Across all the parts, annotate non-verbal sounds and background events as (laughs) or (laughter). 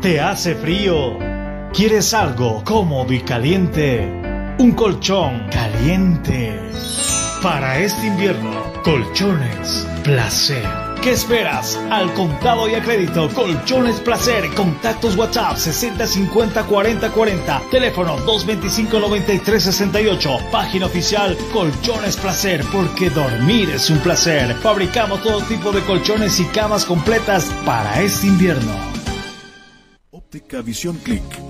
¿Te hace frío? ¿Quieres algo cómodo y caliente? Un colchón caliente. Para este invierno, colchones placer. ¿Qué esperas? Al contado y a crédito, Colchones Placer, contactos WhatsApp 6050 40 40, teléfono 225 93 68, página oficial Colchones Placer, porque dormir es un placer. Fabricamos todo tipo de colchones y camas completas para este invierno. Óptica Visión Click.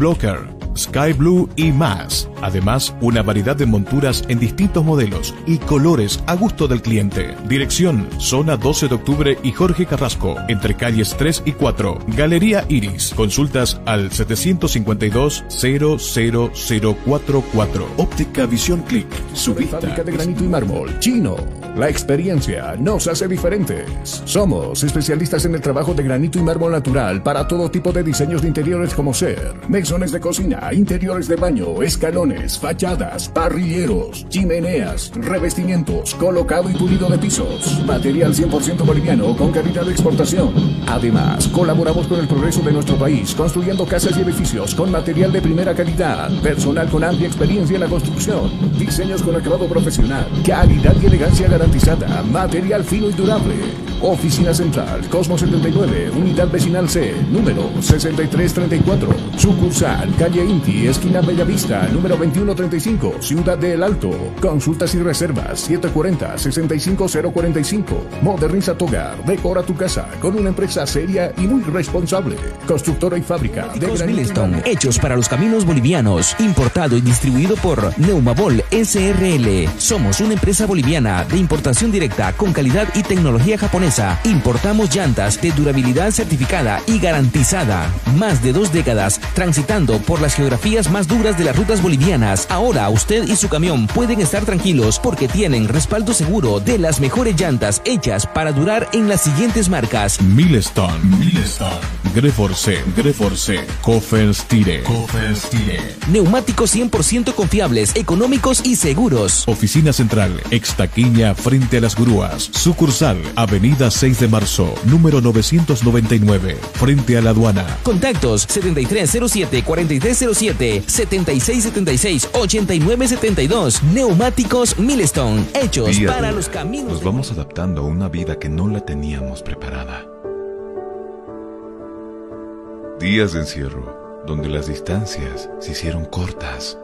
Blocker, Sky Blue y más. Además, una variedad de monturas en distintos modelos y colores a gusto del cliente. Dirección, zona 12 de octubre y Jorge Carrasco, entre calles 3 y 4. Galería Iris. Consultas al 752-00044. Óptica Visión Click. Su vista. Fábrica de granito y mármol. Chino. La experiencia nos hace diferentes. Somos especialistas en el trabajo de granito y mármol natural para todo tipo de diseños de interiores como ser mesones de cocina, interiores de baño, escalones, fachadas, parrilleros, chimeneas, revestimientos, colocado y pulido de pisos. Material 100% boliviano con calidad de exportación. Además, colaboramos con el progreso de nuestro país construyendo casas y edificios con material de primera calidad, personal con amplia experiencia en la construcción, diseños con acabado profesional, calidad y elegancia garantizada, material fino y durable. Oficina Central, Cosmos 79, Unidad Vecinal C, número 6334. Sucursal, calle Inti, esquina Bellavista, número 2135, Ciudad de El Alto. Consultas y reservas 740-65045. Moderniza tu hogar, decora tu casa con una empresa seria y muy responsable. Constructora y fábrica de mármol. hechos para los caminos bolivianos, importado y distribuido por Neumabol SRL. Somos una empresa boliviana de importación directa con calidad y tecnología japonesa. Importamos llantas de durabilidad certificada y garantizada. Más de dos décadas transitando por las geografías más duras de las rutas bolivianas. Ahora usted y su camión pueden estar tranquilos porque tienen respaldo seguro de las mejores llantas hechas para durar en las siguientes marcas. Milestone. Milestone. Greforce. Greforce. Kofenstire. Kofenstire. Neumáticos 100% confiables, económicos y seguros. Oficina Central, Extaquiña, frente a las grúas. Sucursal, Avenida 6 de Marzo, número 999, frente a la aduana. Contactos 7307-4307, 7676-8972. Neumáticos Milestone, hechos Día para día, los caminos. Nos vamos adaptando a una vida que no la teníamos preparada. Días de encierro, donde las distancias se hicieron cortas.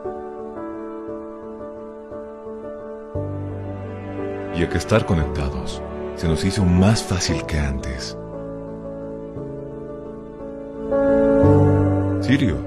Y a que estar conectados se nos hizo más fácil que antes. Sirio,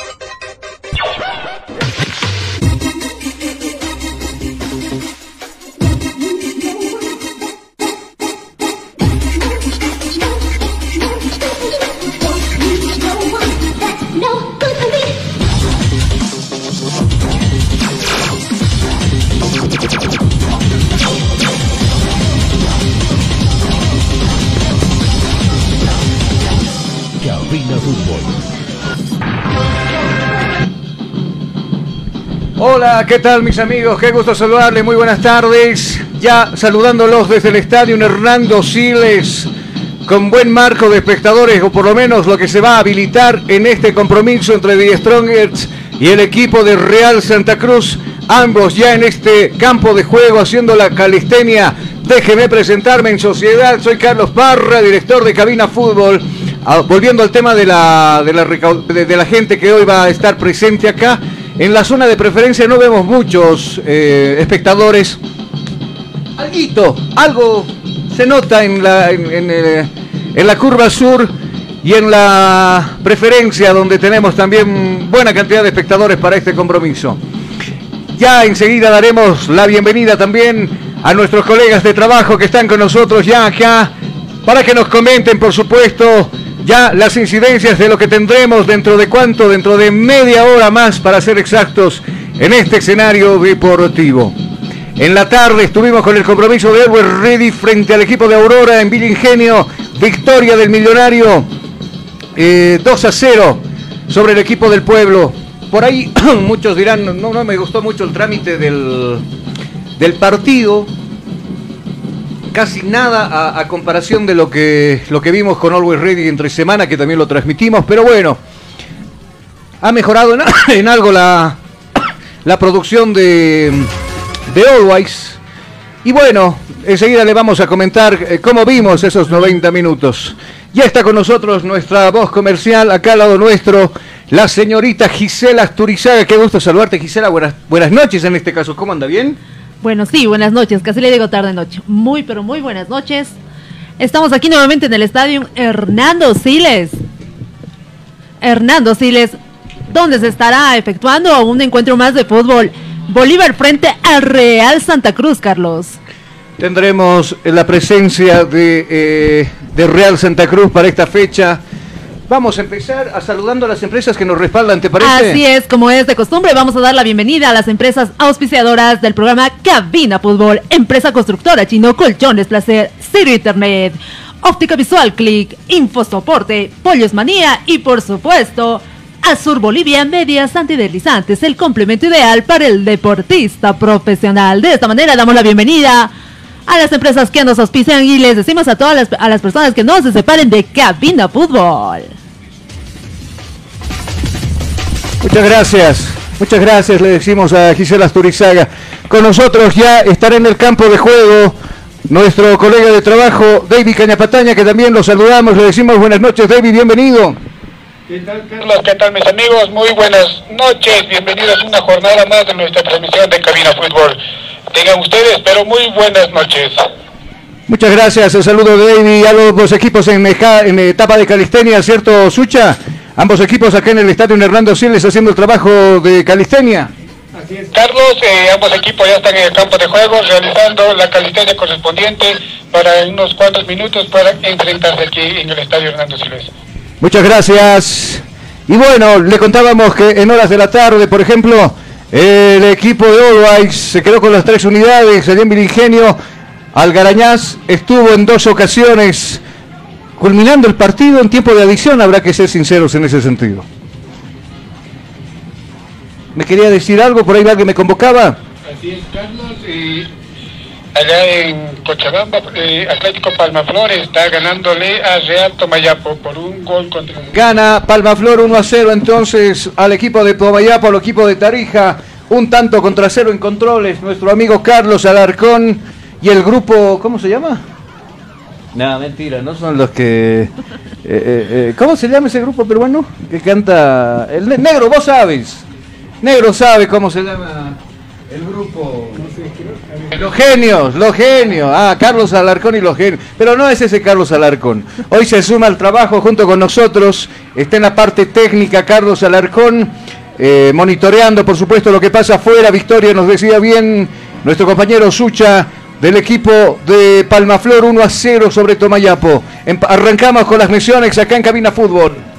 Hola, ¿qué tal mis amigos? Qué gusto saludarles, muy buenas tardes. Ya saludándolos desde el estadio Hernando Siles, con buen marco de espectadores, o por lo menos lo que se va a habilitar en este compromiso entre The Strongers y el equipo de Real Santa Cruz, ambos ya en este campo de juego haciendo la calistenia. Déjeme presentarme en sociedad, soy Carlos Parra, director de Cabina Fútbol. Ah, volviendo al tema de la, de la, de la gente que hoy va a estar presente acá, en la zona de preferencia no vemos muchos eh, espectadores. Alguito, algo se nota en la, en, la curva sur y en la preferencia donde tenemos también buena cantidad de espectadores para este compromiso. Ya enseguida daremos la bienvenida también a nuestros colegas de trabajo que están con nosotros ya acá para que nos comenten, por supuesto, ya las incidencias de lo que tendremos dentro de cuánto, dentro de media hora más para ser exactos en este escenario deportivo. En la tarde estuvimos con el compromiso de Edward Ready frente al equipo de Aurora en Villa Ingenio, victoria del millonario 2 eh, a 0 sobre el equipo del pueblo. Por ahí (clears throat) muchos dirán, no, no me gustó mucho el trámite del, del partido, casi nada a, comparación de lo que, lo que vimos con Always Ready entre semana, que también lo transmitimos, pero bueno, ha mejorado en, (coughs) algo la, (coughs) la producción de, de Always. Y bueno, enseguida le vamos a comentar eh, cómo vimos esos 90 minutos. Ya está con nosotros nuestra voz comercial, acá al lado nuestro, la señorita Gisela Asturizaga. Qué gusto saludarte, Gisela. Buenas, buenas noches en este caso. ¿Cómo anda? ¿Bien? Bueno, sí, buenas noches, casi le digo tarde noche. Muy, pero muy buenas noches. Estamos aquí nuevamente en el estadio Hernando Siles. Hernando Siles, donde se estará efectuando un encuentro más de fútbol. Bolívar frente al Real Santa Cruz, Carlos. Tendremos la presencia de, eh, de Real Santa Cruz para esta fecha. Vamos a empezar a saludando a las empresas que nos respaldan, ¿te parece? Así es, como es de costumbre, vamos a dar la bienvenida a las empresas auspiciadoras del programa Cabina Fútbol, empresa constructora Chino Colchones Placer, Ciro Internet, Óptica Visual Click, Infosoporte, Pollos Manía y por supuesto Azur Bolivia Medias Antideslizantes, el complemento ideal para el deportista profesional. De esta manera damos la bienvenida a las empresas que nos auspician y les decimos a todas las, a las personas que no se separen de Cabina Fútbol. Muchas gracias. Muchas gracias, le decimos a Gisela Asturizaga. Con nosotros ya estará en el campo de juego nuestro colega de trabajo, David Cañapataña, que también lo saludamos. Le decimos buenas noches, David, bienvenido. ¿Qué tal, Carlos? ¿Qué tal, mis amigos? Muy buenas noches. Bienvenidos a una jornada más de nuestra transmisión de Cabina Fútbol. Tengan ustedes, pero muy buenas noches. Muchas gracias. El saludo de David a los dos equipos en, en etapa de calistenia, ¿cierto, Sucha? Ambos equipos acá en el estadio Hernando Siles haciendo el trabajo de calistenia. Así es. Carlos, eh, ambos equipos ya están en el campo de juego realizando la calistenia correspondiente para unos cuantos minutos para enfrentarse aquí en el estadio Hernando Siles. Muchas gracias. Y bueno, le contábamos que en horas de la tarde, por ejemplo, el equipo de Always se quedó con las tres unidades allá en. Algarañaz estuvo en dos ocasiones culminando el partido en tiempo de adición, habrá que ser sinceros en ese sentido. ¿Me quería decir algo? ¿Por ahí alguien me convocaba? Así es, Carlos. y allá en Cochabamba, eh, Atlético Palmaflor está ganándole a Real Tomayapo por un gol contra... Gana Palmaflor 1 a 0 entonces al equipo de Tomayapo, al equipo de Tarija. Un tanto contra cero en controles. Nuestro amigo Carlos Alarcón y el grupo, ¿cómo se llama? No, mentira, no son los que... Eh, eh, eh, ¿Cómo se llama ese grupo peruano? Que canta... El negro, vos sabes. Negro sabe cómo se llama el grupo. Los genios, los genios. Ah, Carlos Alarcón y los genios. Pero no es ese Carlos Alarcón. Hoy se suma al trabajo junto con nosotros. Está en la parte técnica Carlos Alarcón. monitoreando, por supuesto, lo que pasa afuera. Victoria nos decía bien nuestro compañero Sucha del equipo de Palmaflor 1 a 0 sobre Tomayapo. Em, arrancamos con las misiones acá en Cabina Fútbol.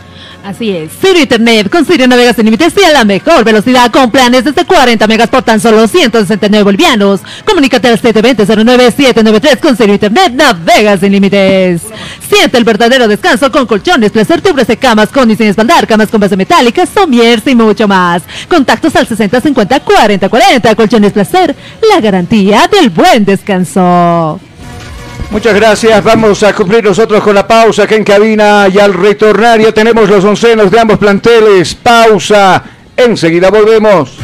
Así es, Ciro Internet con Sirio navegas sin límites y a la mejor velocidad con planes desde 40 megas por tan solo 169 bolivianos. Comunícate al 720-09793 con Sirio Internet navegas sin límites. Siente el verdadero descanso con colchones, placer te ofrece camas con diseño espaldar, camas con base metálica, sommiers y mucho más. Contactos al 60 50 40 40, colchones placer, la garantía del buen descanso. Muchas gracias. Vamos a cumplir nosotros con la pausa que en cabina y al retornar ya tenemos los oncenos de ambos planteles. Pausa. Enseguida volvemos.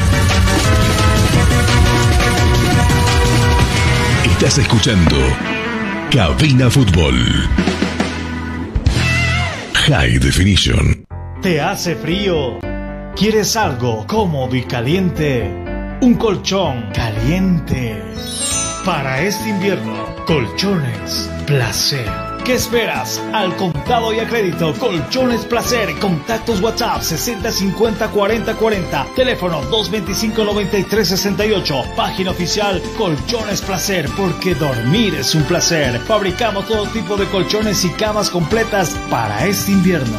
Estás escuchando Cabina Fútbol. High Definition. ¿Te hace frío? ¿Quieres algo cómodo y caliente? Un colchón caliente. Para este invierno, Colchones Placer. ¿Qué esperas? Al contado y a crédito, Colchones Placer. Contactos WhatsApp 6050 40 40. Teléfono 225 93 68. Página oficial Colchones Placer, porque dormir es un placer. Fabricamos todo tipo de colchones y camas completas para este invierno.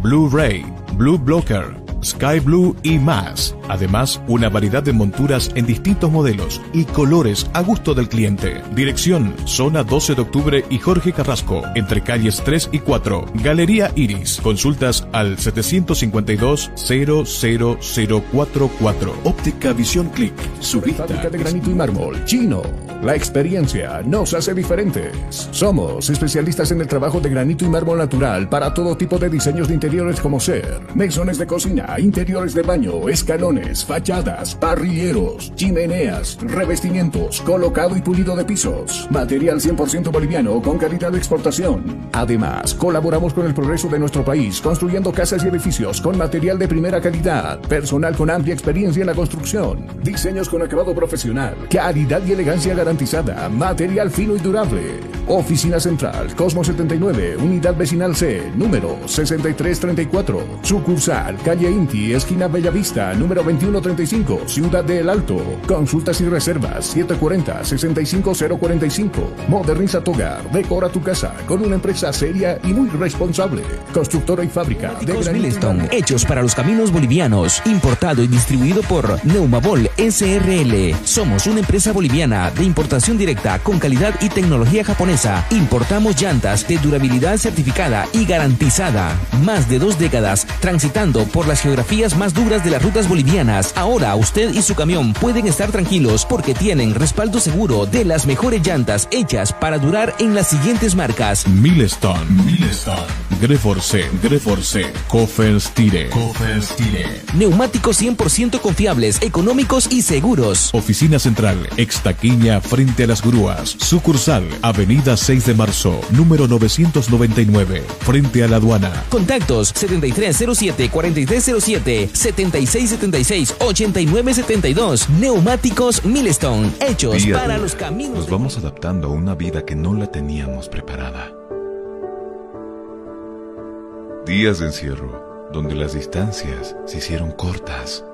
Blu-ray, Blue Blocker, Sky Blue y más. Además, una variedad de monturas en distintos modelos y colores a gusto del cliente. Dirección, zona 12 de octubre y Jorge Carrasco, entre calles 3 y 4. Galería Iris. Consultas al 752-00044. Óptica Visión Click. Su vista. Fábrica de granito y mármol. Chino. La experiencia nos hace diferentes. Somos especialistas en el trabajo de granito y mármol natural para todo tipo de diseños de interiores como ser mesones de cocina, interiores de baño, escalones, fachadas, parrilleros, chimeneas, revestimientos, colocado y pulido de pisos. Material 100% boliviano con calidad de exportación. Además, colaboramos con el progreso de nuestro país construyendo casas y edificios con material de primera calidad, personal con amplia experiencia en la construcción, diseños con acabado profesional, calidad y elegancia garantizada, material fino y durable. Oficina Central, Cosmo 79, Unidad Vecinal C, número 6334. Sucursal, calle Inti, esquina Bellavista, número 2135, Ciudad de El Alto. Consultas y reservas 740-65045. Moderniza tu hogar, decora tu casa con una empresa seria y muy responsable. Constructora y fábrica de granito. hechos para los caminos bolivianos, importado y distribuido por Neumabol SRL. Somos una empresa boliviana de importación directa con calidad y tecnología japonesa. Importamos llantas de durabilidad certificada y garantizada. Más de dos décadas transitando por las geografías más duras de las rutas bolivianas. Ahora usted y su camión pueden estar tranquilos porque tienen respaldo seguro de las mejores llantas hechas para durar en las siguientes marcas. Milestone, Milestone, Greforce, Greforce, Tire, Tire. Neumáticos 100% confiables, económicos y seguros. Oficina Central, Extaquiña, frente a las grúas. Sucursal, Avenida 6 de Marzo, número 999, frente a la aduana. Contactos 7307-4307, 7676-8972. Neumáticos Milestone, hechos para los caminos. Nos vamos adaptando a una vida que no la teníamos preparada. Días de encierro, donde las distancias se hicieron cortas.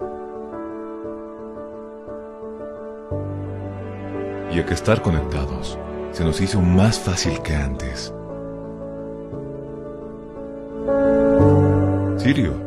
Y a que estar conectados se nos hizo más fácil que antes. Sirio,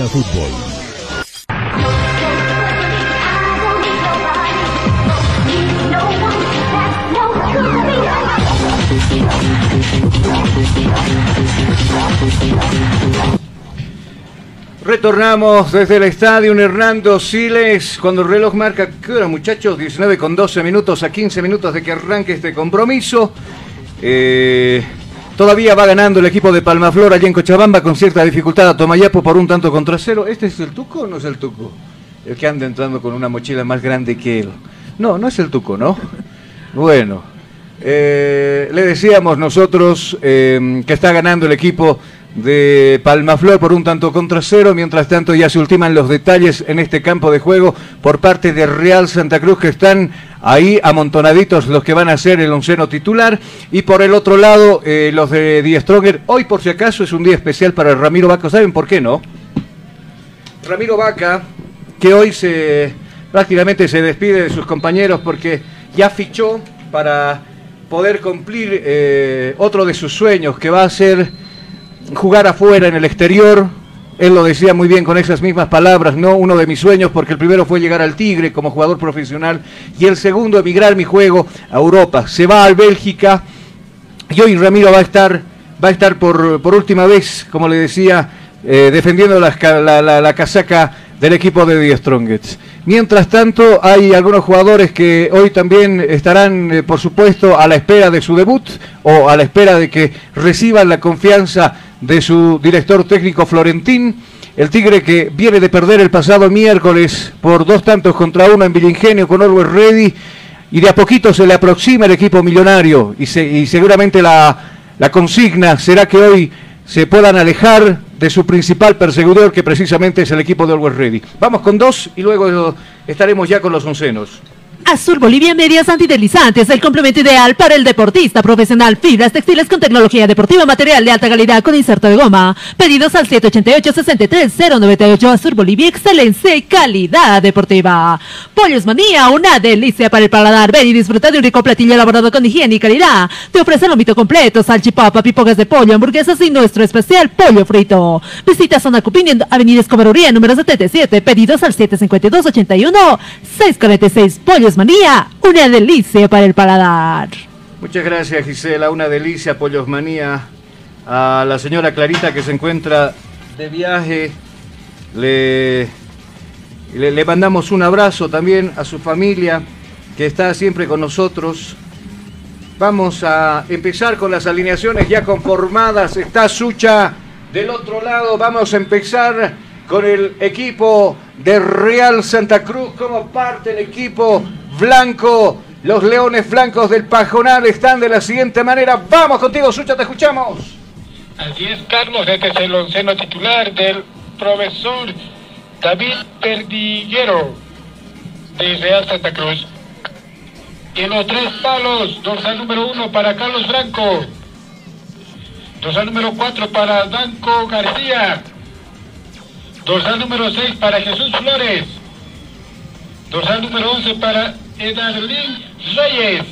Fútbol. Retornamos desde el estadio Hernando Siles cuando el reloj marca, ¿qué hora muchachos? 19 con 12 minutos a 15 minutos de que arranque este compromiso. Eh, Todavía va ganando el equipo de Palmaflor allá en Cochabamba con cierta dificultad a Tomayapo por un tanto contra cero. ¿Este es el Tuco o no es el Tuco? El que anda entrando con una mochila más grande que él. No, no es el Tuco, ¿no? Bueno, eh, le decíamos nosotros eh, que está ganando el equipo de Palmaflor por un tanto contra cero. Mientras tanto, ya se ultiman los detalles en este campo de juego por parte de Real Santa Cruz, que están ahí amontonaditos los que van a ser el onceno titular. Y por el otro lado, eh, los de Die Stronger. Hoy, por si acaso, es un día especial para Ramiro Vaca. ¿Saben por qué no? Ramiro Vaca, que hoy se prácticamente se despide de sus compañeros porque ya fichó para poder cumplir eh, otro de sus sueños, que va a ser jugar afuera, en el exterior. Él lo decía muy bien con esas mismas palabras, ¿no? Uno de mis sueños, porque el primero fue llegar al Tigre como jugador profesional y el segundo emigrar mi juego a Europa. Se va al Bélgica y hoy Ramiro va a estar, va a estar por, por última vez, como le decía, eh, defendiendo la, la, casaca del equipo de The Strongest. Mientras tanto, hay algunos jugadores que hoy también estarán, eh, por supuesto, a la espera de su debut o a la espera de que reciban la confianza de su director técnico Florentín. El Tigre que viene de perder el pasado miércoles por dos tantos contra uno en Villingenio con Always Ready y de a poquito se le aproxima el equipo millonario y, y seguramente la, la consigna será que hoy se puedan alejar de su principal perseguidor que precisamente es el equipo de Always Ready. Vamos con dos y luego estaremos ya con los oncenos. Azul Bolivia Medias Antideslizantes, el complemento ideal para el deportista profesional. Fibras textiles con tecnología deportiva, material de alta calidad con inserto de goma. Pedidos al 788-63098. Azul Bolivia, excelencia y calidad deportiva. Pollos Manía, una delicia para el paladar. Ven y disfruta de un rico platillo elaborado con higiene y calidad. Te ofrece el mito completo, salchipapa, pipogas de pollo, hamburguesas y nuestro especial pollo frito. Visita Zona Cupini en Avenida Escobaruría, número 77. Pedidos al 752-81-646. Pollos Manía, una delicia para el paladar. Muchas gracias Gisela, una delicia Pollos Manía. A la señora Clarita que se encuentra de viaje, le, le, mandamos un abrazo también a su familia que está siempre con nosotros. Vamos a empezar con las alineaciones ya conformadas. Está Sucha del otro lado. Vamos a empezar con el equipo de Real Santa Cruz como parte del equipo blanco. Los leones blancos del Pajonal están de la siguiente manera. Vamos contigo, Sucha, te escuchamos. Así es, Carlos. Este es el onceno titular del profesor David Perdiguero de Real Santa Cruz. Y los tres palos, dorsal número uno para Carlos Franco. Dorsal número cuatro para Danco García. Dorsal número seis para Jesús Flores. Dorsal número once para Edarlín Reyes.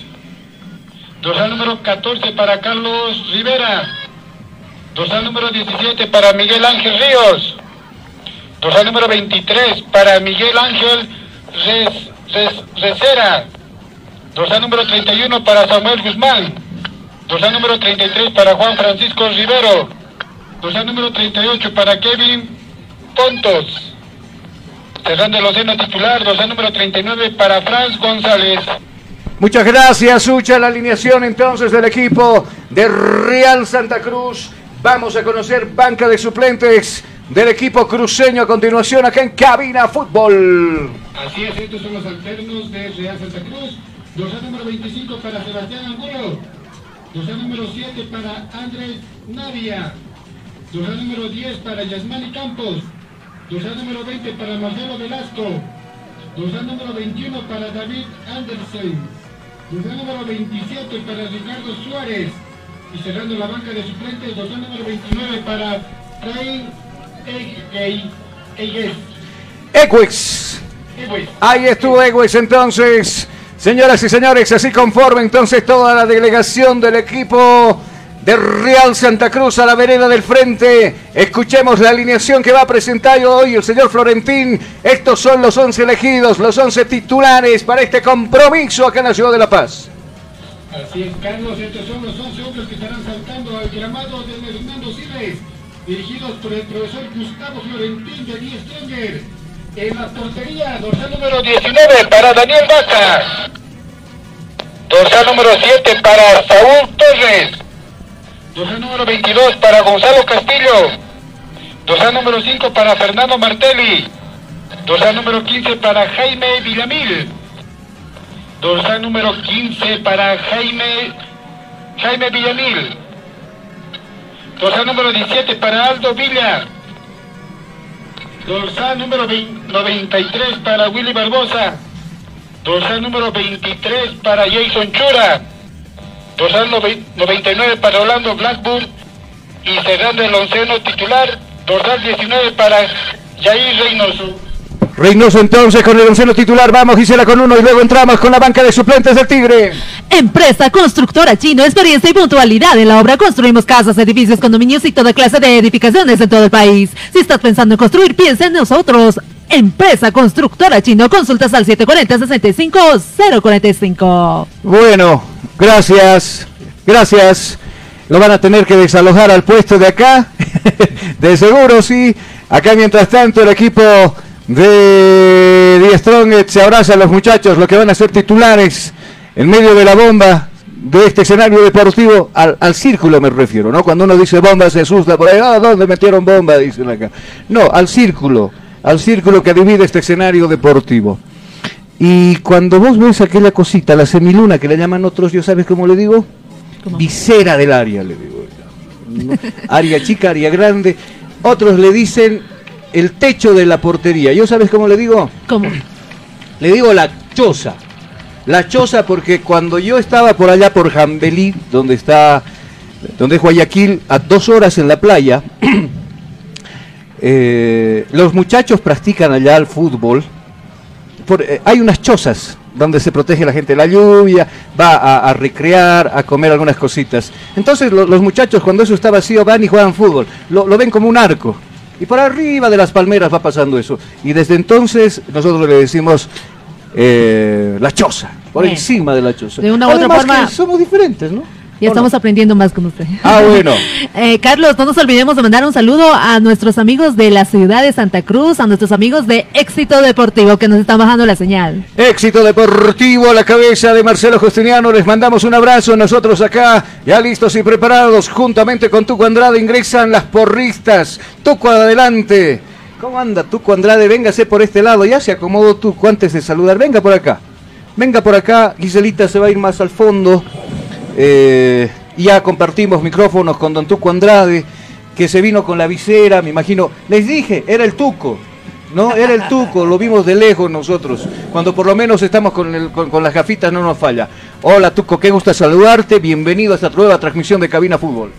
Dorsal número 14 para Carlos Rivera. Dorsal número 17 para Miguel Ángel Ríos. Dorsal número 23 para Miguel Ángel Recera. Dorsal número 31 para Samuel Guzmán. Dorsal número 33 para Juan Francisco Rivero. Dorsal número 38 para Kevin Pontos. Cerrando el océano titular, dorsal número 39 para Franz González. Muchas gracias, Sucha. La alineación entonces del equipo de Real Santa Cruz. Vamos a conocer banca de suplentes del equipo cruceño a continuación acá en Cabina Fútbol. Así es, estos son los alternos de Real Santa Cruz. Dorsal número 25 para Sebastián Angulo. Dorsal número 7 para Andrés Navia. Dorsal número 10 para Yasmani Campos. Dorsal número 20 para Marcelo Velasco. Dorsal número 21 para David Anderson. Dorsal número 27 para Ricardo Suárez. Y cerrando la banca de suplentes, dorsal número 29 para Rey Egues. Ahí estuvo Egues entonces. Señoras y señores, así conforme entonces toda la delegación del equipo de Real Santa Cruz a la vereda del frente. Escuchemos la alineación que va a presentar hoy el señor Florentín. Estos son los 11 elegidos, los 11 titulares para este compromiso acá en la ciudad de La Paz. Así es, Carlos, estos son los 11 hombres que estarán saltando al llamado de Hernando Siles, dirigidos por el profesor Gustavo Florentín de Die Stronger. En la portería, dorsal número 19 para Daniel Vaca. Dorsal número 7 para Saúl Torres. Dorsal número 22 para Gonzalo Castillo. Dorsal número 5 para Fernando Martelli. Dorsal número 15 para Jaime Villamil. Dorsal número 15 para Jaime, Jaime Villamil. Dorsal número 17 para Aldo Villa. Dorsal número 93 para Willy Barbosa. Dorsal número 23 para Jason Chura. Dorsal 99 para Orlando Blackburn y cerrando el onceno titular, dorsal 19 para Jair Reynoso. Reynoso entonces con el onceno titular, vamos Gisela con uno y luego entramos con la banca de suplentes del Tigre. Empresa Constructora Chino, experiencia y puntualidad en la obra. Construimos casas, edificios, condominios y toda clase de edificaciones en todo el país. Si estás pensando en construir, piensa en nosotros. Empresa Constructora Chino, consultas al 740-65-045. Bueno, gracias, gracias. Lo van a tener que desalojar al puesto de acá, (laughs) de seguro, sí. Acá mientras tanto el equipo de Die Strong se abraza a los muchachos, lo que van a ser titulares en medio de la bomba de este escenario deportivo al, al, círculo me refiero, ¿no? Cuando uno dice bomba se asusta por ahí, ah, ¿dónde metieron bomba? Dicen acá. No, al círculo, al círculo que divide este escenario deportivo. Y cuando vos ves aquella cosita, la semiluna que le llaman otros, ¿yo sabes cómo le digo? Visera del área, le digo. (laughs) Área chica, área grande. Otros le dicen el techo de la portería. ¿Yo sabes cómo le digo? ¿Cómo? Le digo la choza. La choza porque cuando yo estaba por allá por Jambelí, donde está, donde es Guayaquil, a dos horas en la playa, (clears throat) eh, los muchachos practican allá el fútbol. Eh, hay unas chozas donde se protege la gente de la lluvia, va a, recrear, a comer algunas cositas. Entonces los muchachos cuando eso está vacío van y juegan fútbol, lo, lo, ven como un arco. Y por arriba de las palmeras va pasando eso. Y desde entonces nosotros le decimos eh, la choza, por encima de la choza. De una u otra forma. somos diferentes, ¿no? Ya estamos aprendiendo más con usted. Ah, bueno. (laughs) eh, Carlos, no nos olvidemos de mandar un saludo a nuestros amigos de la ciudad de Santa Cruz, a nuestros amigos de Éxito Deportivo que nos están bajando la señal. Éxito Deportivo a la cabeza de Marcelo Justiniano. Les mandamos un abrazo. Nosotros acá, ya listos y preparados, juntamente con Tuco Andrade, ingresan las porristas. Tuco adelante. ¿Cómo anda Tuco Andrade? Véngase por este lado. Ya se acomodó Tuco antes de saludar. Venga por acá. Venga por acá. Giselita se va a ir más al fondo. Eh, ya compartimos micrófonos con Don Tuco Andrade, que se vino con la visera, me imagino. Les dije, era el Tuco. No, era el Tuco, lo vimos de lejos nosotros. Cuando por lo menos estamos con, con, las gafitas no nos falla. Hola Tuco, qué gusto saludarte. Bienvenido a esta nueva transmisión de Cabina Fútbol.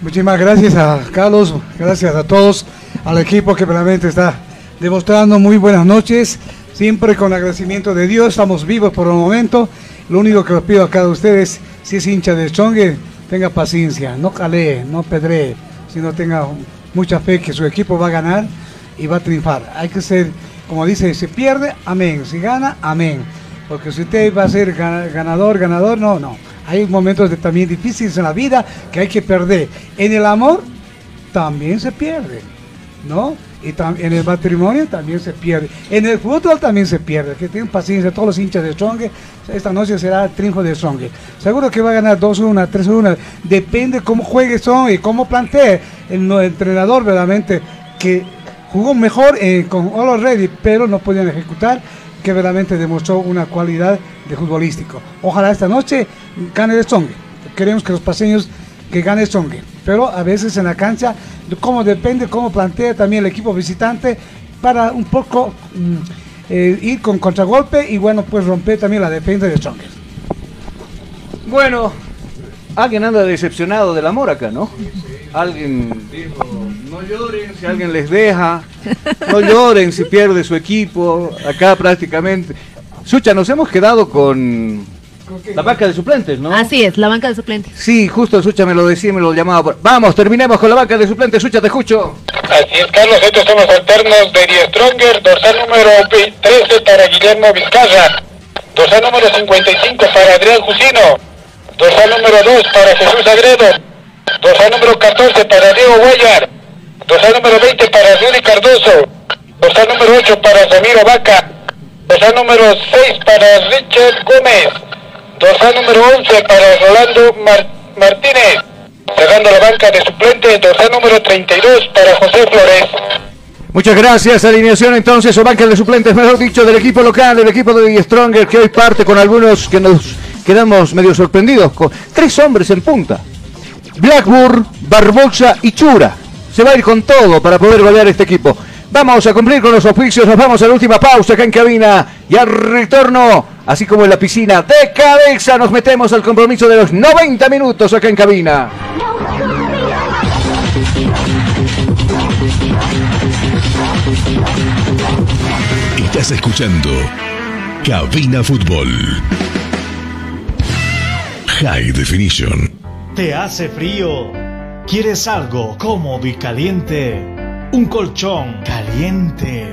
Muchísimas gracias a Carlos, gracias a todos, al equipo que realmente está demostrando muy buenas noches. Siempre con agradecimiento de Dios, estamos vivos por el momento lo único que os pido a cada ustedes, si es hincha de Chongue, tenga paciencia, no calee, no pedree, sino tenga mucha fe que su equipo va a ganar y va a triunfar. Hay que ser, como dice, si pierde, amén, si gana, amén. Porque si usted va a ser ganador, ganador, no, no. Hay momentos también difíciles en la vida que hay que perder. En el amor también se pierde, ¿no? Y en el matrimonio también se pierde. En el fútbol también se pierde. Que tienen paciencia todos los hinchas de Strong. Esta noche será el triunfo de Strong. Seguro que va a ganar 2-1, 3-1. Depende cómo juegue Strong y cómo plantee el, entrenador verdaderamente que jugó mejor eh, con All Ready, pero no podían ejecutar que verdaderamente demostró una cualidad de futbolístico. Ojalá esta noche gane el Strong. Queremos que los paseños que gane Strong. Pero a veces en la cancha cómo depende, cómo plantea también el equipo visitante para un poco mm, eh, ir con contragolpe y bueno, pues romper también la defensa de Strongers. Bueno, alguien anda decepcionado del amor acá, ¿no? Alguien dijo, no lloren si alguien les deja, no lloren si pierde su equipo, acá prácticamente. Sucha, nos hemos quedado con la banca de suplentes, ¿no? Así es, la banca de suplentes. Sí, justo Sucha me lo decía, me lo llamaba. Por... Vamos, terminemos con la banca de suplentes. Sucha, te escucho. Así es, Carlos. Estos son los alternos de Die Stronger. Dorsal número 13 para Guillermo Vizcarra. Dorsal número 55 para Adrián Jusino. Dorsal número 2 para Jesús Agredo. Dorsal número 14 para Diego Guayar. Dorsal número 20 para Rudy Cardoso. Dorsal número 8 para Samiro Vaca. Dorsal número 6 para Richard Gómez. Dorsal número 11 para Rolando Martínez. Cerrando la banca de suplente, dorsal número 32 para José Flores. Muchas gracias. Alineación entonces o banca de suplentes, mejor dicho, del equipo local, del equipo de Stronger, que hoy parte con algunos que nos quedamos medio sorprendidos. Con tres hombres en punta. Blackburn, Barbosa y Chura. Se va a ir con todo para poder golear este equipo. Vamos a cumplir con los oficios, nos vamos a la última pausa acá en cabina y al retorno, así como en la piscina, de cabeza nos metemos al compromiso de los 90 minutos acá en cabina. Estás escuchando Cabina Fútbol. High Definition. ¿Te hace frío? ¿Quieres algo cómodo y caliente? un colchón caliente.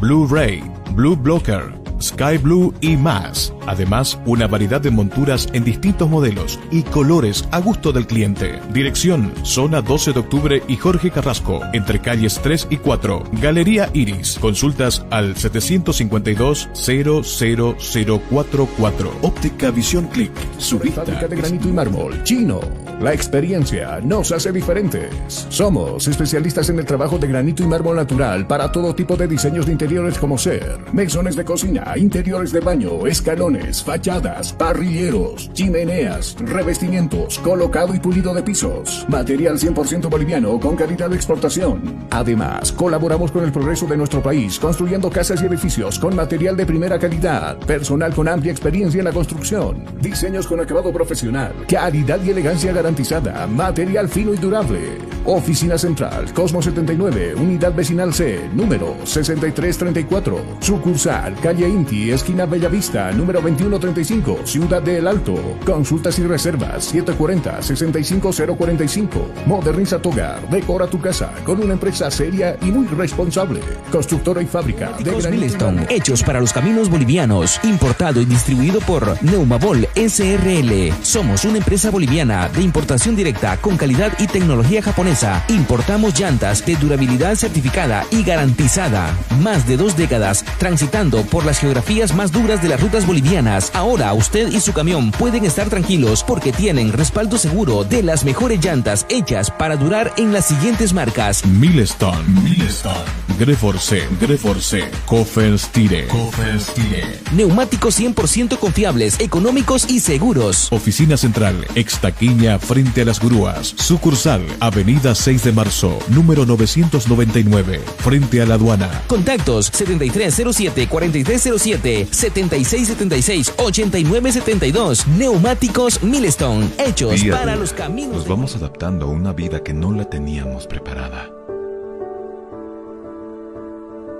Blu-ray, Blue Blocker, Sky Blue y más. Además, una variedad de monturas en distintos modelos y colores a gusto del cliente. Dirección, zona 12 de octubre y Jorge Carrasco, entre calles 3 y 4. Galería Iris. Consultas al 752-00044. Óptica Visión Click. Su vista Fábrica de granito y mármol. Chino. La experiencia nos hace diferentes. Somos especialistas en el trabajo de granito y mármol natural para todo tipo de diseños de interiores como ser mesones de cocina, interiores de baño, escalones, fachadas, parrilleros, chimeneas, revestimientos, colocado y pulido de pisos. Material 100% boliviano con calidad de exportación. Además, colaboramos con el progreso de nuestro país construyendo casas y edificios con material de primera calidad, personal con amplia experiencia en la construcción, diseños con acabado profesional, calidad y elegancia garantizada, material fino y durable. Oficina Central, Cosmo 79, Unidad Vecinal C, número 6334. Sucursal, Calle Inti, esquina Bellavista, número 2135, Ciudad de El Alto. Consultas y reservas 740-65045. Moderniza tu hogar, decora tu casa con una empresa seria y muy responsable. Constructora y fábrica de Milestone, hechos para los caminos bolivianos, importado y distribuido por Neumabol SRL. Somos una empresa boliviana de importación directa con calidad y tecnología japonesa. Importamos llantas de durabilidad certificada y garantizada. Más de dos décadas transitando por las geografías más duras de las rutas bolivianas. Ahora usted y su camión pueden estar tranquilos porque tienen respaldo seguro de las mejores llantas hechas para durar en las siguientes marcas. Milestone, Milestone, Greforce, Greforce, Koferstire, Koferstire. Neumáticos 100% confiables, económicos y seguros. Oficina Central, Extaquiña, frente a las grúas. Sucursal, Avenida 6 de Marzo, número 999, frente a la aduana. Contactos 7307-4307, 7676-8972. Neumáticos Milestone, hechos Día para día, los caminos. Nos vamos adaptando a una vida que no la teníamos preparada.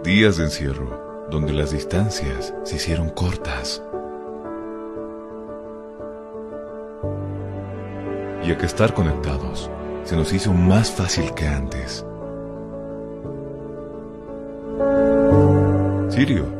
Días de encierro, donde las distancias se hicieron cortas. Y a que estar conectados se nos hizo más fácil que antes. Sirio,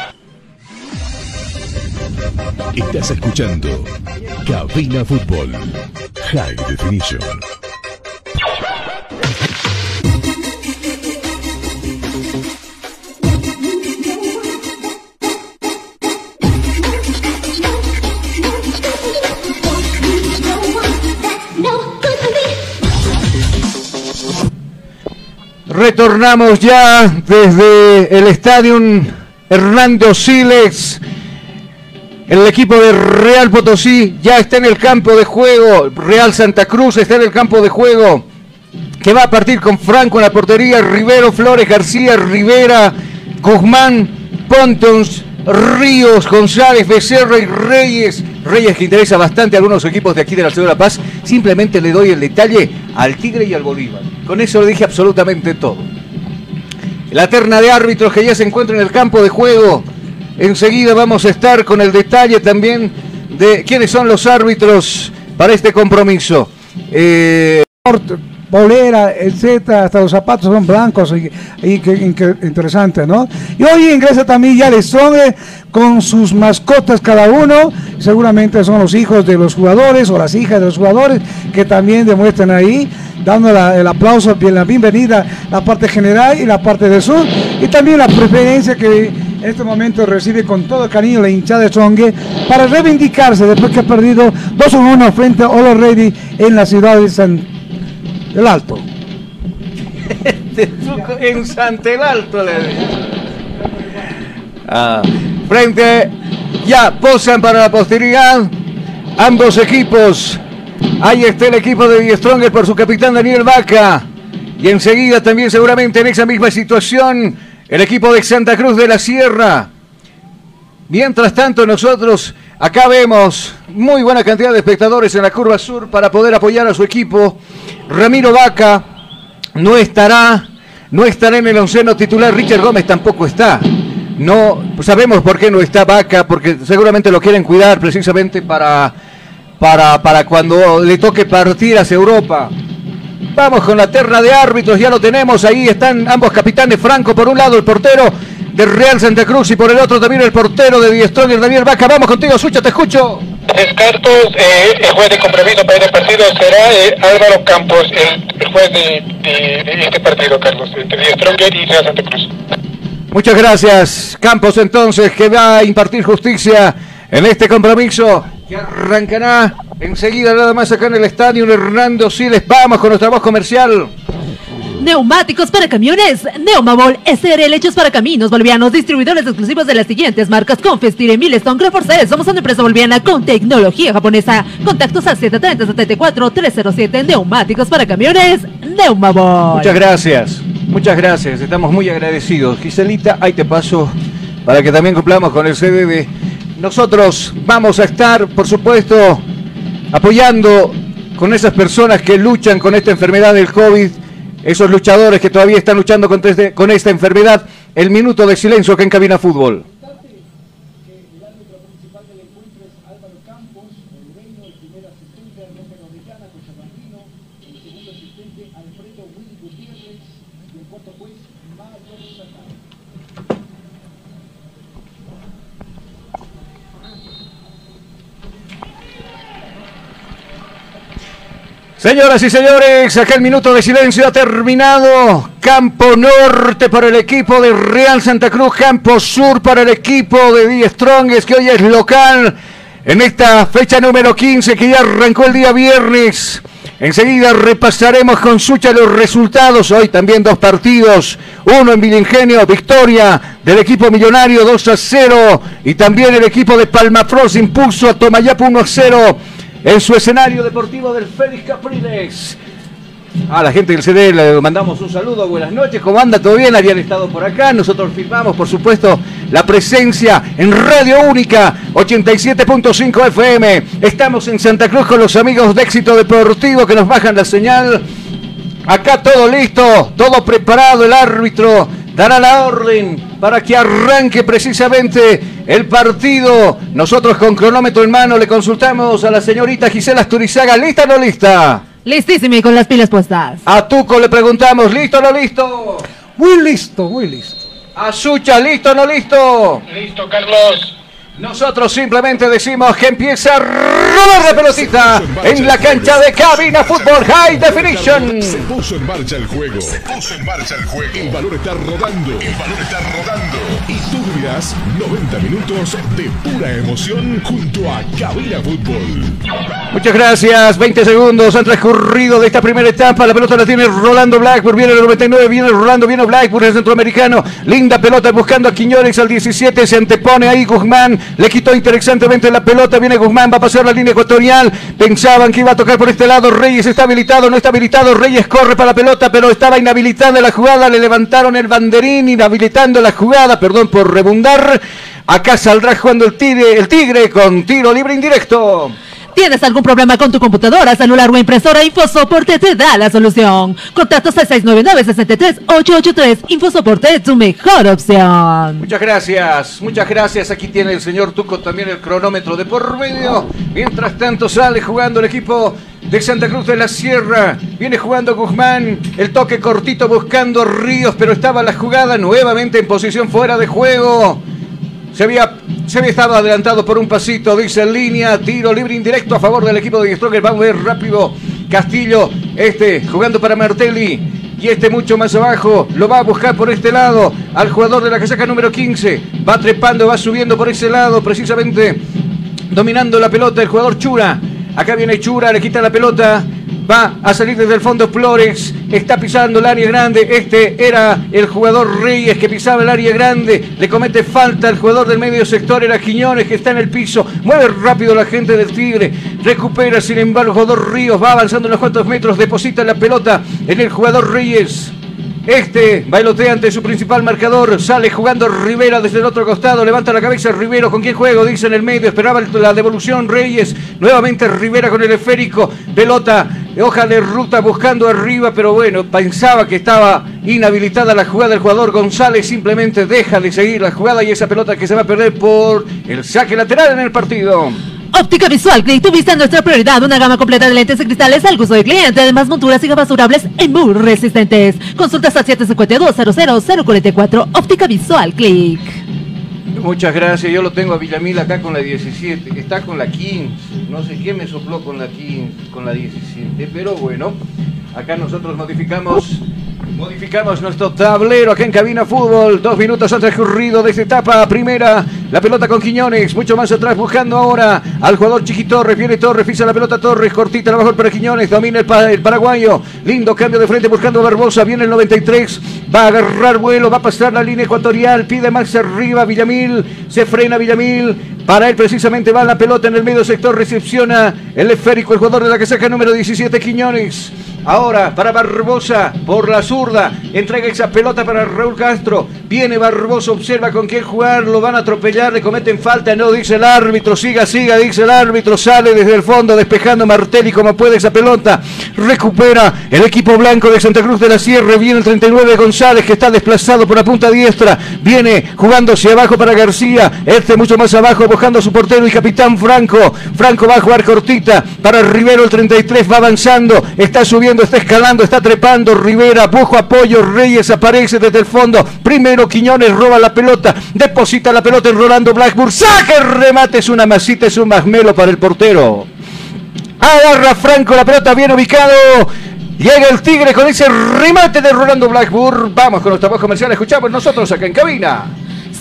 Estás escuchando Cabina Fútbol. High Definition. Retornamos ya desde el estadio Hernando Siles. El equipo de Real Potosí ya está en el campo de juego. Real Santa Cruz está en el campo de juego. Que va a partir con Franco en la portería. Rivero, Flores, García, Rivera, Guzmán, Pontons, Ríos, González, Becerra y Reyes. Reyes que interesa bastante a algunos equipos de aquí de la Ciudad de La Paz. Simplemente le doy el detalle al Tigre y al Bolívar. Con eso le dije absolutamente todo. La terna de árbitros que ya se encuentra en el campo de juego. Enseguida vamos a estar con el detalle también de quiénes son los árbitros para este compromiso. Eh, bolera, etcétera, hasta los zapatos son blancos y, interesante, ¿no? Y hoy ingresa también ya Lesón con sus mascotas cada uno, seguramente son los hijos de los jugadores o las hijas de los jugadores que también demuestran ahí, dando el aplauso, la bienvenida la parte general y la parte de sur, y también la preferencia que en este momento recibe con todo cariño la hinchada de Songue para reivindicarse después que ha perdido 2 1 frente a Olo Ready en la ciudad de San el Alto. (laughs) en Santel Alto le ah, frente, ya posan para la posteridad ambos equipos. Ahí está el equipo de Stronger por su capitán Daniel Vaca. Y enseguida también seguramente en esa misma situación el equipo de Santa Cruz de la Sierra. Mientras tanto nosotros acá vemos muy buena cantidad de espectadores en la curva sur para poder apoyar a su equipo. Ramiro Vaca no estará, no estará en el onceno titular. Richard Gómez tampoco está. No sabemos por qué no está Vaca, porque seguramente lo quieren cuidar precisamente para, para, para cuando le toque partir hacia Europa. Vamos con la terna de árbitros, ya lo tenemos, ahí están ambos capitanes, Franco por un lado, el portero de Real Santa Cruz y por el otro también el portero de Diestronger, Daniel Vaca. Vamos contigo, Sucha, te escucho. Descarto, eh, el juez de compromiso para este partido será eh, Álvaro Campos, el, juez de, este partido, Carlos, entre Diestronger y Real Santa Cruz. Muchas gracias, Campos, entonces, que va a impartir justicia en este compromiso que arrancará enseguida nada más acá en el estadio Hernando Siles. Vamos con nuestra voz comercial. Neumáticos para camiones. Neumabol SRL hechos para caminos bolivianos. Distribuidores exclusivos de las siguientes marcas. Confestire, Milestone, Creforce. Somos una empresa boliviana con tecnología japonesa. Contactos al 730-74-307. Neumáticos para camiones. Neumabol. Muchas gracias. Muchas gracias. Estamos muy agradecidos. Giselita, ahí te paso para que también cumplamos con el CDD. Nosotros vamos a estar, por supuesto, apoyando con esas personas que luchan con esta enfermedad del COVID esos luchadores que todavía están luchando este, con, esta enfermedad, el minuto de silencio que en Cabina Fútbol. Señoras y señores, acá el minuto de silencio ha terminado. Campo Norte para el equipo de Real Santa Cruz, Campo Sur para el equipo de Die Strongest, que hoy es local en esta fecha número 15 que ya arrancó el día viernes. Enseguida repasaremos con Sucha los resultados. Hoy también dos partidos. Uno en Vilingenio, victoria del equipo millonario 2 a 0. Y también el equipo de Palmafros impuso a Tomayapo 1 a 0 en su escenario deportivo del Félix Capriles. A la gente del CD le mandamos un saludo, buenas noches, ¿cómo anda? ¿Todo bien? Habían estado por acá, nosotros firmamos, por supuesto, la presencia en Radio Única 87.5 FM. Estamos en Santa Cruz con los amigos de Éxito Deportivo que nos bajan la señal. Acá todo listo, todo preparado, el árbitro dará la orden para que arranque precisamente el partido. Nosotros con cronómetro en mano le consultamos a la señorita Gisela Asturizaga, ¿lista o no lista? Listísima y con las pilas puestas. A Tuco le preguntamos, ¿listo o no listo? Muy listo, muy listo. A Sucha, ¿listo o no listo? Listo, Carlos. Nosotros simplemente decimos que empieza a rodar la pelotita en la cancha de cabina Fútbol High Definition. Se puso en marcha el juego. Se puso en marcha el juego. El balón está rodando. El balón está rodando. Y tú vivirás 90 minutos de pura emoción junto a Cabina Fútbol. Muchas gracias. 20 segundos han transcurrido de esta primera etapa. La pelota la tiene Rolando Blackburn. Viene el 99. Viene Rolando. Viene Blackburn, el centroamericano. Linda pelota buscando a Quiñones al 17. Se antepone ahí Guzmán. Le quitó interesantemente la pelota. Viene Guzmán. Va a pasar la línea ecuatorial. Pensaban que iba a tocar por este lado. Reyes está habilitado. No está habilitado. Reyes corre para la pelota, pero estaba inhabilitada la jugada. Le levantaron el banderín, inhabilitando la jugada. Perdón por rebundar. Acá saldrá jugando el tigre, el tigre con tiro libre indirecto. ¿Tienes algún problema con tu computadora, celular o impresora? InfoSoporte te da la solución. Contactos al 699-63883. InfoSoporte es tu mejor opción. Muchas gracias, muchas gracias. Aquí tiene el señor Tuco también el cronómetro de por medio. Mientras tanto sale jugando el equipo de Santa Cruz de la Sierra. Viene jugando Guzmán. El toque cortito buscando Ríos, pero estaba la jugada nuevamente en posición fuera de juego. Se había, se había estado adelantado por un pasito, dice en línea, tiro libre indirecto a favor del equipo de Stroker. Vamos a ver rápido. Castillo, este jugando para Martelli. Y este mucho más abajo lo va a buscar por este lado al jugador de la casaca número 15. Va trepando, va subiendo por ese lado, precisamente dominando la pelota el jugador Chura. Acá viene Chura, le quita la pelota. Va a salir desde el fondo Flores. Está pisando el área grande. Este era el jugador Reyes que pisaba el área grande. Le comete falta al jugador del medio sector. Era Quiñones que está en el piso. Mueve rápido la gente del Tigre. Recupera, sin embargo, el jugador Ríos. Va avanzando unos cuantos metros. Deposita la pelota en el jugador Reyes. Este bailotea ante su principal marcador. Sale jugando Rivera desde el otro costado. Levanta la cabeza Rivero. ¿Con quién juego? Dice en el medio. Esperaba la devolución Reyes. Nuevamente Rivera con el esférico. Pelota. Hoja de ruta buscando arriba. Pero bueno, pensaba que estaba inhabilitada la jugada del jugador González. Simplemente deja de seguir la jugada y esa pelota que se va a perder por el saque lateral en el partido. Óptica Visual Click, tu vista es nuestra prioridad. Una gama completa de lentes y cristales al gusto del cliente. Además, monturas y gafas durables y muy resistentes. Consultas al 752-00044. Óptica Visual Click. Muchas gracias. Yo lo tengo a Villamil acá con la 17. Está con la 15. No sé quién me sopló con la 15, con la 17. Pero bueno, acá nosotros modificamos. Modificamos nuestro tablero acá en Cabina Fútbol. Dos minutos han transcurrido de esta etapa primera. La pelota con Quiñones. Mucho más atrás buscando ahora al jugador Chiqui Torres. Viene Torres, pisa la pelota Torres. Cortita la mejor para Quiñones. Domina el, pa- el paraguayo. Lindo cambio de frente buscando a Barbosa. Viene el 93. Va a agarrar vuelo. Va a pasar la línea ecuatorial. Pide Max arriba. Villamil. Se frena Villamil. Para él precisamente va la pelota en el medio sector. Recepciona el esférico. El jugador de la que saca número 17 Quiñones. Ahora para Barbosa por la zurda. Entrega esa pelota para Raúl Castro. Viene Barbosa, observa con quién jugar. Lo van a atropellar, le cometen falta. No, dice el árbitro. Siga, siga, dice el árbitro. Sale desde el fondo despejando Martelli como puede esa pelota. Recupera el equipo blanco de Santa Cruz de la Sierra. Viene el 39 González que está desplazado por la punta diestra. Viene jugando hacia abajo para García. Este mucho más abajo buscando a su portero y capitán Franco. Franco va a jugar cortita para Rivero el 33. Va avanzando. Está subiendo, está escalando, está trepando. Rivera, busco apoyo. Reyes aparece desde el fondo. Primero Quiñones roba la pelota. Deposita la pelota en Rolando Blackburn. Saca el remate. Es una masita, es un masmelo para el portero. Agarra Franco la pelota bien ubicado. Llega el Tigre con ese remate de Rolando Blackburn. Vamos con nuestra voz comercial. Escuchamos nosotros acá en cabina.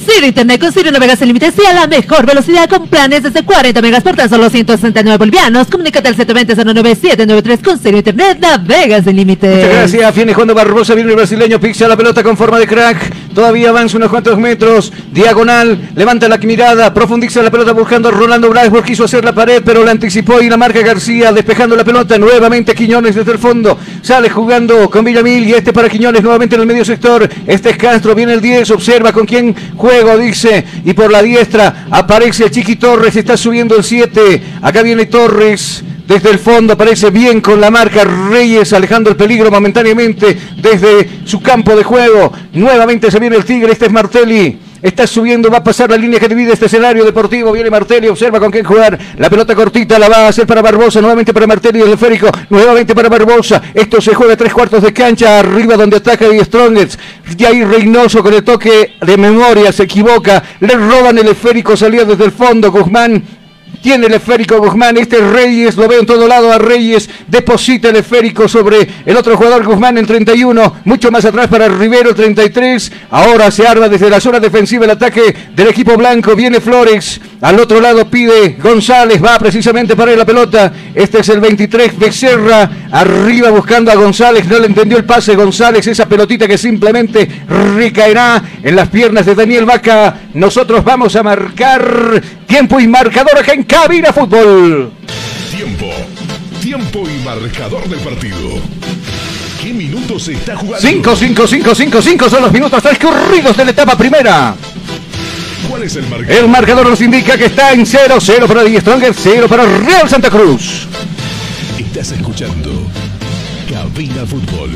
Ciro Internet con Ciro navegas sin límites y a la mejor velocidad con planes desde 40 megas por tan solo 169 bolivianos. Comunícate al 720-09793 con Ciro Internet navegas sin límites. Muchas gracias. Viene Juan Barbosa, viene el brasileño, pixa la pelota con forma de crack. Todavía avanza unos cuantos metros. Diagonal, levanta la mirada, profundiza la pelota buscando a Rolando Blackburn. Quiso hacer la pared, pero la anticipó y la marca García, despejando la pelota. Nuevamente Quiñones desde el fondo. Sale jugando con Villamil y este para Quiñones nuevamente en el medio sector. Este es Castro, viene el 10, observa con quién juego, dice. Y por la diestra aparece Chiqui Torres, está subiendo el 7. Acá viene Torres. Desde el fondo aparece bien con la marca Reyes, alejando el peligro momentáneamente desde su campo de juego. Nuevamente se viene el Tigre, este es Martelli. está subiendo, va a pasar la línea que divide este escenario deportivo. Viene Martelli, observa con quién jugar. La pelota cortita la va a hacer para Barbosa, nuevamente para Martelli, el esférico, nuevamente para Barbosa. Esto se juega tres cuartos de cancha, arriba donde ataca y Strongets. Y ahí Reynoso con el toque de memoria se equivoca. Le roban el esférico, salió desde el fondo. Guzmán tiene el esférico Guzmán, este Reyes, lo veo en todo lado a Reyes, deposita el esférico sobre el otro jugador Guzmán en 31, mucho más atrás para Rivero 33, ahora se arma desde la zona defensiva el ataque del equipo blanco, viene Flores, al otro lado pide González, va precisamente para la pelota, este es el 23 Becerra, arriba buscando a González, no le entendió el pase González, esa pelotita que simplemente recaerá en las piernas de Daniel Vaca, nosotros vamos a marcar tiempo y marcador acá en Cabina Fútbol. Tiempo, tiempo y marcador del partido. ¿Qué minutos se está jugando? 5, 5, 5, 5, 5 son los minutos transcurridos de la etapa primera. ¿Cuál es el marcador? El marcador nos indica que está en 0, 0 para Die Stronger, 0 para Real Santa Cruz. Estás escuchando Cabina Fútbol.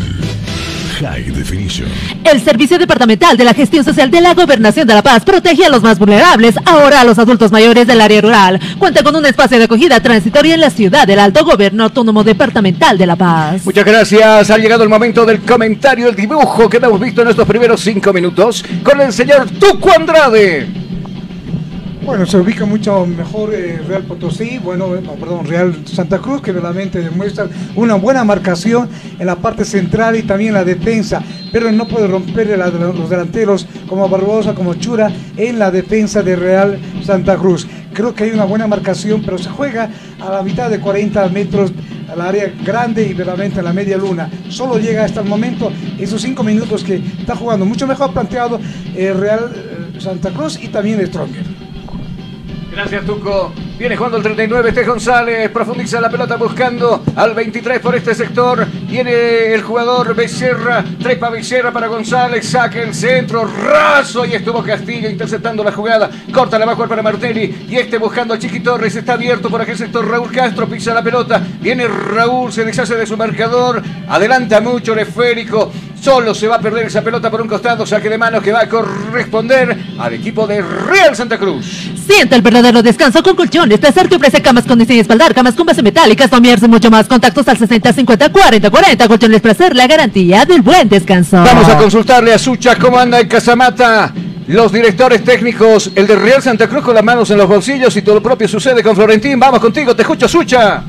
High Definition. El Servicio Departamental de la Gestión Social de la Gobernación de La Paz protege a los más vulnerables, ahora a los adultos mayores del área rural. Cuenta con un espacio de acogida transitoria en la ciudad del Alto Gobierno Autónomo Departamental de La Paz. Muchas gracias. Ha llegado el momento del comentario, el dibujo que hemos visto en estos primeros cinco minutos con el señor Tuco Andrade. Bueno, se ubica mucho mejor eh, Real Potosí, bueno, eh, no, perdón, Real Santa Cruz, que realmente demuestra una buena marcación en la parte central y también la defensa, pero no puede romper la- los delanteros como Barbosa, como Chura en la defensa de Real Santa Cruz. Creo que hay una buena marcación, pero se juega a la mitad de 40 metros al área grande y verdaderamente en la media luna. Solo llega hasta el momento esos cinco minutos que está jugando mucho mejor planteado eh, Real eh, Santa Cruz y también Stronger. Gracias, Tuco. Viene jugando el 39, este González. Profundiza la pelota buscando al 23 por este sector. Viene el jugador Becerra. Trepa Becerra para González. Saca el centro. Raso. Y estuvo Castillo interceptando la jugada. Corta la va a jugar para Martelli. Y este buscando a Chiqui Torres. Está abierto por aquel sector. Raúl Castro pisa la pelota. Viene Raúl. Se deshace de su marcador. Adelanta mucho el esférico. Solo se va a perder esa pelota por un costado. Saque de manos que va a corresponder al equipo de Real Santa Cruz. Siente el verdadero descanso con colchones. Placer te ofrece camas con diseño espaldar, camas con base metálica, somiers y mucho más. Contactos al 60 50 40 40. Colchones Placer, la garantía del buen descanso. Vamos a consultarle a Sucha cómo anda en Casamata. Los directores técnicos, el de Real Santa Cruz con las manos en los bolsillos y todo lo propio sucede con Florentín. Vamos contigo, te escucho, Sucha.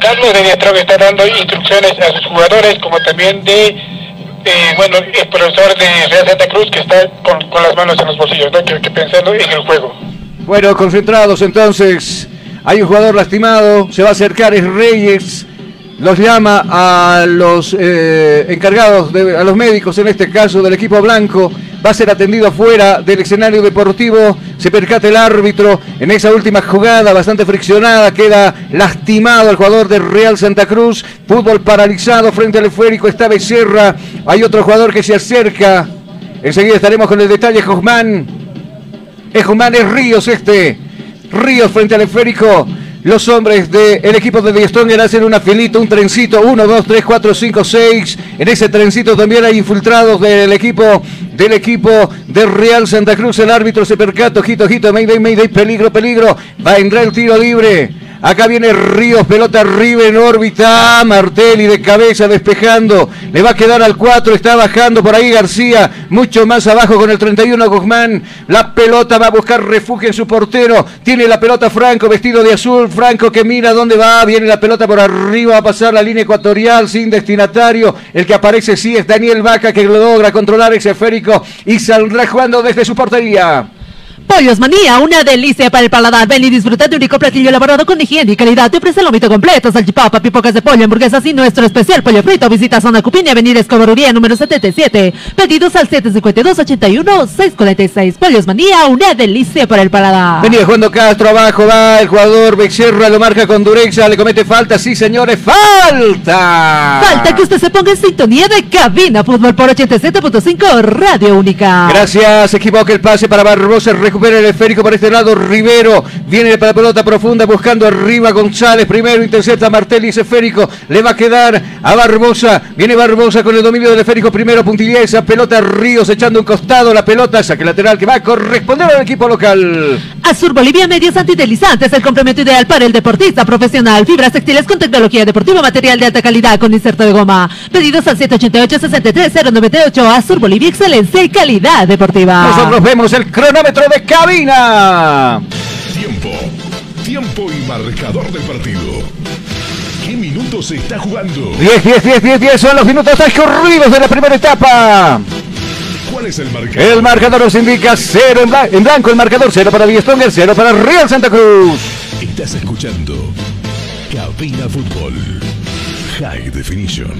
Carlos de Diestro que está dando instrucciones a sus jugadores, como también de, eh, bueno, el profesor de Real Santa Cruz que está con, con las manos en los bolsillos, ¿no? que, que pensando en el juego. Bueno, concentrados entonces. Hay un jugador lastimado, se va a acercar, es Reyes. Los llama a los eh, encargados, a los médicos en este caso del equipo blanco. Va a ser atendido afuera del escenario deportivo. Se percata el árbitro en esa última jugada bastante friccionada. Queda lastimado el jugador de Real Santa Cruz. Fútbol paralizado frente al esférico. Está Becerra. Hay otro jugador que se acerca. Enseguida estaremos con el detalle. Guzmán. Es Guzmán, es Ríos este. Ríos frente al esférico. Los hombres del equipo de Die Stronger hacen una filita, un trencito. 1, 2, 3, 4, 5, 6. En ese trencito también hay infiltrados del equipo del equipo de Real Santa Cruz. El árbitro se percata. Ojito, ojito. Mayday, mayday. Peligro, peligro. Va a entrar el tiro libre. Acá viene Ríos, pelota arriba en órbita. Martelli de cabeza despejando. Le va a quedar al 4. Está bajando por ahí García. Mucho más abajo con el 31 Guzmán. La pelota va a buscar refugio en su portero. Tiene la pelota Franco vestido de azul. Franco que mira dónde va. Viene la pelota por arriba. Va a pasar la línea ecuatorial sin destinatario. El que aparece sí es Daniel Vaca que logra controlar ese esférico y saldrá jugando desde su portería. Pollos Manía, una delicia para el paladar. Ven y disfruta de un rico platillo elaborado con higiene y calidad. Te ofrece el lomito completo, salchipapa, pipocas de pollo, hamburguesas y nuestro especial pollo frito. Visita Zona Cupiña, Avenida Escobaruría, número 77. Pedidos al 752-81-646. Pollos Manía, una delicia para el paladar. Venía jugando Castro abajo, va el jugador Becerra, lo marca con dureza, le comete falta, sí señores, falta. Falta que usted se ponga en sintonía de Cabina Fútbol por 87.5 Radio Única. Gracias, equivoca el pase para Barbosa, recupera recupera el esférico para este lado. Rivero viene para la pelota profunda buscando arriba González. Primero intercepta Martelli ese esférico. Le va a quedar a Barbosa. Viene Barbosa con el dominio del esférico. Primero puntilla esa pelota. Ríos echando un costado la pelota. Saque lateral que va a corresponder al equipo local. Azur Bolivia Medios Antideslizantes, el complemento ideal para el deportista profesional. Fibras textiles con tecnología deportiva, material de alta calidad con inserto de goma. Pedidos al 788-63098. Azur Bolivia, excelencia y calidad deportiva. Nosotros vemos el cronómetro de cabina. Tiempo. Tiempo y marcador del partido. ¿Qué minutos se está jugando? 10, 10, 10, 10, 10 son los minutos transcurridos de la primera etapa. ¿Cuál es el marcador? El marcador nos indica 0 en, bla- en blanco, el marcador 0 para Díaz Stronger, 0 para Real Santa Cruz. Estás escuchando Cabina Fútbol. High Definition.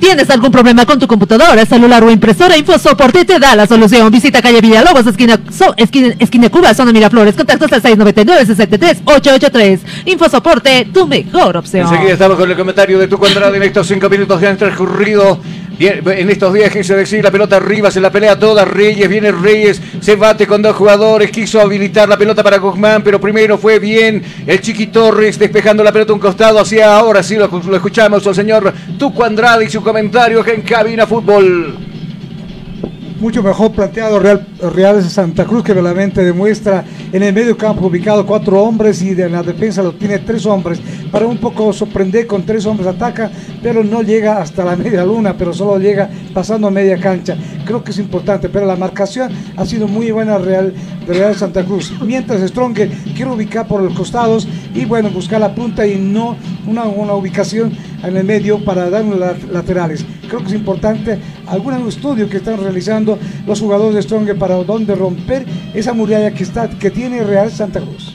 ¿Tienes algún problema con tu computadora, celular o impresora? InfoSoporte te da la solución. Visita calle Villalobos, esquina, esquina, esquina Cuba, zona Miraflores. Contactos al 699-63-883. InfoSoporte, tu mejor opción. Enseguida estamos con el comentario de tu cuadrado estos 5 minutos que han transcurrido. En estos días quise decir, la pelota arriba, se la pelea toda Reyes, viene Reyes, se bate con dos jugadores, quiso habilitar la pelota para Guzmán, pero primero fue bien el Chiqui Torres despejando la pelota a un costado, hacia ahora sí lo, escuchamos al señor Tuco Andrade y su comentario en Cabina Fútbol. Mucho mejor planteado Real, Real Santa Cruz que realmente demuestra en el medio campo ubicado cuatro hombres y de la defensa lo tiene tres hombres. Para un poco sorprender con tres hombres ataca pero no llega hasta la (laughs) media luna pero solo llega pasando media cancha. Creo que es importante pero la marcación ha sido muy buena Real de Real Santa Cruz. Mientras Stronger quiere ubicar por los costados y bueno buscar la punta y no una, una ubicación en el medio para dar unos laterales. Creo que es importante algún estudio que están realizando los jugadores de Stronger para dónde romper esa muralla que está que tiene Real Santa Cruz.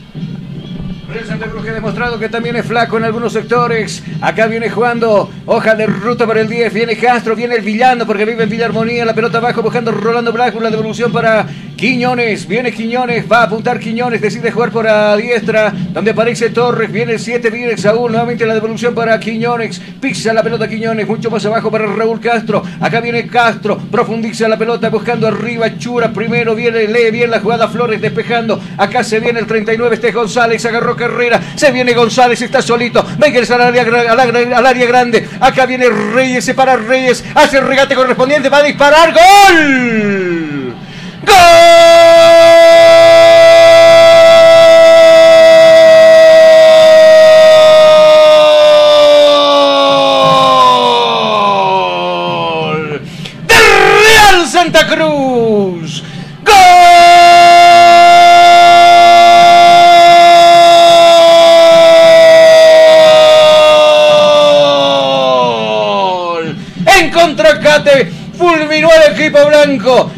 Que ha demostrado que también es flaco en algunos sectores. Acá viene jugando hoja de ruta para el 10. Viene Castro, viene el villano porque vive en Villa Armonía. La pelota abajo buscando Rolando Blanco. La devolución para Quiñones. Viene Quiñones, va a apuntar Quiñones. Decide jugar por la diestra donde aparece Torres. Viene el 7, viene Saúl. Nuevamente la devolución para Quiñones. Pisa la pelota Quiñones. Mucho más abajo para Raúl Castro. Acá viene Castro. Profundiza la pelota buscando arriba. Chura primero. Viene, lee bien la jugada Flores despejando. Acá se viene el 39. Este es González. Agarró carrera. Se viene González. Está solito. Va a ingresar al área- al área grande. Acá viene Reyes. Se para Reyes. Hace el regate correspondiente. Va a disparar. ¡Gol! ¡Gol!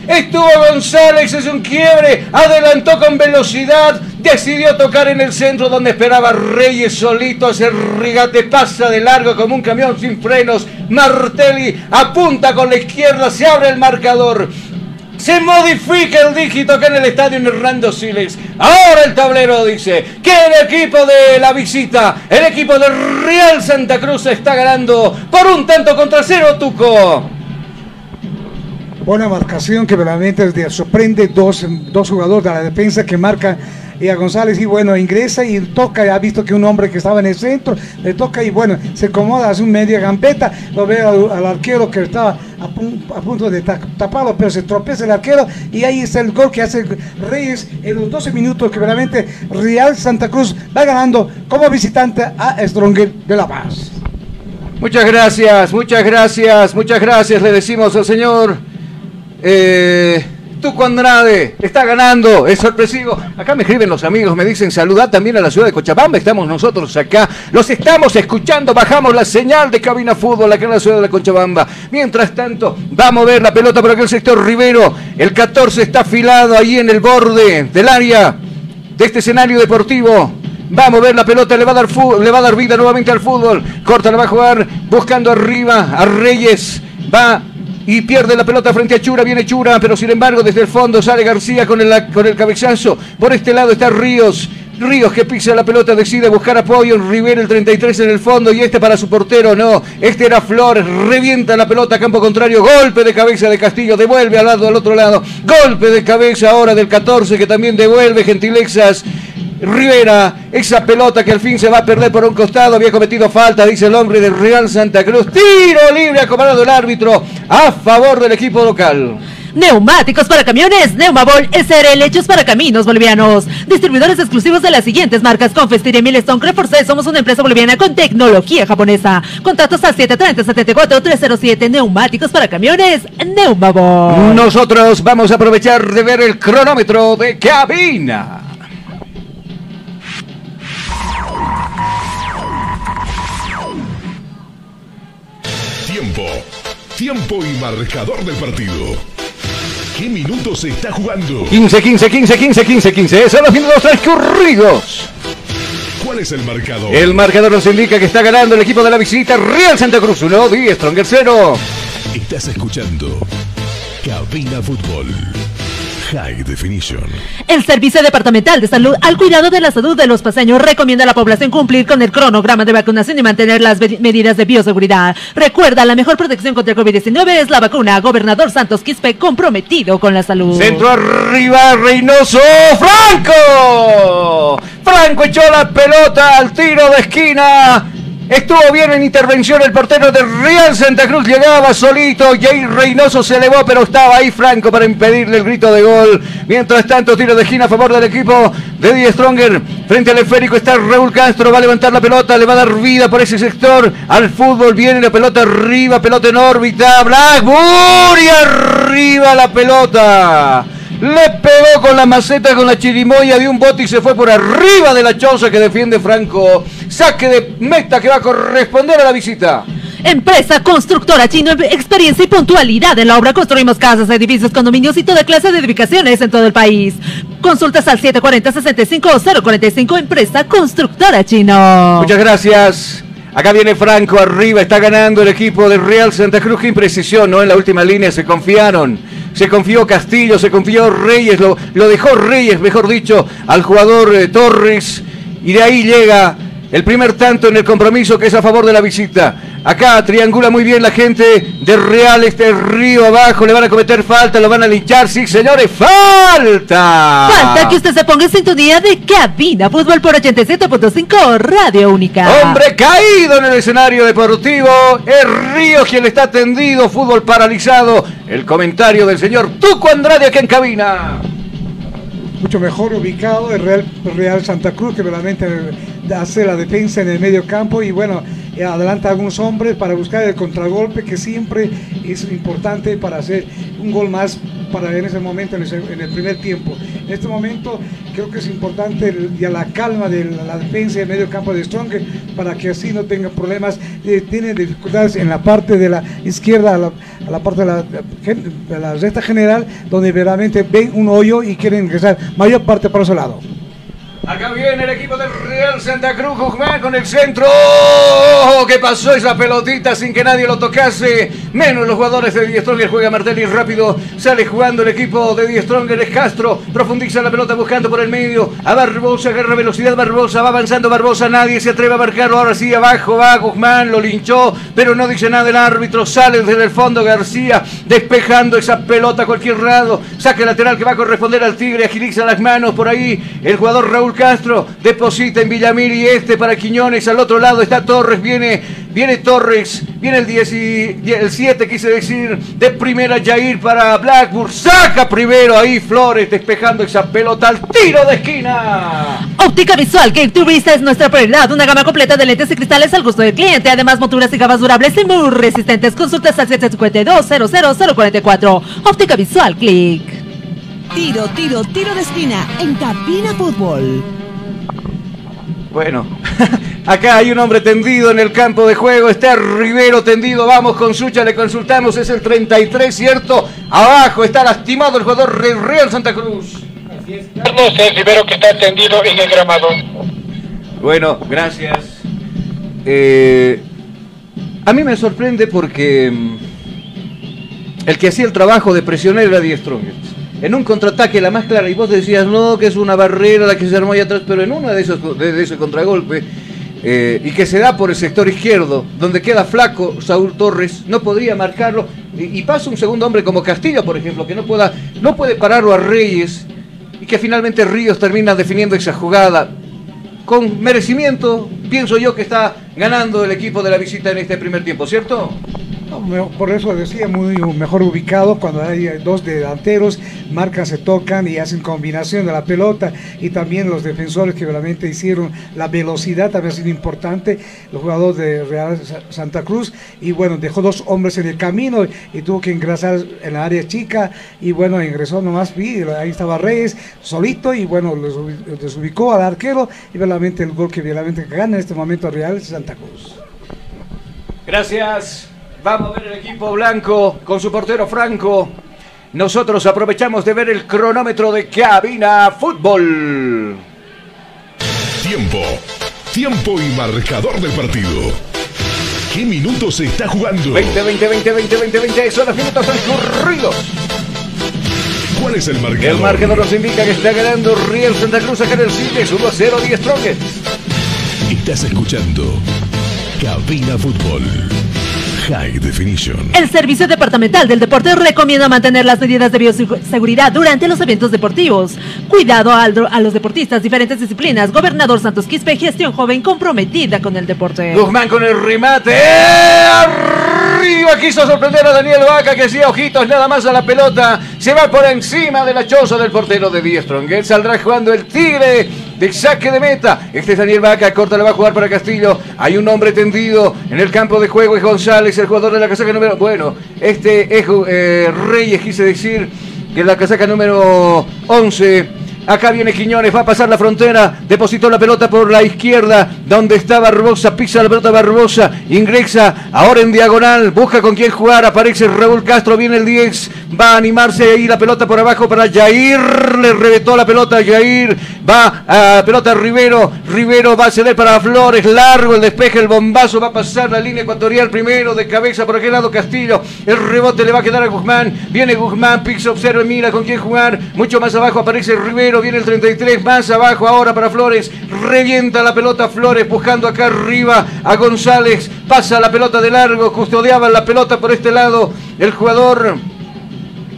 Estuvo González, es un quiebre, adelantó con velocidad, decidió tocar en el centro donde esperaba Reyes solito, ese rigate pasa de largo como un camión sin frenos. Martelli apunta con la izquierda, se abre el marcador. Se modifica el dígito que en el estadio Hernando Siles. Ahora el tablero dice que el equipo de la visita, el equipo de Real Santa Cruz está ganando por un tanto contra cero, Tuco. Buena marcación que verdaderamente sorprende dos, dos jugadores de la defensa que marcan y a González y bueno, ingresa y toca, ha visto que un hombre que estaba en el centro, le toca y bueno, se acomoda, hace un media gambeta, lo ve al, arquero que estaba a, a punto de ta- taparlo, pero se tropeza el arquero y ahí está el gol que hace Reyes en los 12 minutos que verdaderamente Real Santa Cruz va ganando como visitante a Stronger de La Paz. Muchas gracias, muchas gracias, muchas gracias, le decimos al señor eh, Tuco Andrade. Está ganando, es sorpresivo. Acá me escriben los amigos, me dicen saludad también a la ciudad de Cochabamba. Estamos nosotros acá, los estamos escuchando, bajamos la señal de cabina fútbol acá en la ciudad de Cochabamba. Mientras tanto, va a mover la pelota por aquel sector Rivero. El 14 está afilado ahí en el borde del área de este escenario deportivo. Va a mover la pelota, le va a dar le va a dar vida nuevamente al fútbol. Corta, la va a jugar buscando arriba a Reyes. Va y pierde la pelota frente a Chura. Viene Chura, pero sin embargo desde el fondo sale García con el, con el cabezazo. Por este lado está Ríos. Ríos que pisa la pelota, decide buscar apoyo. Rivera el 33 en el fondo y este para su portero, no. Este era Flores, revienta la pelota campo contrario. Golpe de cabeza de Castillo, devuelve al lado al otro lado. Golpe de cabeza ahora del 14 que también devuelve Gentilexas. Rivera, esa pelota que al fin se va a perder por un costado, había cometido falta, dice el hombre de Real Santa Cruz. Tiro libre ha cobrado el árbitro a favor del equipo local. Neumáticos para camiones, Neumabol SRL hechos para caminos bolivianos. Distribuidores exclusivos de las siguientes marcas: Confestir y Milestone Reforce. Somos una empresa boliviana con tecnología japonesa. Contactos al 730-74-307. Neumáticos para camiones, Neumabol. Nosotros vamos a aprovechar de ver el cronómetro de cabina. Tiempo. Tiempo y marcador del partido. ¿Qué minutos se está jugando? 15, 15, 15, 15, 15, 15. Son los minutos transcurridos. ¿Cuál es el marcador? El marcador nos indica que está ganando el equipo de la visita Real Santa Cruz 1, 10, Stronger 0. Estás escuchando Cabina Fútbol. High Definition. El Servicio Departamental de Salud al cuidado de la salud de los paseños recomienda a la población cumplir con el cronograma de vacunación y mantener las medidas de bioseguridad. Recuerda, la mejor protección contra el COVID-19 es la vacuna. Gobernador Santos Quispe comprometido con la salud. Centro arriba, Reynoso. ¡Franco! Franco echó la pelota al tiro de esquina. Estuvo bien en intervención el portero de Real Santa Cruz. Llegaba solito. Jair Reynoso se elevó, pero estaba ahí Franco para impedirle el grito de gol. Mientras tanto, tiro de esquina a favor del equipo de Die Stronger. Frente al esférico está Raúl Castro. Va a levantar la pelota, le va a dar vida por ese sector. Al fútbol viene la pelota arriba, pelota en órbita. Blackburn y arriba la pelota. Le pegó con la maceta, con la chirimoya de un bote y se fue por arriba de la choza que defiende Franco. Saque de meta que va a corresponder a la visita. Empresa constructora chino, experiencia y puntualidad en la obra. Construimos casas, edificios, condominios y toda clase de edificaciones en todo el país. Consultas al 740-65 Empresa constructora chino. Muchas gracias. Acá viene Franco arriba, está ganando el equipo de Real Santa Cruz. Qué imprecisión, ¿no? En la última línea se confiaron. Se confió Castillo, se confió Reyes, lo, lo dejó Reyes, mejor dicho, al jugador eh, Torres. Y de ahí llega el primer tanto en el compromiso que es a favor de la visita. Acá triangula muy bien la gente de Real, este río abajo, le van a cometer falta, lo van a linchar, sí señores, falta. Falta que usted se ponga en sintonía de Cabina Fútbol por 87.5 Radio Única. Hombre caído en el escenario deportivo. Es Ríos quien está tendido. Fútbol paralizado. El comentario del señor Tuco Andrade aquí en cabina. mucho mejor ubicado el Real, Real Santa Cruz, que realmente hace la defensa en el medio campo y bueno, adelanta a algunos hombres para buscar el contragolpe, que siempre es importante para hacer un gol más para en ese momento, en, el primer tiempo. En este momento creo que es importante el- ya la calma de la, la defensa del medio campo de Strong para que así no tenga problemas. Eh, tiene dificultades en la parte de la izquierda, a la, parte de la, de la recta general, donde verdaderamente ven un hoyo y quieren ingresar mayor parte por ese lado. Acá viene el equipo del Real Santa Cruz, Guzmán con el centro. ¡Oh! ¿Qué pasó esa pelotita sin que nadie lo tocase? Menos los jugadores de Die Stronger. Juega Martelli rápido. Sale jugando el equipo de Die Stronger. Es Castro. Profundiza la pelota buscando por el medio. A Barbosa. Agarra velocidad. Barbosa. Va avanzando Barbosa. Nadie se atreve a marcarlo. Ahora sí, abajo va Guzmán. Lo linchó. Pero no dice nada el árbitro. Sale desde el fondo García. Despejando esa pelota a cualquier lado. Saque lateral que va a corresponder al Tigre. Agiliza las manos por ahí. El jugador Raúl Castro deposita en Villamir y este para Quiñones. Al otro lado está Torres. Viene, viene Torres. Viene el 10 y el 7, quise decir. De primera Jair para Blackburn. Saca primero ahí Flores despejando esa pelota al tiro de esquina. Óptica Visual, que tu vista es nuestra prioridad. Una gama completa de lentes y cristales al gusto del cliente. Además, monturas y gafas durables y muy resistentes. Consultas al 752-00044. Óptica Visual, click. Tiro, tiro, tiro de esquina en Cabina Fútbol. Bueno, (laughs) acá hay un hombre tendido en el campo de juego. Está Rivero tendido. Vamos con Sucha, le consultamos. Es el 33, ¿cierto? Abajo está lastimado el jugador Real Santa Cruz. Carlos es Rivero que está tendido en el gramado. Bueno, gracias. Eh, a mí me sorprende porque mm, el que hacía el trabajo de presionero era Die Strongest. En un contraataque la más clara y vos decías, no, que es una barrera la que se armó ahí atrás, pero en uno de esos de, ese contragolpe eh, y que se da por el sector izquierdo, donde queda flaco Saúl Torres, no podría marcarlo y, pasa un segundo hombre como Castillo, por ejemplo, que no, pueda, no puede pararlo a Reyes y que finalmente Ríos termina definiendo esa jugada con merecimiento, pienso yo que está ganando el equipo de la visita en este primer tiempo, ¿cierto? Por eso decía, muy mejor ubicado cuando hay dos delanteros, marcan, se tocan y hacen combinación de la pelota y también los defensores que realmente hicieron la velocidad, también ha sido importante, el jugador de Real Santa Cruz y bueno, dejó dos hombres en el camino y tuvo que ingresar en la área chica y bueno, ingresó nomás, ahí estaba Reyes solito y bueno, desubicó al arquero y realmente el gol que realmente gana en este momento Real Santa Cruz. Gracias. Vamos a ver el equipo blanco con su portero Franco. Nosotros aprovechamos de ver el cronómetro de cabina fútbol. Tiempo. Tiempo y marcador del partido. ¿Qué minutos se está jugando? 20, 20, 20, 20, 20, 20. Son los minutos transcurridos. ¿Cuál es el marcador? El marcador nos indica que está ganando Riel Santa Cruz acá en el Cine. 1 0, 10 troques. Estás escuchando Cabina Fútbol. High Definition. El Servicio Departamental del Deporte recomienda mantener las medidas de bioseguridad durante los eventos deportivos. Cuidado a, los deportistas, diferentes disciplinas. Gobernador Santos Quispe, gestión joven comprometida con el deporte. Guzmán con el remate. Arriba quiso sorprender a Daniel Vaca que hacía ojitos nada más a la pelota. Se va por encima de la choza del portero de Diestron. Él saldrá jugando el Tigre de saque de meta. Este es Daniel Vaca, corta, le va a jugar para Castillo. Hay un hombre tendido en el campo de juego, es González, el jugador de la casaca número. Bueno, este es eh, Reyes, quise decir, que la casaca número 11 Acá viene Quiñones, va a pasar la frontera, depositó la pelota por la izquierda, donde está Barbosa, pisa la pelota Barbosa, ingresa, ahora en diagonal, busca con quién jugar, aparece Raúl Castro, viene el 10, va a animarse ahí la pelota por abajo para Jair, le reventó la pelota a Jair, va a pelota Rivero, Rivero va a ceder para Flores, largo el despeje, el bombazo, va a pasar la línea ecuatorial primero, de cabeza por aquel lado Castillo, el rebote le va a quedar a Guzmán, viene Guzmán, Pix observa, mira con quién jugar, mucho más abajo aparece Rivero, viene el 33, más abajo ahora para Flores, revienta la pelota Flores, buscando acá arriba a González, pasa la pelota de largo, custodiaba la pelota por este lado, el jugador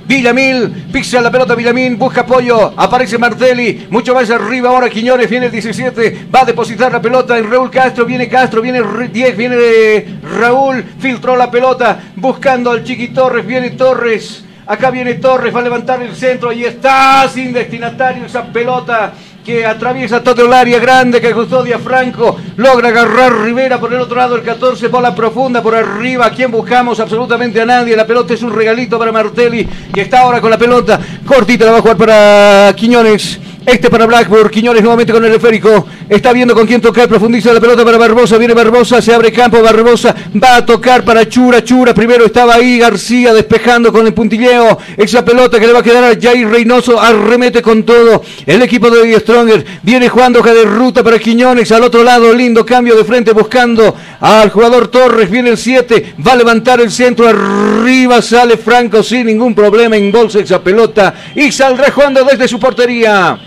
Villamil, pisa la pelota Villamil, busca apoyo, aparece Martelli, mucho más arriba ahora Quiñones, viene el 17, va a depositar la pelota en Raúl Castro, viene Castro, viene 10, viene Raúl, filtró la pelota, buscando al Chiqui Torres, viene Torres, Acá viene Torres, va a levantar el centro y está sin destinatario esa pelota que atraviesa todo el área grande que custodia Franco, logra agarrar Rivera por el otro lado, el 14, bola profunda por arriba, ¿a quién buscamos? Absolutamente a nadie, la pelota es un regalito para Martelli, que está ahora con la pelota, cortita la va a jugar para Quiñones, este para Blackburn, Quiñones nuevamente con el esférico. Está viendo con quién tocar, profundiza la pelota para Barbosa. Viene Barbosa, se abre campo, Barbosa va a tocar para Chura. Chura primero estaba ahí, García despejando con el puntilleo. Esa pelota que le va a quedar a Jair Reynoso. Arremete con todo. El equipo de Stronger viene jugando de ruta para Quiñones. Al otro lado, lindo cambio de frente buscando al jugador Torres. Viene el 7, va a levantar el centro. Arriba sale Franco sin ningún problema. En bolsa esa pelota y saldrá jugando desde su portería.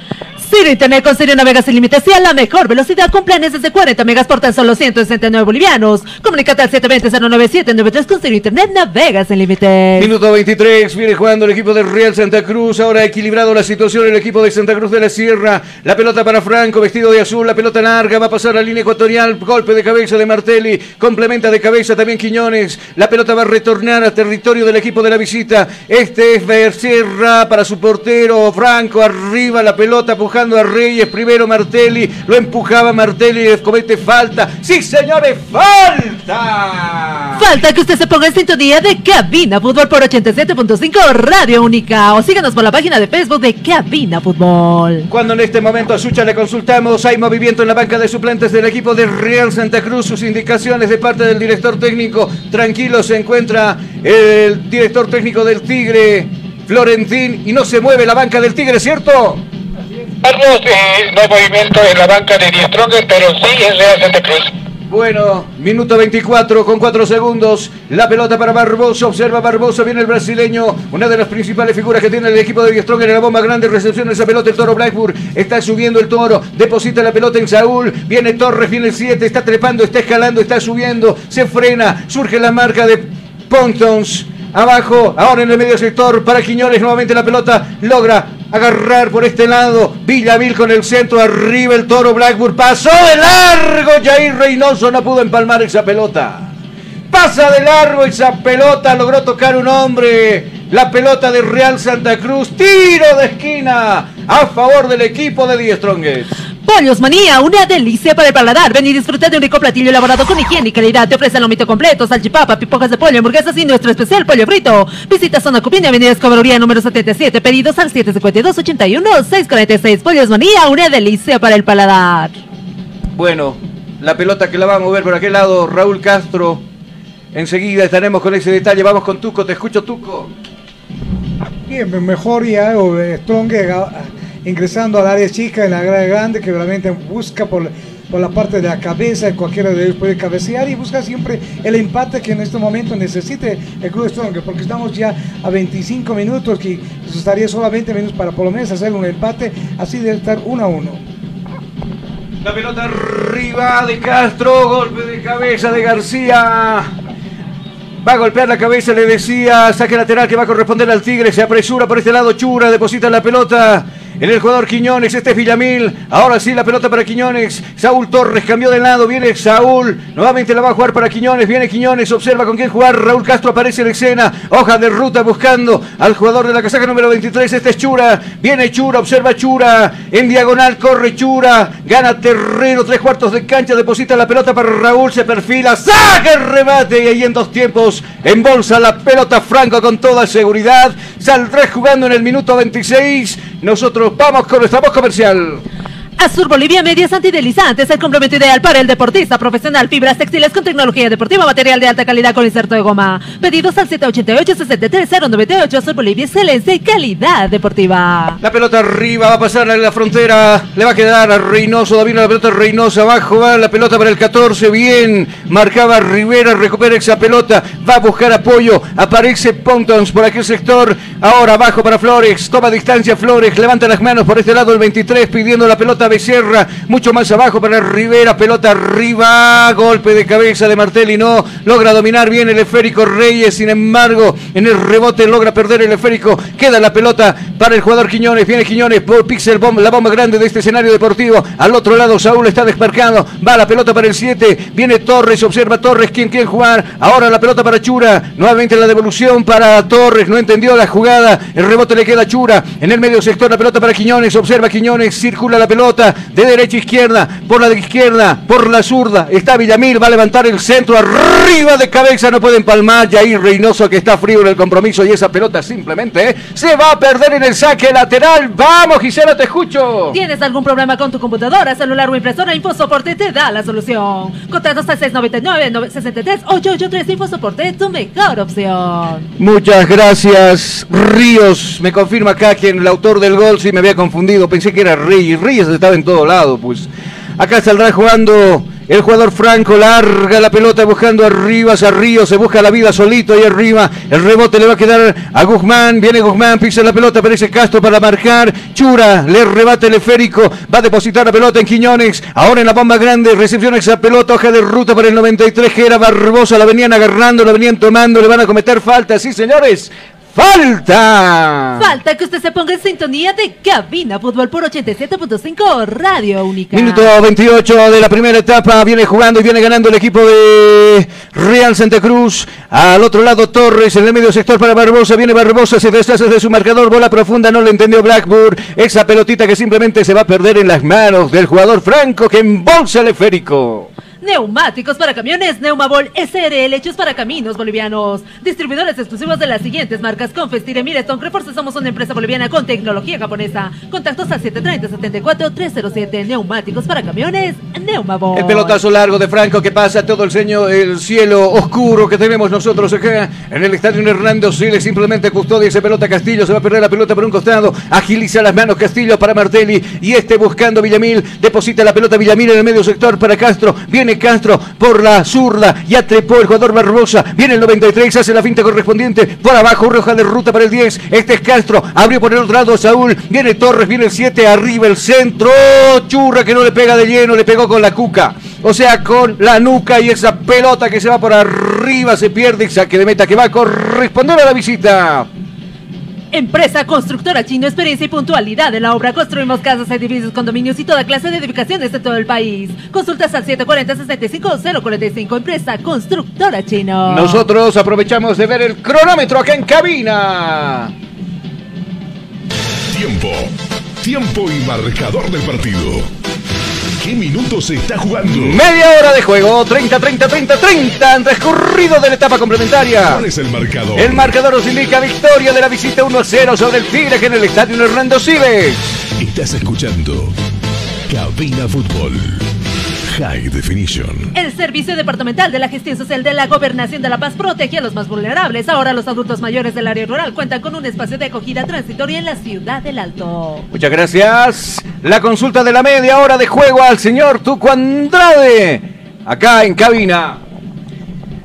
Ciro Internet con Ciro Navegas sin límites y a la mejor velocidad con planes desde 40 megas por tan solo 169 bolivianos. Comunícate al 720-097-93 con Ciro Internet Navegas sin límites. Minuto 23, viene jugando el equipo de Real Santa Cruz. Ahora ha equilibrado la situación el equipo de Santa Cruz de la Sierra. La pelota para Franco, vestido de azul, la pelota larga, va a pasar la línea ecuatorial. Golpe de cabeza de Martelli, complementa de cabeza también Quiñones. La pelota va a retornar al territorio del equipo de la visita. Este es Becerra para su portero. Franco arriba, la pelota a Reyes, primero Martelli, lo empujaba Martelli, comete falta. Sí, señores, falta. Falta que usted se ponga en sintonía de Cabina Fútbol por 87.5 Radio Única o síganos por la página de Facebook de Cabina Fútbol. Cuando en este momento a Sucha le consultamos, hay movimiento en la banca de suplentes del equipo de Real Santa Cruz, sus indicaciones de parte del director técnico. Tranquilo se encuentra el director técnico del Tigre, Florentín, y no se mueve la banca del Tigre, ¿cierto? Carlos, eh, no hay movimiento en la banca de Die pero sí es Real Santa Cruz. Bueno, minuto 24 con 4 segundos. La pelota para Barbosa. Observa Barbosa. Viene el brasileño. Una de las principales figuras que tiene el equipo de Strong en la bomba grande. Recepción esa pelota. El toro Blackburn. Está subiendo el toro. Deposita la pelota en Saúl. Viene Torres. Viene el 7. Está trepando. Está escalando. Está subiendo. Se frena. Surge la marca de Pontons. Abajo, ahora en el medio sector para Quiñones, nuevamente la pelota logra agarrar por este lado. Villamil con el centro, arriba el toro Blackburn. Pasó de largo, Jair Reynoso no pudo empalmar esa pelota. Pasa de largo esa pelota, logró tocar un hombre. La pelota de Real Santa Cruz, tiro de esquina a favor del equipo de Die Strongest. Pollos Manía, una delicia para el paladar. Ven y disfruta de un rico platillo elaborado con higiene y calidad. Te ofrece el lomito completo, salchipapa, pipojas de pollo, hamburguesas y nuestro especial pollo frito. Visita Zona Cupina, Avenida Escobaruría número 77. Pedidos al 752-81-646. Pollos Manía, una delicia para el paladar. Bueno, la pelota que la va a mover por aquel lado, Raúl Castro. Enseguida estaremos con ese detalle. Vamos con Tuco, te escucho Tuco. Bien, mejor ya o eh, Strong ingresando al área chica en la área grande que realmente busca por, por la parte de la cabeza, cualquiera de ellos puede cabecear y busca siempre el empate que en este momento necesite el Club Strong, porque estamos ya a 25 minutos que estaría solamente minutos para por lo menos hacer un empate, así de estar uno a uno. La pelota arriba de Castro, golpe de cabeza de García. Va a golpear la cabeza, le decía, saque lateral que va a corresponder al Tigre, se apresura por este lado Chura, deposita la pelota en el jugador Quiñones, este es Villamil, ahora sí la pelota para Quiñones, Saúl Torres cambió de lado, viene Saúl, nuevamente la va a jugar para Quiñones, viene Quiñones, observa con quién jugar, Raúl Castro aparece en escena, hoja de ruta buscando al jugador de la casaca número 23, este es Chura, viene Chura, observa Chura, en diagonal corre Chura, gana terreno, tres cuartos de cancha, deposita la pelota para Raúl, se perfila, saca el remate y ahí en dos tiempos embolsa la pelota Franco con toda seguridad, saldrá jugando en el minuto 26, nosotros vamos con nuestra voz comercial. Azur Bolivia Medias Antidelizantes, el complemento ideal para el deportista profesional. Fibras textiles con tecnología deportiva, material de alta calidad con inserto de goma. Pedidos al 788-63098. Azur Bolivia, excelencia y calidad deportiva. La pelota arriba va a pasar a la frontera. Le va a quedar a Reynoso. David la pelota Reynoso. Abajo va la pelota para el 14. Bien. Marcaba Rivera. Recupera esa pelota. Va a buscar apoyo. Aparece Pontons por aquel sector. Ahora abajo para Flores. Toma distancia Flores. Levanta las manos por este lado el 23 pidiendo la pelota Becerra, mucho más abajo para Rivera, pelota arriba, golpe de cabeza de Martelli, no logra dominar bien el esférico Reyes, sin embargo, en el rebote logra perder el esférico, queda la pelota para el jugador Quiñones, viene Quiñones por Pixel Bomb, la bomba grande de este escenario deportivo, al otro lado Saúl está despercando, va la pelota para el 7, viene Torres, observa Torres, quien quiere jugar, ahora la pelota para Chura, nuevamente la devolución para Torres, no entendió la jugada, el rebote le queda a Chura, en el medio sector la pelota para Quiñones, observa Quiñones, circula la pelota, de derecha a izquierda, por la de izquierda, por la zurda. Está Villamil, va a levantar el centro arriba de cabeza, no puede empalmar. Jair Reynoso que está frío en el compromiso y esa pelota simplemente ¿eh? se va a perder en el saque lateral. Vamos, Gisela, te escucho. ¿Tienes algún problema con tu computadora, celular o impresora? InfoSoporte te da la solución. Contactos al 699-63-883 InfoSoporte, tu mejor opción. Muchas gracias, Ríos. Me confirma acá quien el autor del gol, si me había confundido, pensé que era Reyes. Reyes en todo lado, pues. Acá saldrá jugando el jugador Franco, larga la pelota buscando arriba hacia se busca la vida solito ahí arriba. El rebote le va a quedar a Guzmán, viene Guzmán, pisa la pelota, aparece Castro para marcar. Chura le rebate el esférico, va a depositar la pelota en Quiñones. Ahora en la bomba grande, recepciona esa pelota, hoja de ruta para el 93, que era Barbosa, la venían agarrando, la venían tomando, le van a cometer falta, sí señores. ¡Falta! Falta que usted se ponga en sintonía de Cabina Fútbol por 87.5 Radio Única. Minuto 28 de la primera etapa. Viene jugando y viene ganando el equipo de Real Santa Cruz. Al otro lado Torres en el medio sector para Barbosa. Viene Barbosa, se deshace de su marcador. Bola profunda, no le entendió Blackburn. Esa pelotita que simplemente se va a perder en las manos del jugador Franco que embolsa el esférico. Neumáticos para camiones Neumabol SRL hechos para caminos bolivianos. Distribuidores exclusivos de las siguientes marcas Confestire Mileton. Refuerza somos una empresa boliviana con tecnología japonesa. Contactos al 730-74-307. Neumáticos para camiones Neumabol. El pelotazo largo de Franco que pasa todo el, seño, el cielo oscuro que tenemos nosotros acá en el estadio Hernando Siles. Simplemente custodia esa pelota Castillo. Se va a perder la pelota por un costado. Agiliza las manos Castillo para Martelli. Y este buscando Villamil. Deposita la pelota Villamil en el medio sector para Castro. Viene viene Castro por la zurda, ya trepó el jugador Barbosa, viene el 93, hace la finta correspondiente, por abajo, roja de ruta para el 10, este es Castro, abrió por el otro lado Saúl, viene Torres, viene el 7, arriba el centro, churra que no le pega de lleno, le pegó con la cuca, o sea, con la nuca y esa pelota que se va por arriba, se pierde y saque de meta que va a corresponder a la visita. Empresa Constructora Chino, experiencia y puntualidad en la obra. Construimos casas, edificios, condominios y toda clase de edificaciones de todo el país. Consultas al 740-65045. Empresa Constructora Chino. Nosotros aprovechamos de ver el cronómetro acá en cabina. Tiempo. Tiempo y marcador del partido. ¿Qué minutos se está jugando? Media hora de juego, 30, 30, 30, 30 han transcurrido de la etapa complementaria. ¿Cuál es el marcador? El marcador nos indica victoria de la visita 1 0 sobre el Tigre en el estadio Hernando Siles. Estás escuchando Cabina Fútbol. High Definition. El Servicio Departamental de la Gestión Social de la Gobernación de La Paz protege a los más vulnerables. Ahora los adultos mayores del área rural cuentan con un espacio de acogida transitoria en la ciudad del Alto. Muchas gracias. La consulta de la media hora de juego al señor Tuco Andrade. Acá en cabina.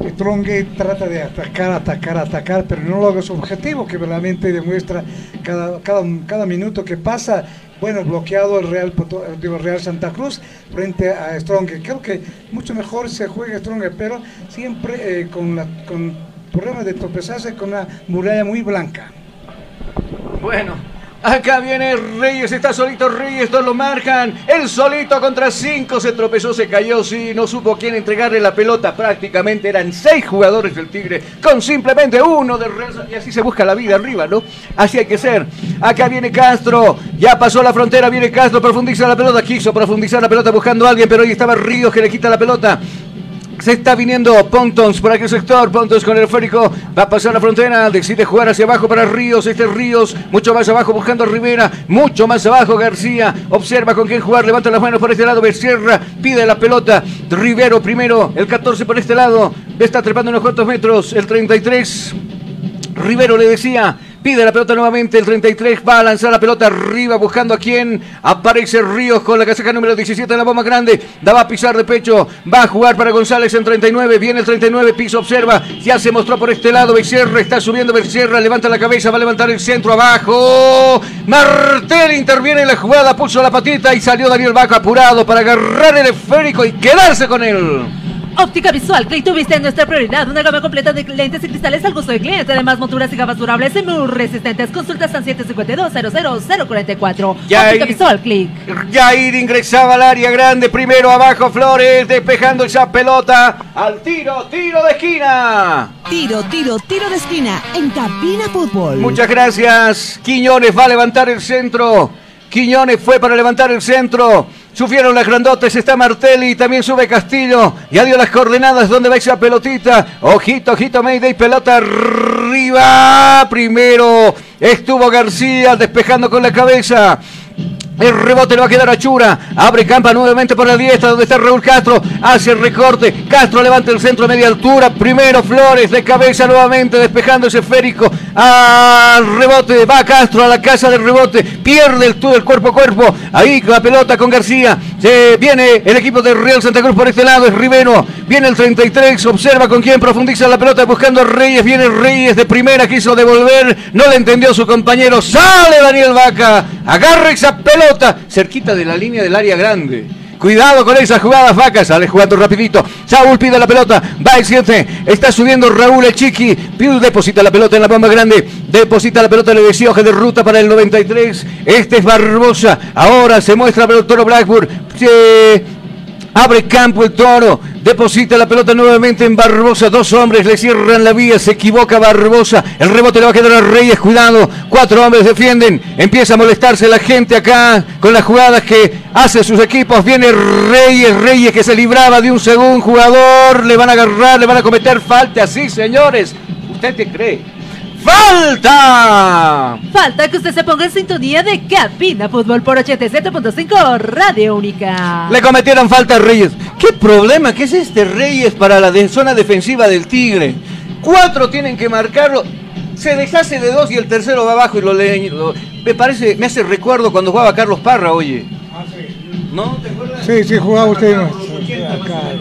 Stronge trata de atacar, atacar, atacar, pero no logra su objetivo, que realmente demuestra cada, cada, cada minuto que pasa. Bueno, bloqueado el Real, eh, digo, Real Santa Cruz frente a Strong. Creo que mucho mejor se juega Strong, pero siempre eh, con, la, con problemas de tropezarse con una muralla muy blanca. Bueno, acá viene Reyes, está solito Reyes, todos lo marcan. El solito contra cinco se tropezó, se cayó, sí, no supo quién entregarle la pelota. Prácticamente eran seis jugadores del Tigre con simplemente uno de Real. Y así se busca la vida arriba, ¿no? Así hay que ser. Acá viene Castro, ya pasó la frontera, viene Castro, profundiza la pelota, quiso profundizar la pelota buscando a alguien, pero ahí estaba Ríos que le quita la pelota. Se está viniendo Pontons por aquel sector. Pontons con el esférico. Va a pasar la frontera. Decide jugar hacia abajo para Ríos. Este es Ríos. Mucho más abajo buscando a Rivera. Mucho más abajo García. Observa con quién jugar. Levanta las manos por este lado. Becerra. Pide la pelota. Rivero primero. El 14 por este lado. Está trepando unos cuantos metros. El 33. Rivero le decía, pide la pelota nuevamente, el 33 va a lanzar la pelota arriba buscando a quién, aparece Ríos con la casaca número 17 en la bomba grande, da va a pisar de pecho, va a jugar para González en 39, viene el 39, piso, observa, ya se mostró por este lado, Becerra está subiendo, Becerra levanta la cabeza, va a levantar el centro abajo, Martel interviene en la jugada, puso la patita y salió Daniel Vaca apurado para agarrar el esférico y quedarse con él. Óptica Visual, Click tuviste nuestra prioridad. Una gama completa de lentes y cristales al gusto del cliente. Además, monturas y gafas durables y muy resistentes. Consultas al 752-00044. Ya Óptica Visual, Click. Jair ingresaba al área grande, primero abajo Flores, despejando esa pelota al tiro, tiro de esquina. Tiro, tiro, tiro de esquina en Cabina Fútbol. Muchas gracias. Quiñones va a levantar el centro. Quiñones fue para levantar el centro. Subieron las grandotes, está Martelli, también sube Castillo. Ya dio las coordenadas donde va esa pelotita. Ojito, ojito, Mayday, pelota arriba. Primero estuvo García despejando con la cabeza. El rebote le va a quedar a Chura. Abre campa nuevamente por la diestra donde está Raúl Castro. Hace el recorte. Castro levanta el centro a media altura. Primero Flores de cabeza nuevamente despejando ese esférico. Al rebote. Va Castro a la casa del rebote. Pierde el, el cuerpo a cuerpo. Ahí la pelota con García. Se viene el equipo de Real Santa Cruz por este lado. Es Rivero. Viene el 33. Observa con quién profundiza la pelota buscando a Reyes. Viene Reyes de primera. Quiso devolver. No le entendió su compañero. Sale Daniel Vaca. Agarra esa pelota cerquita de la línea del área grande. Cuidado con esas jugadas vacas. Sale jugando rapidito. Saúl pide la pelota. Va el 7. Está subiendo Raúl el Chiqui. Piu deposita la pelota en la bomba grande. Deposita la pelota. Le decía hoja de ruta para el 93. Este es Barbosa. Ahora se muestra Toro Blackburn. Se Abre campo el toro, deposita la pelota nuevamente en Barbosa, dos hombres le cierran la vía, se equivoca Barbosa, el rebote le va a quedar a Reyes, cuidado, cuatro hombres defienden, empieza a molestarse la gente acá con las jugadas que hace sus equipos, viene Reyes, Reyes que se libraba de un segundo jugador, le van a agarrar, le van a cometer falta, sí señores, ¿usted qué cree? ¡Falta! Falta que usted se ponga en sintonía de Cabina Fútbol por 87.5 Radio Única. Le cometieron falta a Reyes. ¿Qué problema que es este Reyes para la de- zona defensiva del Tigre? Cuatro tienen que marcarlo. Se deshace de dos y el tercero va abajo y lo lee. lo- me parece, me hace recuerdo cuando jugaba Carlos Parra, oye. ¿No? ¿Te acuerdas? Sí, sí, jugaba usted. ¿no?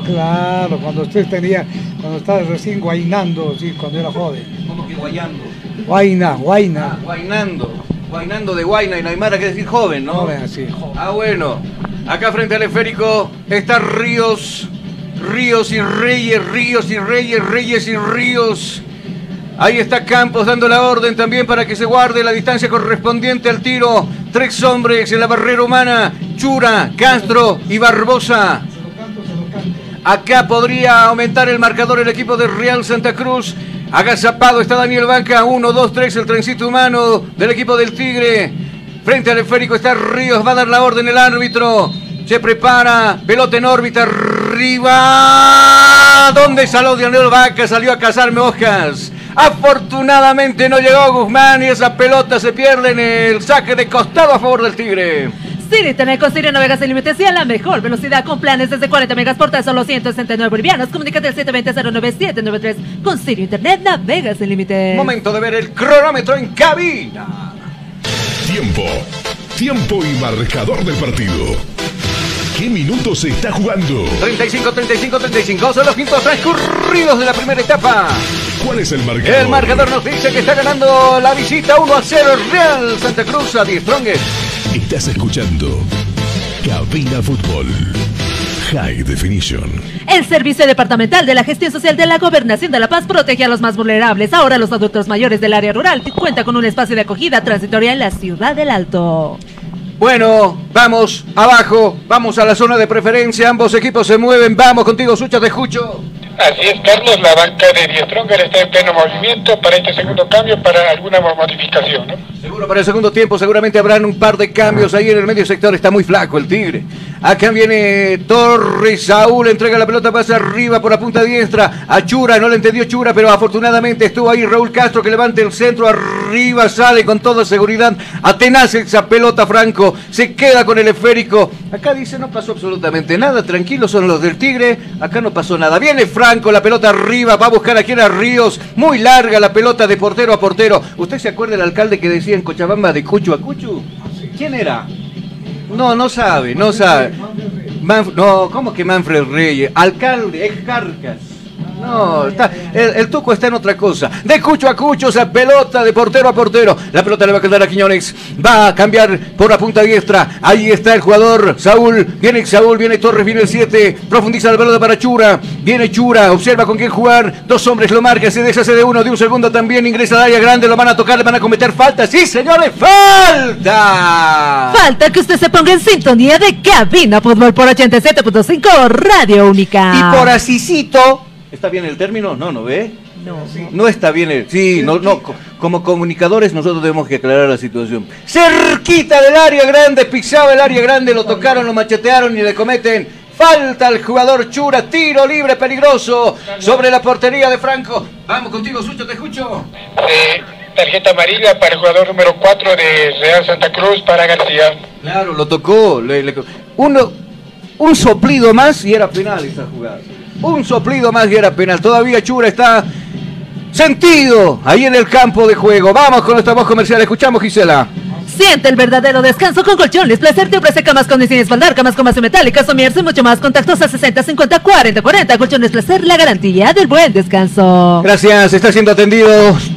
Claro, cuando usted tenía, cuando estaba recién guainando, sí, cuando era joven. ¿Cómo que guayando? Guaina, guaina. Guainando. Guainando de Guaina y Naimara quiere decir joven, ¿no? Joven, así, joven. Ah, bueno. Acá frente al esférico está Ríos. Ríos y Reyes, Ríos y Reyes, Reyes y Ríos. Ahí está Campos dando la orden también para que se guarde la distancia correspondiente al tiro. Tres hombres en la barrera humana. Chura, Castro y Barbosa. Acá podría aumentar el marcador el equipo de Real Santa Cruz. Agazapado está Daniel Banca. 1, 2, 3, el trencito humano del equipo del Tigre. Frente al esférico está Ríos. Va a dar la orden el árbitro. Se prepara. Pelota en órbita. Arriba. ¿Dónde salió Daniel Banca? Salió a cazar hojas. Afortunadamente no llegó Guzmán y esa pelota se pierde en el saque de costado a favor del Tigre. Siri Internet con Siri navegas sin límites y a la mejor velocidad con planes desde 40 megas por tan solo 169 bolivianos. Comunícate al 720-09793. Con Siri Internet navegas sin límites. Momento de ver el cronómetro en cabina. Tiempo. Tiempo y marcador del partido. ¿Qué minutos se está jugando? 35, 35, 35 son los quintos transcurridos de la primera etapa. ¿Cuál es el marcador? El marcador nos dice que está ganando la visita 1 a 0 Real Santa Cruz a 10 Strongest. Estás escuchando Cabina Fútbol. High Definition. El Servicio Departamental de la Gestión Social de la Gobernación de La Paz protege a los más vulnerables. Ahora los adultos mayores del área rural cuenta con un espacio de acogida transitoria en la ciudad del Alto. Bueno, vamos abajo, vamos a la zona de preferencia, ambos equipos se mueven, vamos contigo, Sucha, te escucho. Así es, Carlos, la banca de Die Stronger está en pleno movimiento para este segundo cambio, para alguna modificación, ¿no? Seguro para el segundo tiempo, seguramente habrán un par de cambios ahí en el medio sector, está muy flaco el Tigre. Acá viene Torres, Saúl entrega la pelota, pasa arriba por la punta diestra a Chura, no le entendió Chura, pero afortunadamente estuvo ahí Raúl Castro que levanta el centro, arriba sale con toda seguridad, atenace esa pelota Franco, se queda con el esférico. Acá dice no pasó absolutamente nada, tranquilos son los del Tigre, acá no pasó nada. Viene Franco, la pelota arriba, va a buscar a quien a Ríos, muy larga la pelota de portero a portero. ¿Usted se acuerda del alcalde que decía en Cochabamba de Cuchu a Cuchu? ¿Quién era? No, no sabe, no sabe. No, ¿cómo que Manfred Reyes? Alcalde, ex Carcas. No, está, el, el tuco está en otra cosa. De cucho a cucho, esa pelota de portero a portero. La pelota le va a quedar a Quiñones. Va a cambiar por la punta diestra. Ahí está el jugador. Saúl. Viene Saúl, viene Torres, viene el 7. Profundiza la pelota para Chura. Viene Chura. Observa con quién jugar. Dos hombres lo marca. Se deshace de uno. De un segundo también. Ingresa al área grande. Lo van a tocar. Le van a cometer falta. Sí, señores. Falta. Falta que usted se ponga en sintonía de Cabina Fútbol por 87.5 Radio Única. Y por asícito. ¿Está bien el término? No, ¿no ve? No, No está bien el. Sí, no, no. co- Como comunicadores, nosotros tenemos que aclarar la situación. Cerquita del área grande, pisaba el área grande, lo tocaron, lo machetearon y le cometen. Falta al jugador Chura, tiro libre peligroso sobre la portería de Franco. Vamos contigo, Sucho, te escucho. Eh, tarjeta amarilla para el jugador número 4 de Real Santa Cruz, para García. Claro, lo tocó. le- le- uno, un soplido más y era penal esa jugada. Un soplido más y era penal. Todavía Chura está sentido ahí en el campo de juego. Vamos con nuestra voz comercial. Escuchamos, Gisela. Siente el verdadero descanso con colchones. Placer te ofrece camas con diseño espaldar, camas con base metálica, somierse y mucho más. Contactos a 60 50 40 40. Colchones Placer, la garantía del buen descanso. Gracias, está siendo atendido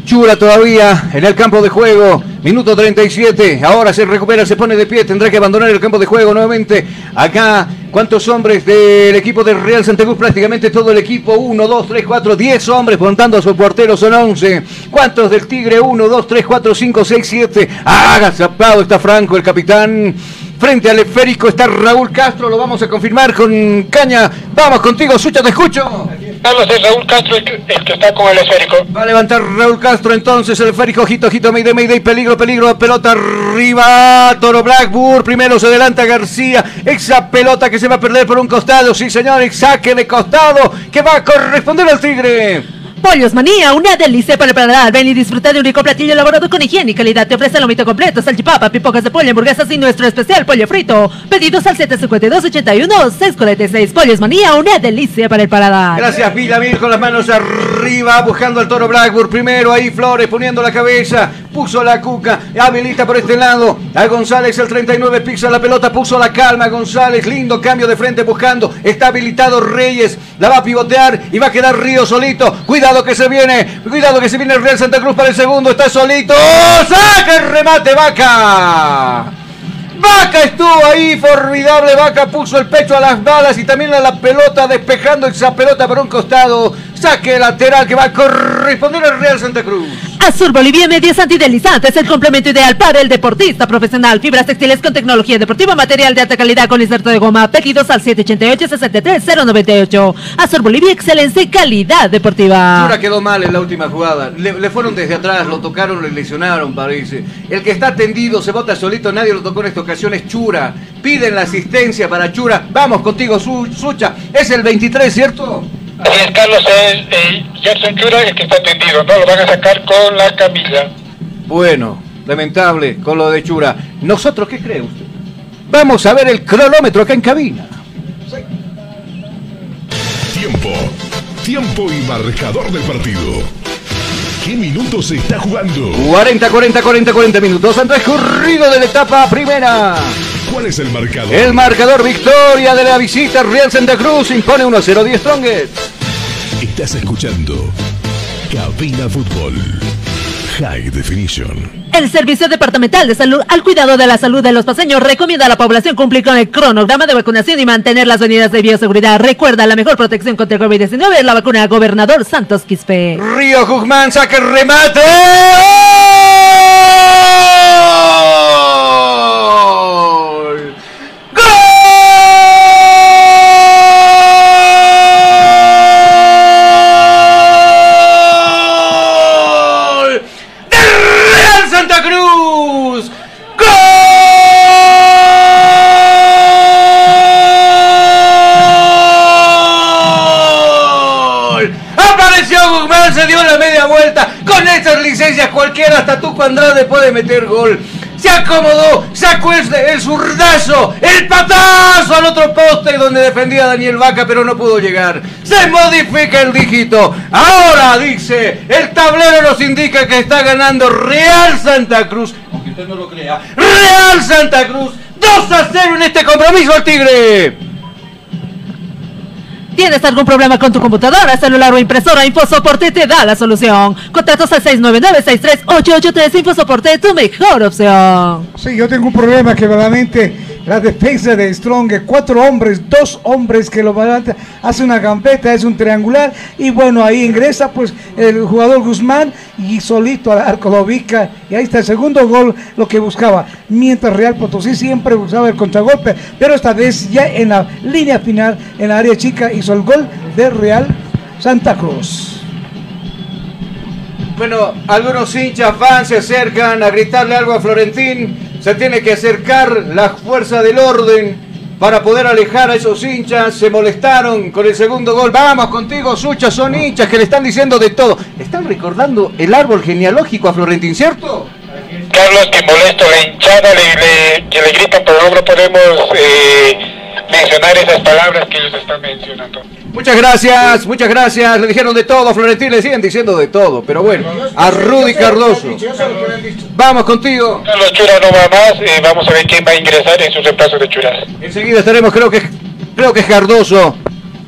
Chura todavía en el campo de juego. Minuto 37. Ahora se recupera, se pone de pie. Tendrá que abandonar el campo de juego nuevamente. Acá, ¿cuántos hombres del equipo de Real Santa Cruz? Prácticamente todo el equipo. 1, 2, 3, 4, 10 hombres. Contando a su portero son 11. ¿Cuántos del Tigre? 1, 2, 3, 4, 5, 6, 7. Haga zapado está Franco, el capitán. Frente al esférico está Raúl Castro. Lo vamos a confirmar con caña. Vamos contigo, Sucha, te escucho. Carlos es Raúl Castro el que, el que está con el esférico. Va a levantar Raúl Castro entonces el esférico, ojito, ojito, Mayday, Mayday, peligro, peligro, pelota arriba, Toro Blackburn, primero se adelanta García, esa pelota que se va a perder por un costado, sí señor, saque de costado, que va a corresponder al Tigre. Pollos Manía, una delicia para el paladar. Ven y disfruta de un rico platillo elaborado con higiene y calidad. Te ofrece el lomito completo, salchipapa, pipocas de pollo, hamburguesas y nuestro especial pollo frito. Pedidos al 752-81-646. Pollos Manía, una delicia para el paladar. Gracias Villamil con las manos arriba. Buscando al toro Blackburn. Primero ahí Flores poniendo la cabeza. Puso la cuca. Habilita por este lado. A González el 39 pisa la pelota. Puso la calma. González. Lindo cambio de frente buscando. Está habilitado Reyes. La va a pivotear y va a quedar Río solito. Cuidado que se viene. Cuidado que se viene el Real Santa Cruz para el segundo. Está solito. ¡Saca el remate, vaca! Vaca estuvo ahí, formidable. Vaca puso el pecho a las balas y también a la pelota, despejando esa pelota por un costado. Saque lateral que va a corresponder al Real Santa Cruz. Azul Bolivia Medias Antideslizantes, el complemento ideal para el deportista profesional. Fibras textiles con tecnología deportiva, material de alta calidad con inserto de goma. Pedidos al 788-63098. Azul Bolivia, excelencia y calidad deportiva. Chura quedó mal en la última jugada. Le, fueron desde atrás, lo tocaron, le lesionaron, parece. El que está tendido se bota solito, nadie lo tocó en esta ocasión, es Chura. Piden la asistencia para Chura. Vamos contigo, Su- Sucha. Es el 23, ¿cierto? Así es, Carlos, es eh, Jackson Chura el que está tendido, ¿no? Lo van a sacar con la camilla. Bueno, lamentable con lo de Chura. ¿Nosotros qué cree usted? Vamos a ver el cronómetro acá en cabina. Tiempo. Tiempo y marcador del partido. ¿Qué minutos se está jugando? 40, 40, 40, 40 minutos han transcurrido de la etapa primera. ¿Cuál es el marcador? El marcador victoria de la visita Real Santa Cruz impone 1 0 10 Strongest. Estás escuchando Cabina Fútbol. High Definition. El Servicio Departamental de Salud al cuidado de la salud de los paseños recomienda a la población cumplir con el cronograma de vacunación y mantener las medidas de bioseguridad. Recuerda, la mejor protección contra el COVID-19 es la vacuna Gobernador Santos Quispe. Río Guzmán saca el remate. ¡Gol! Se dio la media vuelta. Con estas licencias cualquiera, hasta Tuco Andrade puede meter gol. Se acomodó, sacó el, el zurdazo, el patazo al otro poste donde defendía Daniel Vaca, pero no pudo llegar. Se modifica el dígito. Ahora dice, el tablero nos indica que está ganando Real Santa Cruz. Aunque usted no lo crea. Real Santa Cruz, 2 a 0 en este compromiso al Tigre. ¿Tienes algún problema con tu computadora, celular o impresora? InfoSoporte te da la solución. Contratos al 699-63883. InfoSoporte, tu mejor opción. Sí, yo tengo un problema que verdaderamente la defensa de Strong, cuatro hombres, dos hombres que lo van a- hace una gambeta, es un triangular y bueno, ahí ingresa pues el jugador Guzmán y solito al arco lo ubica y ahí está el segundo gol, lo que buscaba. Mientras Real Potosí siempre buscaba el contragolpe, pero esta vez ya en la línea final, en la área chica, hizo el gol de Real Santa Cruz. Bueno, algunos hinchas van, se acercan a gritarle algo a Florentín. Se tiene que acercar la fuerza del orden para poder alejar a esos hinchas. Se molestaron con el segundo gol. Vamos contigo, Sucha. Son hinchas que le están diciendo de todo. Están recordando el árbol genealógico a Florentín, ¿cierto? Carlos, que molesto la hinchada, le, le- que le gritan, pero no podemos eh, mencionar esas palabras que ellos están mencionando. Muchas gracias, muchas gracias. Le dijeron de todo a Florentín, le siguen diciendo de todo. Pero bueno, a Rudy Cardoso. Vamos contigo. Carlos Chura no va más, eh, vamos a ver quién va a ingresar en su reemplazo de Chura. Enseguida estaremos, creo que creo que es Cardoso.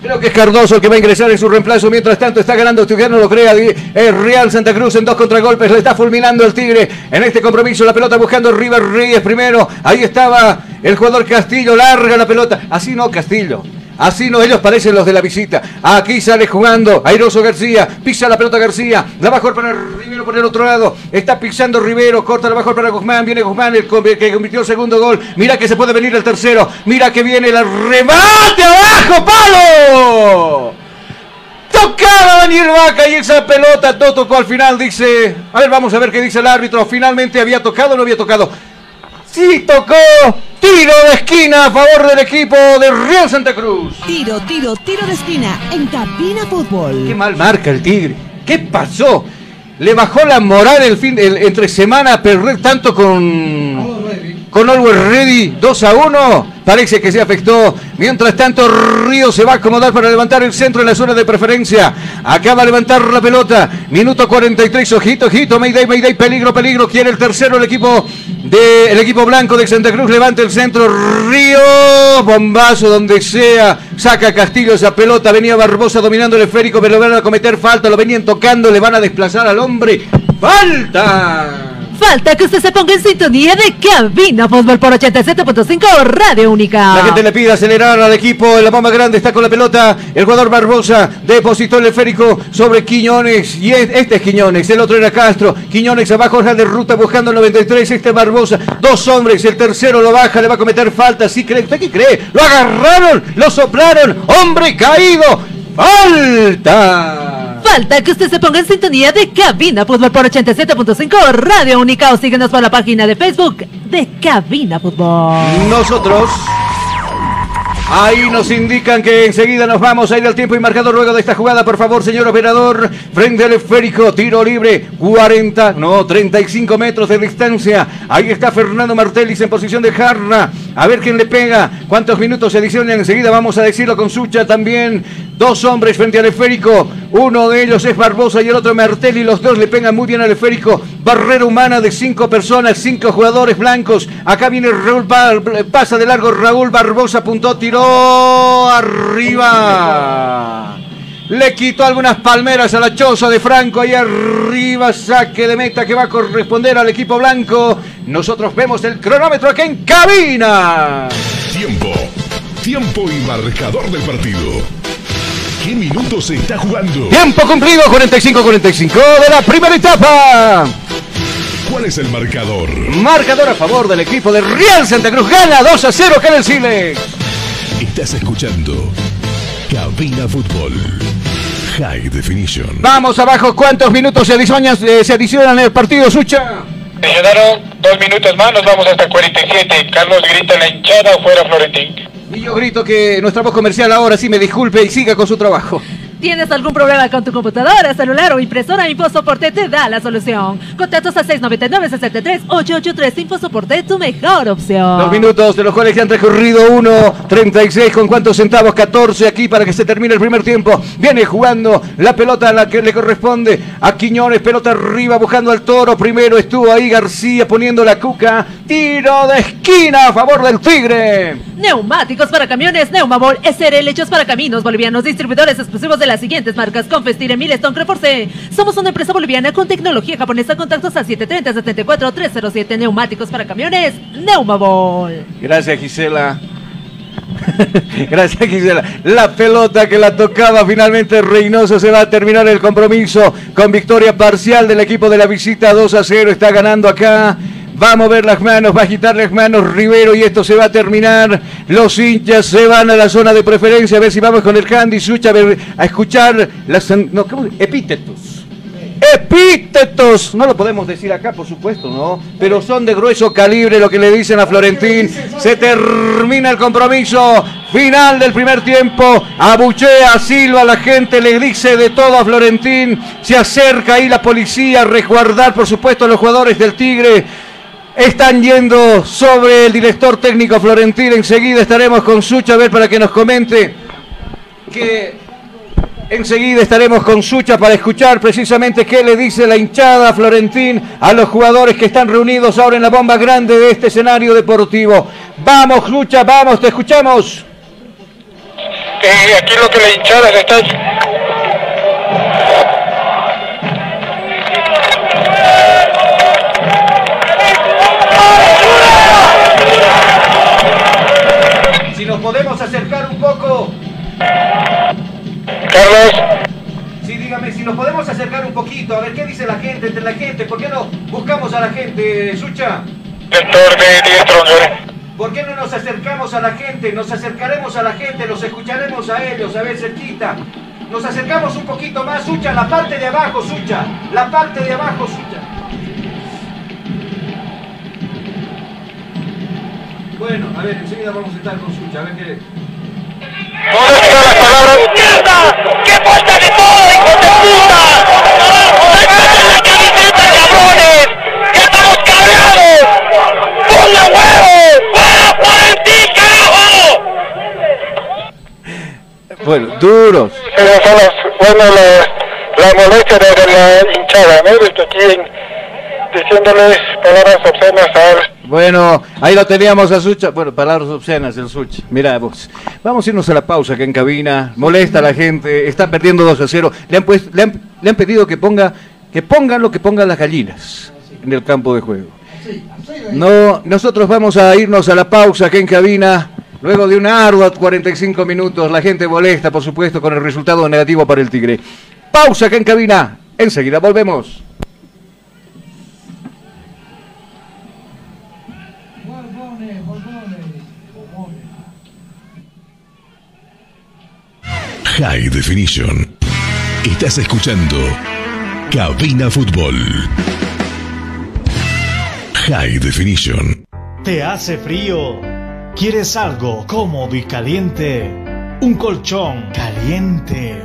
Creo que es Cardoso el que va a ingresar en su reemplazo. Mientras tanto, está ganando, usted no lo crea. El Real Santa Cruz en dos contragolpes. Le está fulminando el Tigre en este compromiso. La pelota buscando River Reyes primero. Ahí estaba el jugador Castillo. Larga la pelota. Así no, Castillo. Así no, ellos parecen los de la visita. Aquí sale jugando Airoso García. Pisa la pelota García. La mejor para Rivero por el otro lado. Está pisando Rivero. Corta la mejor para Guzmán. Viene Guzmán, el que convirtió el segundo gol. Mira que se puede venir el tercero. Mira que viene el remate abajo. ¡Palo! Tocaba Daniel Vaca y esa pelota no tocó al final, dice. A ver, vamos a ver qué dice el árbitro. Finalmente había tocado o no había tocado. Sí tocó. Tiro de esquina a favor del equipo de Real Santa Cruz. Tiro, tiro, tiro de esquina en Cabina Fútbol. Qué mal marca el Tigre. ¿Qué pasó? le bajó la moral el fin el, entre semana perder tanto con con Always Ready 2 a 1. Parece que se afectó. Mientras tanto, Río se va a acomodar para levantar el centro en la zona de preferencia. Acaba de levantar la pelota. Minuto 43. Ojito, ojito. Mayday, Mayday. Peligro, peligro. Quiere el tercero el equipo de el equipo blanco de Santa Cruz. Levanta el centro. Río. Bombazo donde sea. Saca Castillo esa pelota. Venía Barbosa dominando el esférico. Pero van a cometer falta. Lo venían tocando. Le van a desplazar al hombre. ¡Falta! Falta que usted se ponga en sintonía de Cabina Fútbol por 87.5 Radio Única. La gente le pide acelerar al equipo. La bomba grande está con la pelota. El jugador Barbosa depositó el esférico sobre Quiñones. Y este es Quiñones. El otro era Castro. Quiñones abajo de ruta buscando el 93. Este Barbosa. Dos hombres. El tercero lo baja. Le va a cometer falta. ¿Sí cree? ¿Usted qué cree? Lo agarraron. Lo soplaron. Hombre caído. Falta. Falta que usted se ponga en sintonía de Cabina Fútbol por 87.5 Radio Única o síguenos por la página de Facebook de Cabina Fútbol. Nosotros Ahí nos indican que enseguida nos vamos a ir al tiempo y marcado luego de esta jugada. Por favor, señor operador, frente al esférico, tiro libre, 40, no, 35 metros de distancia. Ahí está Fernando Martelis en posición de jarra. A ver quién le pega, cuántos minutos se adicionan. Enseguida vamos a decirlo con Sucha también. Dos hombres frente al esférico. Uno de ellos es Barbosa y el otro Martelli. Los dos le pegan muy bien al esférico. Barrera humana de cinco personas, cinco jugadores blancos. Acá viene Raúl, pasa de largo Raúl Barbosa, apuntó, tiró arriba. Le quitó algunas palmeras a la choza de Franco. Ahí arriba, saque de meta que va a corresponder al equipo blanco. Nosotros vemos el cronómetro aquí en cabina. Tiempo. Tiempo y marcador del partido qué minutos se está jugando? Tiempo cumplido, 45-45 de la primera etapa. ¿Cuál es el marcador? Marcador a favor del equipo de Real Santa Cruz. Gana 2 a 0 acá en el Silex. Estás escuchando Cabina Fútbol. High Definition. Vamos abajo. ¿Cuántos minutos se adicionan, eh, se adicionan en el partido, Sucha? Se llenaron dos minutos más. Nos vamos hasta 47. Carlos grita en la hinchada fuera Florentín. Y yo grito que nuestra voz comercial ahora sí me disculpe y siga con su trabajo. ¿Tienes algún problema con tu computadora, celular o impresora? InfoSoporte te da la solución. Contactos a 699-63-883. InfoSoporte, tu mejor opción. Dos minutos, de los cuales ya han recorrido 1, 36. ¿Con cuántos centavos? 14 aquí para que se termine el primer tiempo. Viene jugando la pelota a la que le corresponde a Quiñones. Pelota arriba buscando al toro. Primero estuvo ahí García poniendo la cuca. Tiro de esquina a favor del Tigre. Neumáticos para camiones. Neumabol SRL hechos para caminos bolivianos. Distribuidores exclusivos de las siguientes marcas. Confestir, Milestone, Reforce. Somos una empresa boliviana con tecnología japonesa. Contactos al 730-74-307. Neumáticos para camiones. Neumabol. Gracias, Gisela. (laughs) Gracias Gisela. La pelota que la tocaba finalmente Reynoso se va a terminar el compromiso con victoria parcial del equipo de la visita 2 a 0. Está ganando acá va a mover las manos, va a agitar las manos Rivero y esto se va a terminar. Los hinchas se van a la zona de preferencia, a ver si vamos con el Candy Sucha a, escuchar las no, epítetos. Epítetos, no lo podemos decir acá, por supuesto, ¿no? Pero son de grueso calibre lo que le dicen a Florentín. Se termina el compromiso final del primer tiempo. Abuchea, Silva, la gente le dice de todo a Florentín. Se acerca ahí la policía a resguardar, por supuesto, a los jugadores del Tigre. Están yendo sobre el director técnico Florentín. Enseguida estaremos con Sucha a ver para que nos comente que enseguida estaremos con Sucha para escuchar precisamente qué le dice la hinchada Florentín a los jugadores que están reunidos ahora en la bomba grande de este escenario deportivo. Vamos, Sucha, vamos, te escuchamos. Eh, aquí lo que la hinchada se está podemos acercar un poco. Carlos. Sí, dígame, si nos podemos acercar un poquito, a ver qué dice la gente, entre la gente, ¿por qué no buscamos a la gente, Sucha? Sector de ¿Por qué no nos acercamos a la gente? Nos acercaremos a la gente, los escucharemos a ellos, a ver, cerquita. Nos acercamos un poquito más, Sucha, la parte de abajo, Sucha. La parte de abajo, Sucha. Bueno, a ver, enseguida vamos a estar con su Sucha, a ver qué... ¡Mierda! ¡Qué falta de todo, hijos de puta! ¡Sáquense la camiseta, cabrones! ¡Que estamos cabreados! ¡Ponle huevos! ¡Fuera por ti, carajo! Bueno, duros. bueno, la, la molestia de la hinchada, ¿no? Aquí en diciéndoles palabras obscenas a él. Bueno, ahí lo teníamos a Sucha. Bueno, palabras obscenas el Sucha. Mira vos. Vamos a irnos a la pausa que en cabina. Molesta a la gente. Está perdiendo 2 a 0. Le han, pues- le han, le han pedido que ponga que pongan lo que pongan las gallinas en el campo de juego. No, nosotros vamos a irnos a la pausa que en cabina. Luego de una ardua 45 minutos, la gente molesta, por supuesto, con el resultado negativo para el Tigre. Pausa que en cabina. Enseguida volvemos. High Definition. Estás escuchando Cabina Fútbol. High Definition. ¿Te hace frío? ¿Quieres algo cómodo y caliente? Un colchón caliente.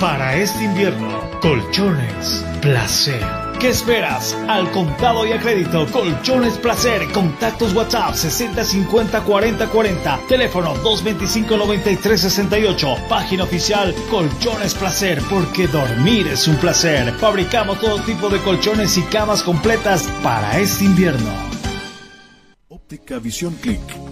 Para este invierno, colchones placer. ¿Qué esperas? Al contado y a crédito, Colchones Placer. Contactos WhatsApp 6050 40 40. Teléfono 225 93 68. Página oficial Colchones Placer. Porque dormir es un placer. Fabricamos todo tipo de colchones y camas completas para este invierno. Óptica Visión Click.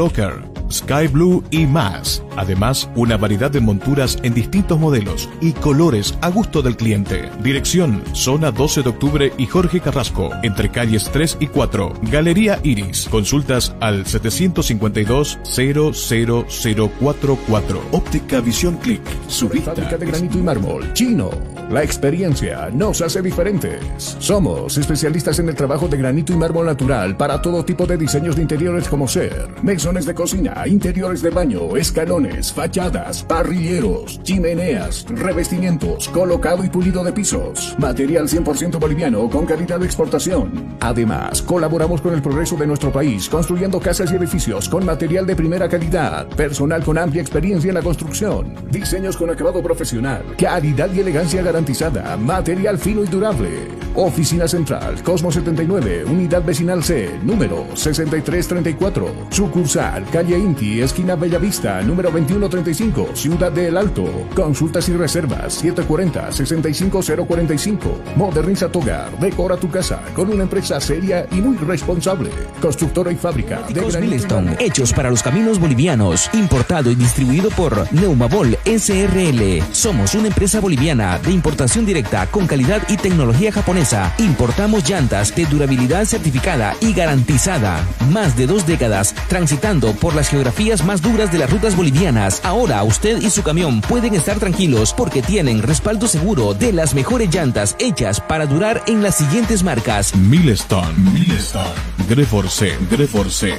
Blocker, Sky Blue y más. Además, una variedad de monturas en distintos modelos y colores a gusto del cliente. Dirección, zona 12 de octubre y Jorge Carrasco, entre calles 3 y 4. Galería Iris. Consultas al 752-00044. Óptica Visión Click. Su vista. Fábrica de granito y mármol. Chino. La experiencia nos hace diferentes. Somos especialistas en el trabajo de granito y mármol natural para todo tipo de diseños de interiores como ser mesones de cocina, interiores de baño, escalones, fachadas, parrilleros, chimeneas, revestimientos, colocado y pulido de pisos. Material 100% boliviano con calidad de exportación. Además, colaboramos con el progreso de nuestro país construyendo casas y edificios con material de primera calidad, personal con amplia experiencia en la construcción, diseños con acabado profesional, calidad y elegancia garantizada, material fino y durable. Oficina Central, Cosmo 79, Unidad Vecinal C, número 6334. Sucursal, calle Inti, esquina Bellavista, número 2135, Ciudad de El Alto. Consultas y reservas 740-65045. Moderniza tu hogar, decora tu casa con una empresa seria y muy responsable. Constructora y fábrica de Milestone, hechos para los caminos bolivianos, importado y distribuido por Neumabol SRL. Somos una empresa boliviana de importación directa con calidad y tecnología japonesa. Importamos llantas de durabilidad certificada y garantizada. Más de dos décadas transitando por las geografías más duras de las rutas bolivianas. Ahora usted y su camión pueden estar tranquilos porque tienen respaldo seguro de las mejores llantas hechas para durar en las siguientes marcas. Milestone. Milestone. Greforce. Greforce.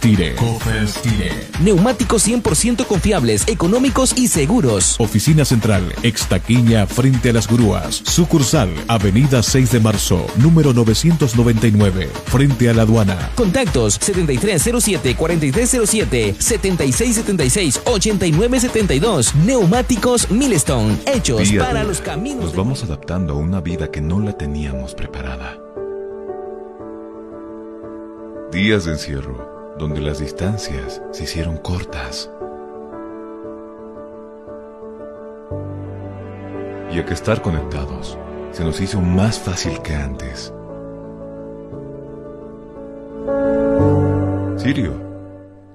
Tire. Neumáticos 100% confiables, económicos y seguros. Oficina Central, Extaquiña, frente a las grúas. Sucursal, Avenida 6 de Marzo, número 999, frente a la aduana. Contactos 7307-4307, 7676-8972. Neumáticos Milestone, hechos Día para día, los caminos. Nos vamos adaptando a una vida que no la teníamos preparada. Días de encierro, donde las distancias se hicieron cortas. Y a que estar conectados se nos hizo más fácil que antes. Sirio,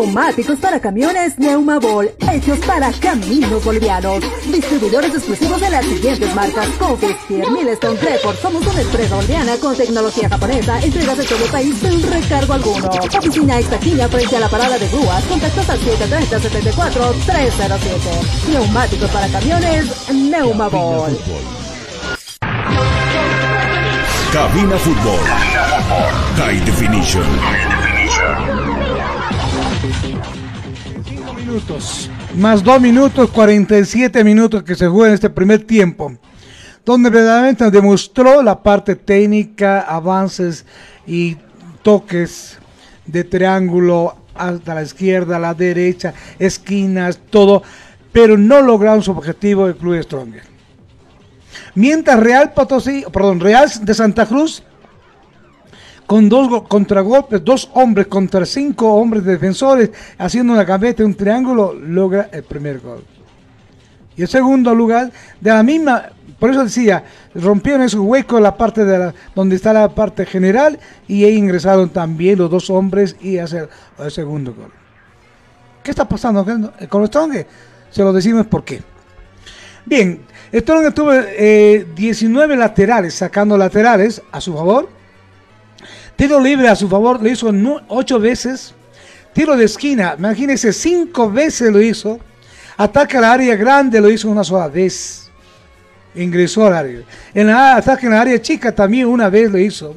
Neumáticos para camiones Neumabol, hechos para caminos bolivianos. Distribuidores exclusivos de las siguientes marcas: Confis, Milestone, Treport. Somos una empresa boliviana con tecnología japonesa, entregas de todo el país sin recargo alguno. Oficina Extaquilla frente a la parada de grúas. Contactos al 730-74-307. Neumáticos para camiones Neumabol. Cabina Fútbol. High Definition. Minutos. Más 2 minutos, 47 minutos que se juega en este primer tiempo. Donde verdaderamente demostró la parte técnica, avances y toques de triángulo hasta la izquierda, la derecha, esquinas, todo. Pero no lograron su objetivo del Club Stronger. Mientras Real Potosí, perdón, Real de Santa Cruz con dos contragolpes, dos hombres contra cinco hombres defensores, haciendo una gaveta, un triángulo, logra el primer gol. Y el segundo lugar, de la misma, por eso decía, rompieron ese hueco en la parte de la, donde está la parte general y ahí ingresaron también los dos hombres y hacer el segundo gol. ¿Qué está pasando con Strong? Se lo decimos por qué. Bien, Strong tuvo 19 laterales, sacando laterales a su favor Tiro libre a su favor lo hizo ocho veces. Tiro de esquina, imagínense, cinco veces lo hizo. Ataque al área grande lo hizo una sola vez. Ingresó al área. En ataque en la área chica también una vez lo hizo.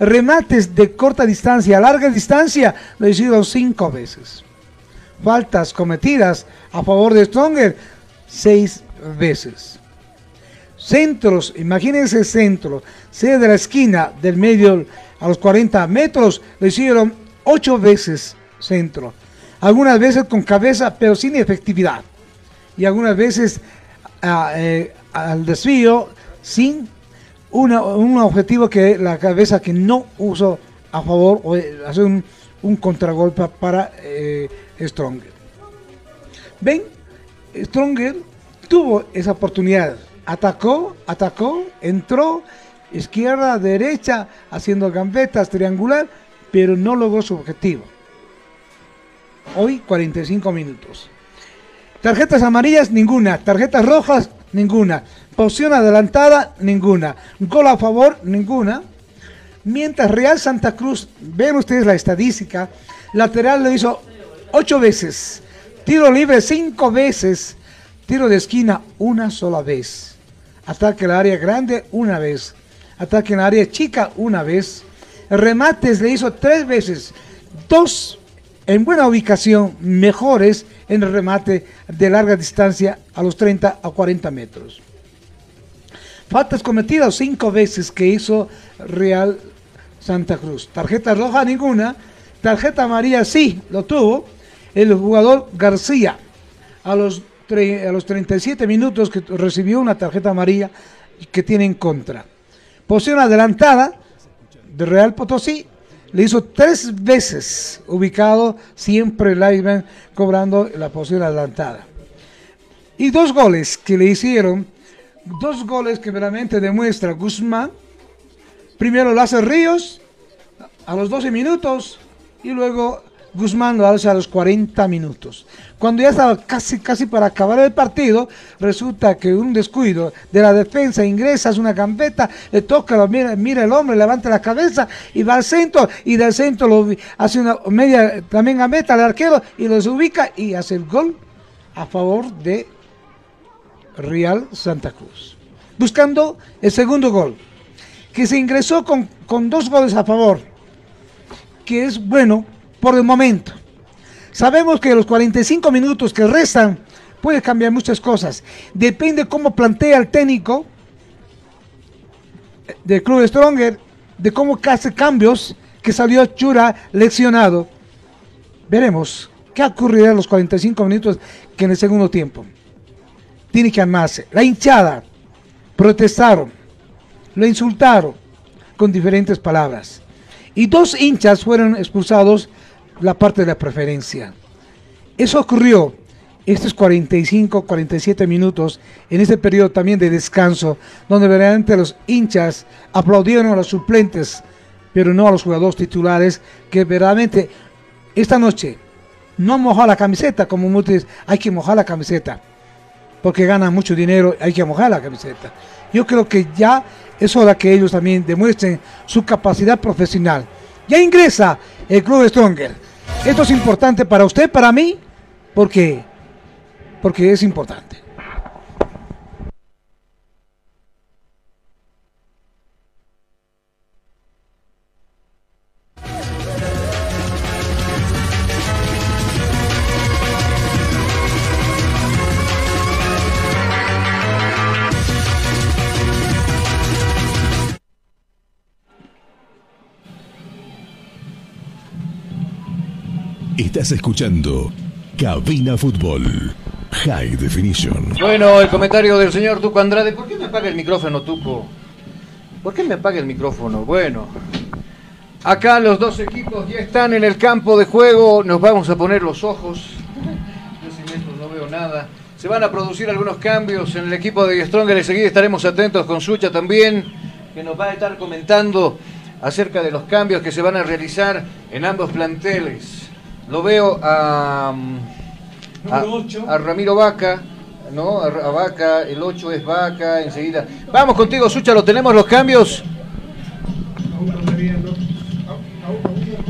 Remates de corta distancia, larga distancia lo hicieron cinco veces. Faltas cometidas a favor de Stronger, seis veces. Centros, imagínense centros, sea de la esquina, del medio, a los 40 metros, lo hicieron ocho veces centro. Algunas veces con cabeza, pero sin efectividad. Y algunas veces ah, eh, al desvío sin un objetivo que la cabeza que no usó a favor o eh, hacer un, contragolpe para eh, Stronger. Ven, Stronger tuvo esa oportunidad. Atacó, atacó, entró izquierda, derecha, haciendo gambetas, triangular, pero no logró su objetivo. Hoy 45 minutos. Tarjetas amarillas, ninguna. Tarjetas rojas, ninguna. Posición adelantada, ninguna. Gol a favor, ninguna. Mientras Real Santa Cruz, ven ustedes la estadística, lateral lo hizo 8 veces. Tiro libre 5 veces. Tiro de esquina una sola vez. Ataque al área grande una vez ataque en área chica una vez. Remates le hizo tres veces. Dos en buena ubicación, mejores en el remate de larga distancia a los 30 a 40 metros. Faltas cometidas cinco veces que hizo Real Santa Cruz. Tarjeta roja ninguna. Tarjeta amarilla sí, lo tuvo. El jugador García a los, a los 37 minutos que recibió una tarjeta amarilla que tiene en contra. Posición adelantada de Real Potosí. Le hizo tres veces ubicado siempre el cobrando la posición adelantada. Y dos goles que le hicieron, dos goles que realmente demuestra Guzmán. Primero lo hace Ríos a los 12 minutos y luego Guzmán lo hace a los 40 minutos. Cuando ya estaba casi, casi para acabar el partido, resulta que un descuido de la defensa ingresa, hace una gambeta, le toca, lo mira, el hombre, levanta la cabeza y va al centro, y del centro lo, hace una media también gambeta al arquero y los ubica y hace el gol a favor de Real Santa Cruz. Buscando el segundo gol, que se ingresó con, con dos goles a favor, que es bueno por el momento. Sabemos que los 45 minutos que restan puede cambiar muchas cosas. Depende cómo plantea el técnico del Club Stronger, de cómo hace cambios, que salió Chura leccionado. Veremos qué ocurrirá en los 45 minutos que en el segundo tiempo. Tiene que amarse. La hinchada protestaron, lo insultaron con diferentes palabras. Y dos hinchas fueron expulsados la parte de la preferencia. Eso ocurrió estos 45, 47 minutos en ese periodo también de descanso, donde verdaderamente los hinchas aplaudieron a los suplentes, pero no a los jugadores titulares, que verdaderamente esta noche no mojó la camiseta, como muchos hay que mojar la camiseta, porque ganan mucho dinero, hay que mojar la camiseta. Yo creo que ya es hora que ellos también demuestren su capacidad profesional. Ya ingresa el Club Stronger. Esto es importante para usted, para mí, porque, porque es importante. Estás escuchando Cabina Fútbol High Definition. Bueno, el comentario del señor Tuco Andrade. ¿Por qué me apaga el micrófono, Tuco? ¿Por qué me apaga el micrófono? Bueno, acá los dos equipos ya están en el campo de juego. Nos vamos a poner los ojos. Yo sin no veo nada. Se van a producir algunos cambios en el equipo de Stronger. Enseguida estaremos atentos con Sucha también, que nos va a estar comentando acerca de los cambios que se van a realizar en ambos planteles. Lo veo a, a, Ramiro Vaca, ¿no? A, Vaca, el 8 es Vaca, enseguida. Vamos contigo, Sucha, ¿lo tenemos los cambios?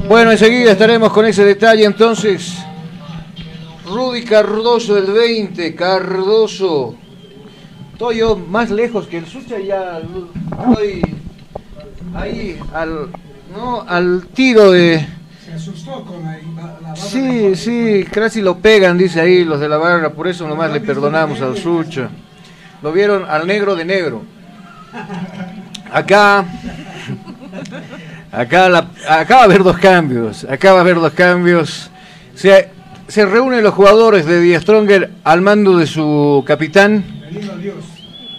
Bueno, enseguida estaremos con ese detalle entonces. Rudy Cardoso del 20, Cardoso. Estoy yo más lejos que el Sucha ya estoy ahí al, ¿no? al tiro de asustó con la, barra. Sí, sí, casi lo pegan, dice ahí los de la barra, por eso nomás le perdonamos al Sucho. Lo vieron al negro de negro. Acá, acá, la, acá va a haber dos cambios, acá va a haber dos cambios. Se, se reúnen los jugadores de Die Stronger al mando de su capitán.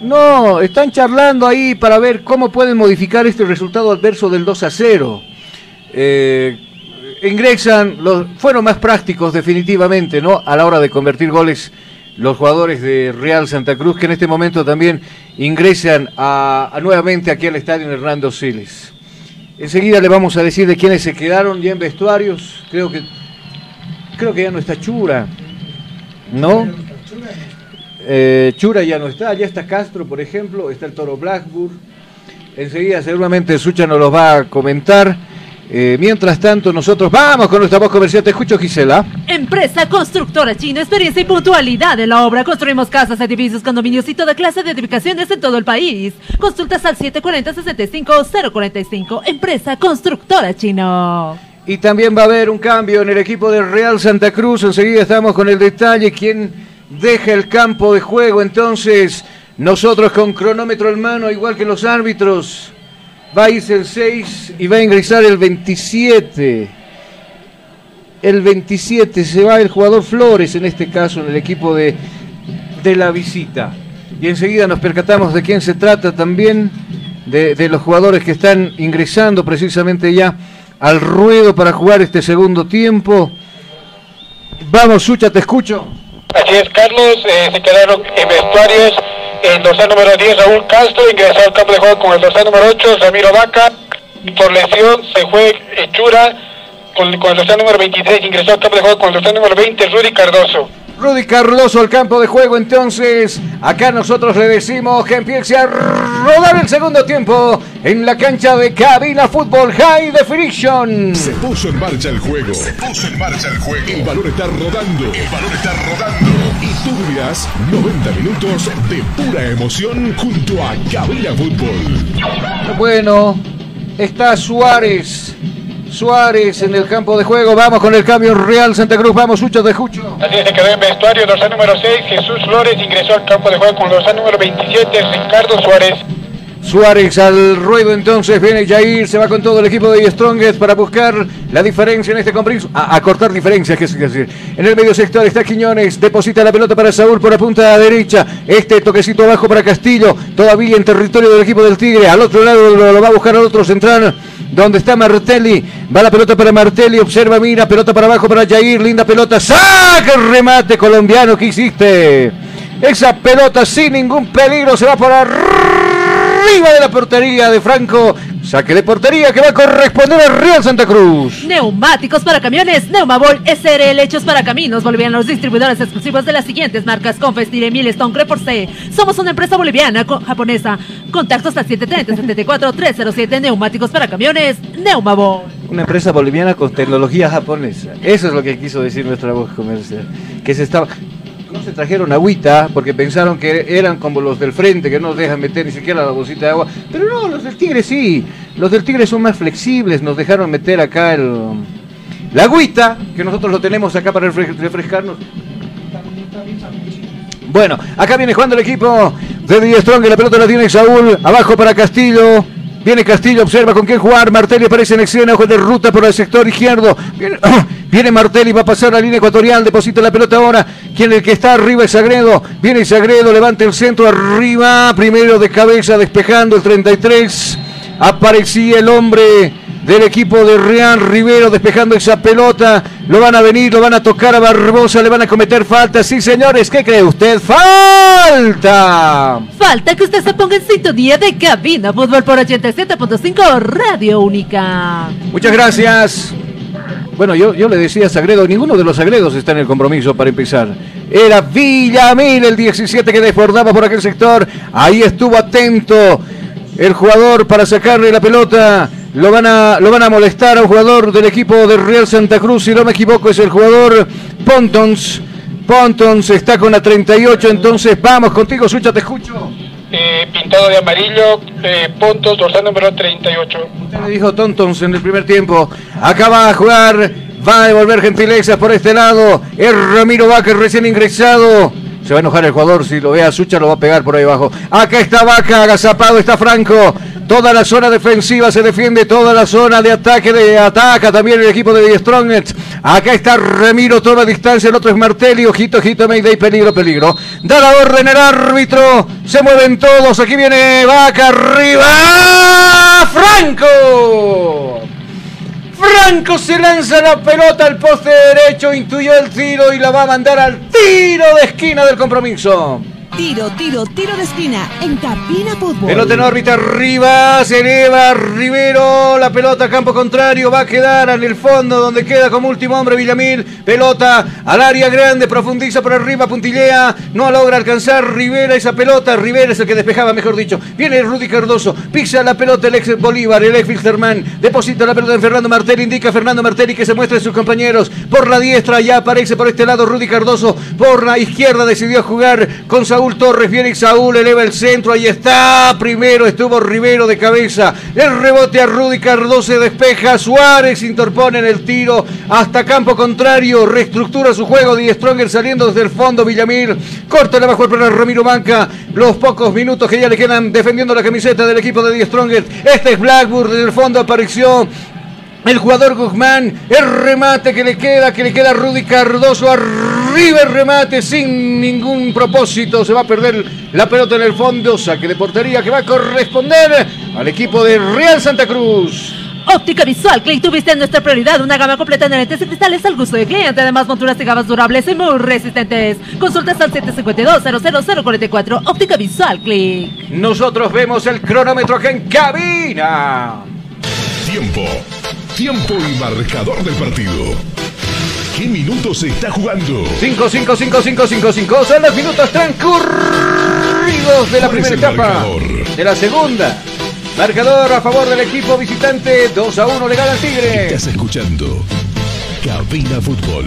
No, están charlando ahí para ver cómo pueden modificar este resultado adverso del 2 a 0. Eh, ingresan, los, fueron más prácticos definitivamente, ¿no? A la hora de convertir goles los jugadores de Real Santa Cruz, que en este momento también ingresan a, nuevamente aquí al estadio Hernando Siles. Enseguida le vamos a decir de quiénes se quedaron ya en vestuarios. Creo que creo que ya no está Chura, ¿no? Eh, Chura ya no está, ya está Castro, por ejemplo, está el Toro Blackburn. Enseguida seguramente Sucha nos los va a comentar. Eh, mientras tanto, nosotros vamos con nuestra voz comercial. Te escucho, Gisela. Empresa Constructora China, experiencia y puntualidad en la obra. Construimos casas, edificios, condominios y toda clase de edificaciones en todo el país. Consultas al 740-65-045. Empresa Constructora Chino. Y también va a haber un cambio en el equipo del Real Santa Cruz. Enseguida estamos con el detalle. ¿Quién deja el campo de juego? Entonces, nosotros con cronómetro en mano, igual que los árbitros va a irse el 6 y va a ingresar el 27. El 27 se va el jugador Flores, en este caso, en el equipo de, de la visita. Y enseguida nos percatamos de quién se trata también, de, los jugadores que están ingresando precisamente ya al ruedo para jugar este segundo tiempo. Vamos, Sucha, te escucho. Así es, Carlos, eh, se quedaron en el dorsal número 10 Raúl Castro ingresó al campo de juego con el dorsal número 8 Ramiro Vaca. Por lesión se fue Hechura con, con el dorsal número 23, ingresó al campo de juego con el dorsal número 20, Rudy Cardoso. Rudy Carloso al campo de juego entonces. Acá nosotros le decimos que empiece a rodar el segundo tiempo en la cancha de Cabina Fútbol High Definition. Se puso en marcha el juego. Se puso en marcha el juego. El balón está rodando. El balón está rodando. Y tú vivirás 90 minutos de pura emoción junto a Cabina Fútbol. Bueno, está Suárez. Suárez en el campo de juego. Vamos con el cambio Real Santa Cruz. Vamos, Sucho de Jucho. Así se quedó en vestuario, dorsal número 6, Jesús Flores ingresó al campo de juego con dorsal número 27, Ricardo Suárez. Suárez al ruedo entonces, viene Jair, se va con todo el equipo de Strongest para buscar la diferencia en este compromiso, a, cortar diferencias, que es decir. En el medio sector está Quiñones, deposita la pelota para Saúl por la punta derecha, este toquecito abajo para Castillo, todavía en territorio del equipo del Tigre, al otro lado lo, lo va a buscar al otro central, donde está Martelli, va la pelota para Martelli, observa, mira, pelota para abajo para Jair, linda pelota, saca el remate colombiano que hiciste. Esa pelota sin ningún peligro se va por arriba de la portería de Franco. Saque de portería que va a corresponder al Real Santa Cruz. Neumáticos para camiones, Neumabol SRL hechos para caminos bolivianos, distribuidores exclusivos de las siguientes marcas Confestire, Milestone, Creporce. Somos una empresa boliviana co- japonesa. Contactos al 730-74-307 Neumáticos para camiones, Neumabol. Una empresa boliviana con tecnología japonesa. Eso es lo que quiso decir nuestra voz comercial. Que se estaba. No se trajeron agüita porque pensaron que eran como los del frente que no nos dejan meter ni siquiera la bolsita de agua. Pero no, los del Tigre sí. Los del Tigre son más flexibles. Nos dejaron meter acá el. La agüita, que nosotros lo tenemos acá para refre- refrescarnos. Bueno, acá viene jugando el equipo de Die Strong. La pelota la tiene Saúl. Abajo para Castillo. Viene Castillo, observa con quién jugar. Martelli aparece en acción, ojo de ruta por el sector izquierdo. (clears throat) Viene, Martelli, va a pasar la línea ecuatorial, deposita la pelota ahora. Quien el que está arriba es Sagredo. Viene Sagredo, levanta el centro arriba. Primero de cabeza, despejando el 33. Aparecía el hombre del equipo de Real Rivero despejando esa pelota. Lo van a venir, lo van a tocar a Barbosa, le van a cometer falta. Sí, señores, ¿qué cree usted? ¡Falta! Falta que usted se ponga en sintonía de Cabina Fútbol por 87.5 Radio Única. Muchas gracias. Bueno, yo, yo le decía a Sagredo, ninguno de los Sagredos está en el compromiso para empezar. Era Villamil el 17 que desbordaba por aquel sector. Ahí estuvo atento el jugador para sacarle la pelota. Lo van, a, lo van a molestar a un jugador del equipo de Real Santa Cruz, si no me equivoco, es el jugador Pontons. Pontons está con la 38, entonces vamos contigo, Sucha, te escucho. Eh, pintado de amarillo, eh, puntos, dorsal número 38. Le dijo Tontons en el primer tiempo. Acá va a jugar, va a devolver gentilezas por este lado. Es Ramiro Vaca, recién ingresado. Se va a enojar el jugador, si lo ve a Sucha lo va a pegar por ahí abajo. Acá está Vaca, agazapado está Franco. Toda la zona defensiva se defiende, toda la zona de ataque de ataca también el equipo de The Strongest. Acá está Ramiro, toma distancia, el otro es Martelli, ojito, ojito, Mayday, peligro, peligro. Da la orden el árbitro, se mueven todos, aquí viene Vaca arriba, Franco. Franco se lanza la pelota al poste derecho, intuyó el tiro y la va a mandar al tiro de esquina del compromiso. Tiro, tiro, tiro de esquina en Cabina Fútbol. Pelota en órbita arriba, se eleva Rivero, la pelota campo contrario, va a quedar en el fondo donde queda como último hombre Villamil, pelota al área grande, profundiza por arriba, puntillea, no logra alcanzar Rivera esa pelota, Rivera es el que despejaba, mejor dicho, viene Rudy Cardoso, pisa la pelota el ex Bolívar, el ex Filterman, deposita la pelota en Fernando Martelli, indica a Fernando Martelli que se muestre a sus compañeros, por la diestra ya aparece por este lado Rudy Cardoso, por la izquierda decidió jugar con Saúl Torres, viene Saúl, eleva el centro, ahí está, primero estuvo Rivero de cabeza, el rebote a Rudy Cardoso se despeja, Suárez interpone en el tiro, hasta campo contrario, reestructura su juego, Die Stronger saliendo desde el fondo, Villamil, corta la bajo para Ramiro Banca, los pocos minutos que ya le quedan defendiendo la camiseta del equipo de Die Stronger, este es Blackburn, desde el fondo apareció el jugador Guzmán, el remate que le queda, que le queda a Rudy Cardoso, arriba el remate sin ningún propósito, se va a perder la pelota en el fondo, saque de portería que va a corresponder al equipo de Real Santa Cruz. Óptica Visual Click, tuviste nuestra prioridad, una gama completa de lentes y cristales al gusto del cliente, además monturas y gafas durables y muy resistentes. Consultas al 752-00044, Óptica Visual Click. Nosotros vemos el cronómetro acá en cabina. Tiempo. Tiempo y marcador del partido. ¿Qué minutos se está jugando? 5, 5, 5, 5, 5, 5. Son los minutos transcurridos de la ¿Cuál es primera el etapa. marcador? De la segunda. Marcador a favor del equipo visitante. 2 a 1 le gana al Tigre. Estás escuchando Cabina Fútbol.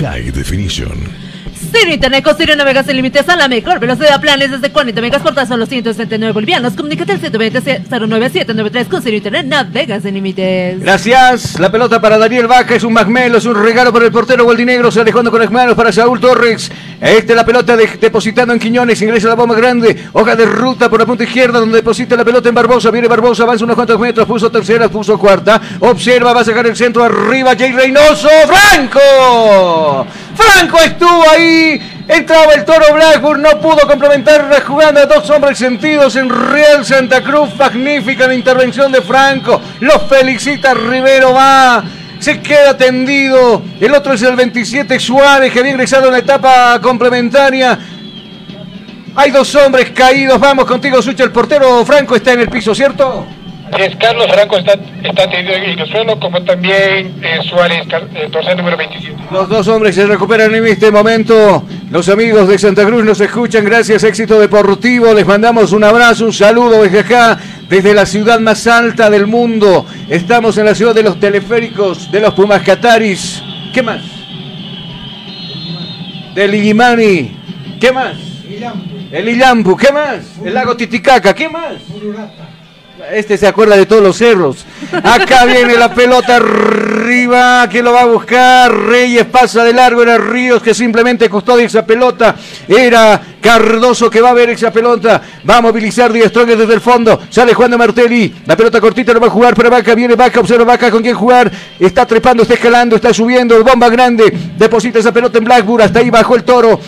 High Definition. Ciro Internet con Ciro Navegas sin límites a la mejor velocidad planes desde 40 megas por tan solo 169 bolivianos. Comunícate al 120-09793 con Ciro Internet Navegas sin límites. Gracias. La pelota para Daniel Vaca es un magmelo, es un regalo para el portero Gualdinegro. Se alejando con las manos para Saúl Torres. Este la pelota de- depositando en Quiñones. Ingresa la bomba grande. Hoja de ruta por la punta izquierda donde deposita la pelota en Barbosa. Viene Barbosa, avanza unos cuantos metros. Puso tercera, puso cuarta. Observa, va a sacar el centro arriba. Jay Reynoso. ¡Franco! Franco estuvo ahí. Entraba el toro Blackburn, no pudo complementar la jugada. Dos hombres sentidos en Real Santa Cruz. Magnífica la intervención de Franco. Los felicita Rivero. Va. Se queda tendido. El otro es el 27 Suárez que había ingresado en la etapa complementaria. Hay dos hombres caídos. Vamos contigo, Sucha. El portero Franco está en el piso, ¿cierto? Es Carlos Franco está, está tendido en el suelo, como también eh, Suárez, dorsal número 27. Los dos hombres se recuperan en este momento. Los amigos de Santa Cruz nos escuchan. Gracias, éxito deportivo. Les mandamos un abrazo, un saludo desde acá, desde la ciudad más alta del mundo. Estamos en la ciudad de los teleféricos, de los Pumas Cataris. ¿Qué más? Del Illimani. ¿Qué más? El Illambu. ¿Qué más? El lago Titicaca. ¿Qué más? Este se acuerda de todos los cerros. Acá viene la pelota que lo va a buscar? Reyes pasa de largo. Era Ríos que simplemente custodia esa pelota. Era Cardoso que va a ver esa pelota. Va a movilizar Díaz Stronger desde el fondo. Sale Juan de Martelli. La pelota cortita lo va a jugar para Vaca. Viene Vaca. Observa Vaca con quién jugar. Está trepando, está escalando, está subiendo. Bomba grande. Deposita esa pelota en Blackburn. Hasta ahí bajó el toro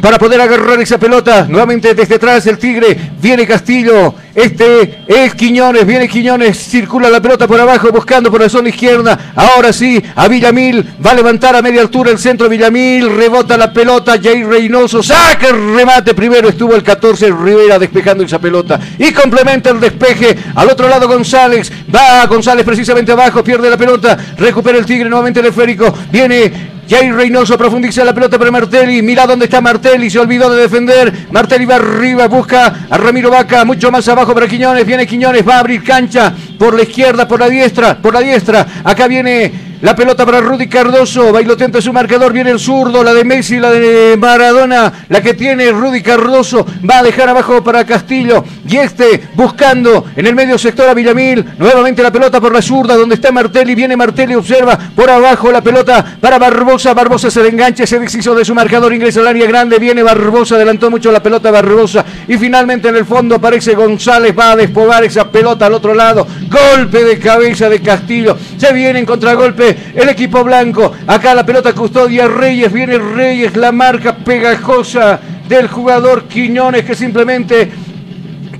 para poder agarrar esa pelota. Nuevamente desde atrás el Tigre. Viene Castillo. Este es Quiñones. Viene Quiñones. Circula la pelota por abajo buscando por la zona izquierda. Ahora sí, a Villamil. Va a levantar a media altura el centro Villamil. Rebota la pelota. Jay Reynoso. Saca el remate. Primero estuvo el 14 Rivera despejando esa pelota. Y complementa el despeje. Al otro lado González. Va González precisamente abajo. Pierde la pelota. Recupera el Tigre nuevamente el esférico. Viene Jair Reynoso profundiza la pelota para Martelli. Mira dónde está Martelli. Se olvidó de defender. Martelli va arriba. Busca a Ramiro Vaca. Mucho más abajo para Quiñones. Viene Quiñones. Va a abrir cancha. Por la izquierda, por la diestra. Por la diestra. Acá viene la pelota para Rudy Cardoso. Bailotenta su marcador. Viene el zurdo. La de Messi. La de Maradona. La que tiene Rudy Cardoso. Va a dejar abajo para Castillo. Y este buscando en el medio sector a Villamil. Nuevamente la pelota por la zurda. Donde está Martelli. Viene Martelli. Observa por abajo la pelota para Barbosa. Barbosa se le engancha. Se deshizo de su marcador. Ingresa al área grande. Viene Barbosa. Adelantó mucho la pelota Barbosa. Y finalmente en el fondo aparece González. Va a despojar esa pelota al otro lado. Golpe de cabeza de Castillo. Se viene en contragolpe el equipo blanco. Acá la pelota custodia Reyes. Viene Reyes. La marca pegajosa del jugador Quiñones que simplemente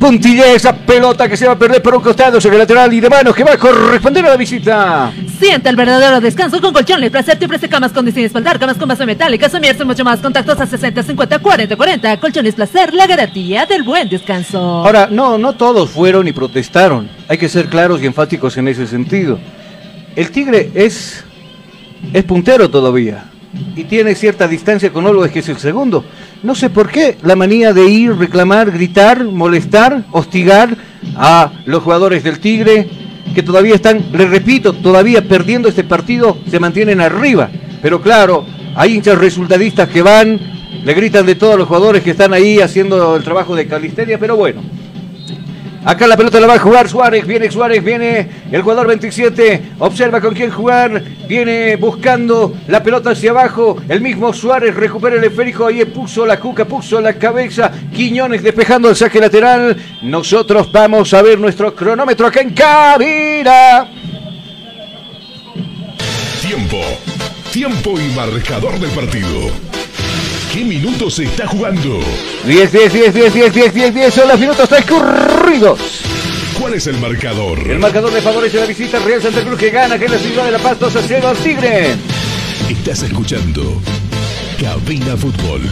puntillea esa pelota que se va a perder por un costado sobre el lateral y de manos que va a corresponder a la visita. Siente el verdadero descanso con colchones, placer te ofrece camas con diseño espaldar, camas con base metálica, somirse mucho más, contactos a 60, 50, 40, 40, colchones placer, la garantía del buen descanso. Ahora, no, no todos fueron y protestaron. Hay que ser claros y enfáticos en ese sentido. El Tigre es, es puntero todavía y tiene cierta distancia con Olves, que es el segundo. No sé por qué la manía de ir, reclamar, gritar, molestar, hostigar a los jugadores del Tigre, que todavía están, les repito, todavía perdiendo este partido, se mantienen arriba. Pero claro, hay hinchas resultadistas que van, le gritan de todos los jugadores que están ahí haciendo el trabajo de Calisteria, pero bueno. Acá la pelota la va a jugar Suárez, viene Suárez, viene el jugador 27, observa con quién jugar, viene buscando la pelota hacia abajo, el mismo Suárez recupera el esférico, ahí puso la cuca, puso la cabeza, Quiñones despejando el saque lateral, nosotros vamos a ver nuestro cronómetro acá en cabina. Tiempo. Tiempo y marcador del partido. ¿Qué minutos se está jugando? 10, 10, 10, 10, 10, 10, 10, 10 son los minutos transcurridos. ¿Cuál es el marcador? El marcador le favorece la visita Real Santa Cruz que gana, que es la ciudad de La Paz 2 a 0 al Tigre. Estás escuchando Cabina Fútbol.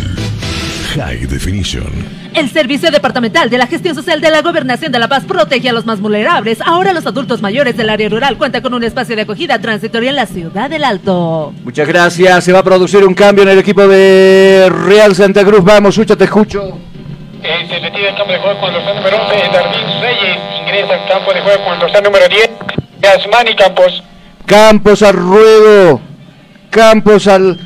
High Definition. El Servicio Departamental de la Gestión Social de la Gobernación de La Paz protege a los más vulnerables. Ahora los adultos mayores del área rural cuentan con un espacio de acogida transitoria en la ciudad del Alto. Muchas gracias. Se va a producir un cambio en el equipo de Real Santa Cruz. Vamos, Sucha, te escucho. Eh, se retira el campo de juego con el dorsal número 11, Darwin Reyes. Ingresa al campo de juego con el dorsal número 10, Yasmani Campos. Campos al ruedo. Campos al.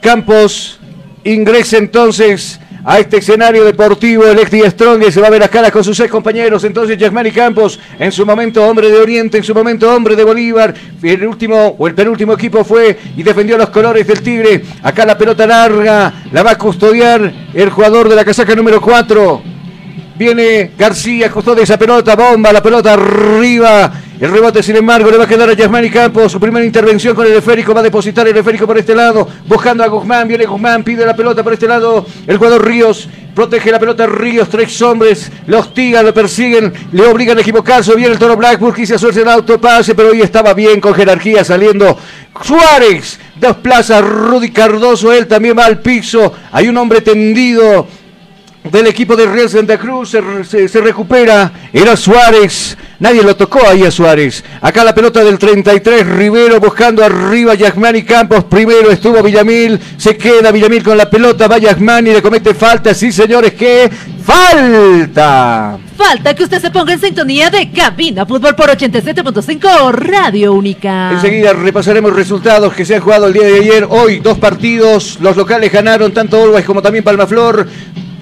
Campos ingresa entonces a este escenario deportivo. El Exti Strong se va a ver las caras con sus seis compañeros. Entonces, Yasmani Campos, en su momento hombre de Oriente, en su momento hombre de Bolívar. El último o el penúltimo equipo fue y defendió los colores del Tigre. Acá la pelota larga la va a custodiar el jugador de la casaca número 4. Viene García, custodia esa pelota, bomba, la pelota arriba. El rebote, sin embargo, le va a quedar a Yasmani Campos. Su primera intervención con el esférico. Va a depositar el esférico por este lado. Buscando a Guzmán. Viene Guzmán. Pide la pelota por este lado. El jugador Ríos. Protege la pelota Ríos. Tres hombres. Lo hostigan, lo persiguen. Le obligan a equivocarse. Viene el toro Blackburn. Quise hacerse el autopase. Pero hoy estaba bien con jerarquía saliendo. Suárez. Dos plazas. Rudy Cardoso. Él también va al piso. Hay un hombre tendido del equipo de Real Santa Cruz se, se, se, recupera. Era Suárez. Nadie lo tocó ahí a Suárez. Acá la pelota del 33. Rivero buscando arriba Yasmani Campos. Primero estuvo Villamil. Se queda Villamil con la pelota. Va Yasmani. Le comete falta. Sí, señores. que Falta. Falta que usted se ponga en sintonía de Cabina Fútbol por 87.5 Radio Única. Enseguida repasaremos resultados que se han jugado el día de ayer. Hoy dos partidos. Los locales ganaron tanto Olwais como también Palmaflor.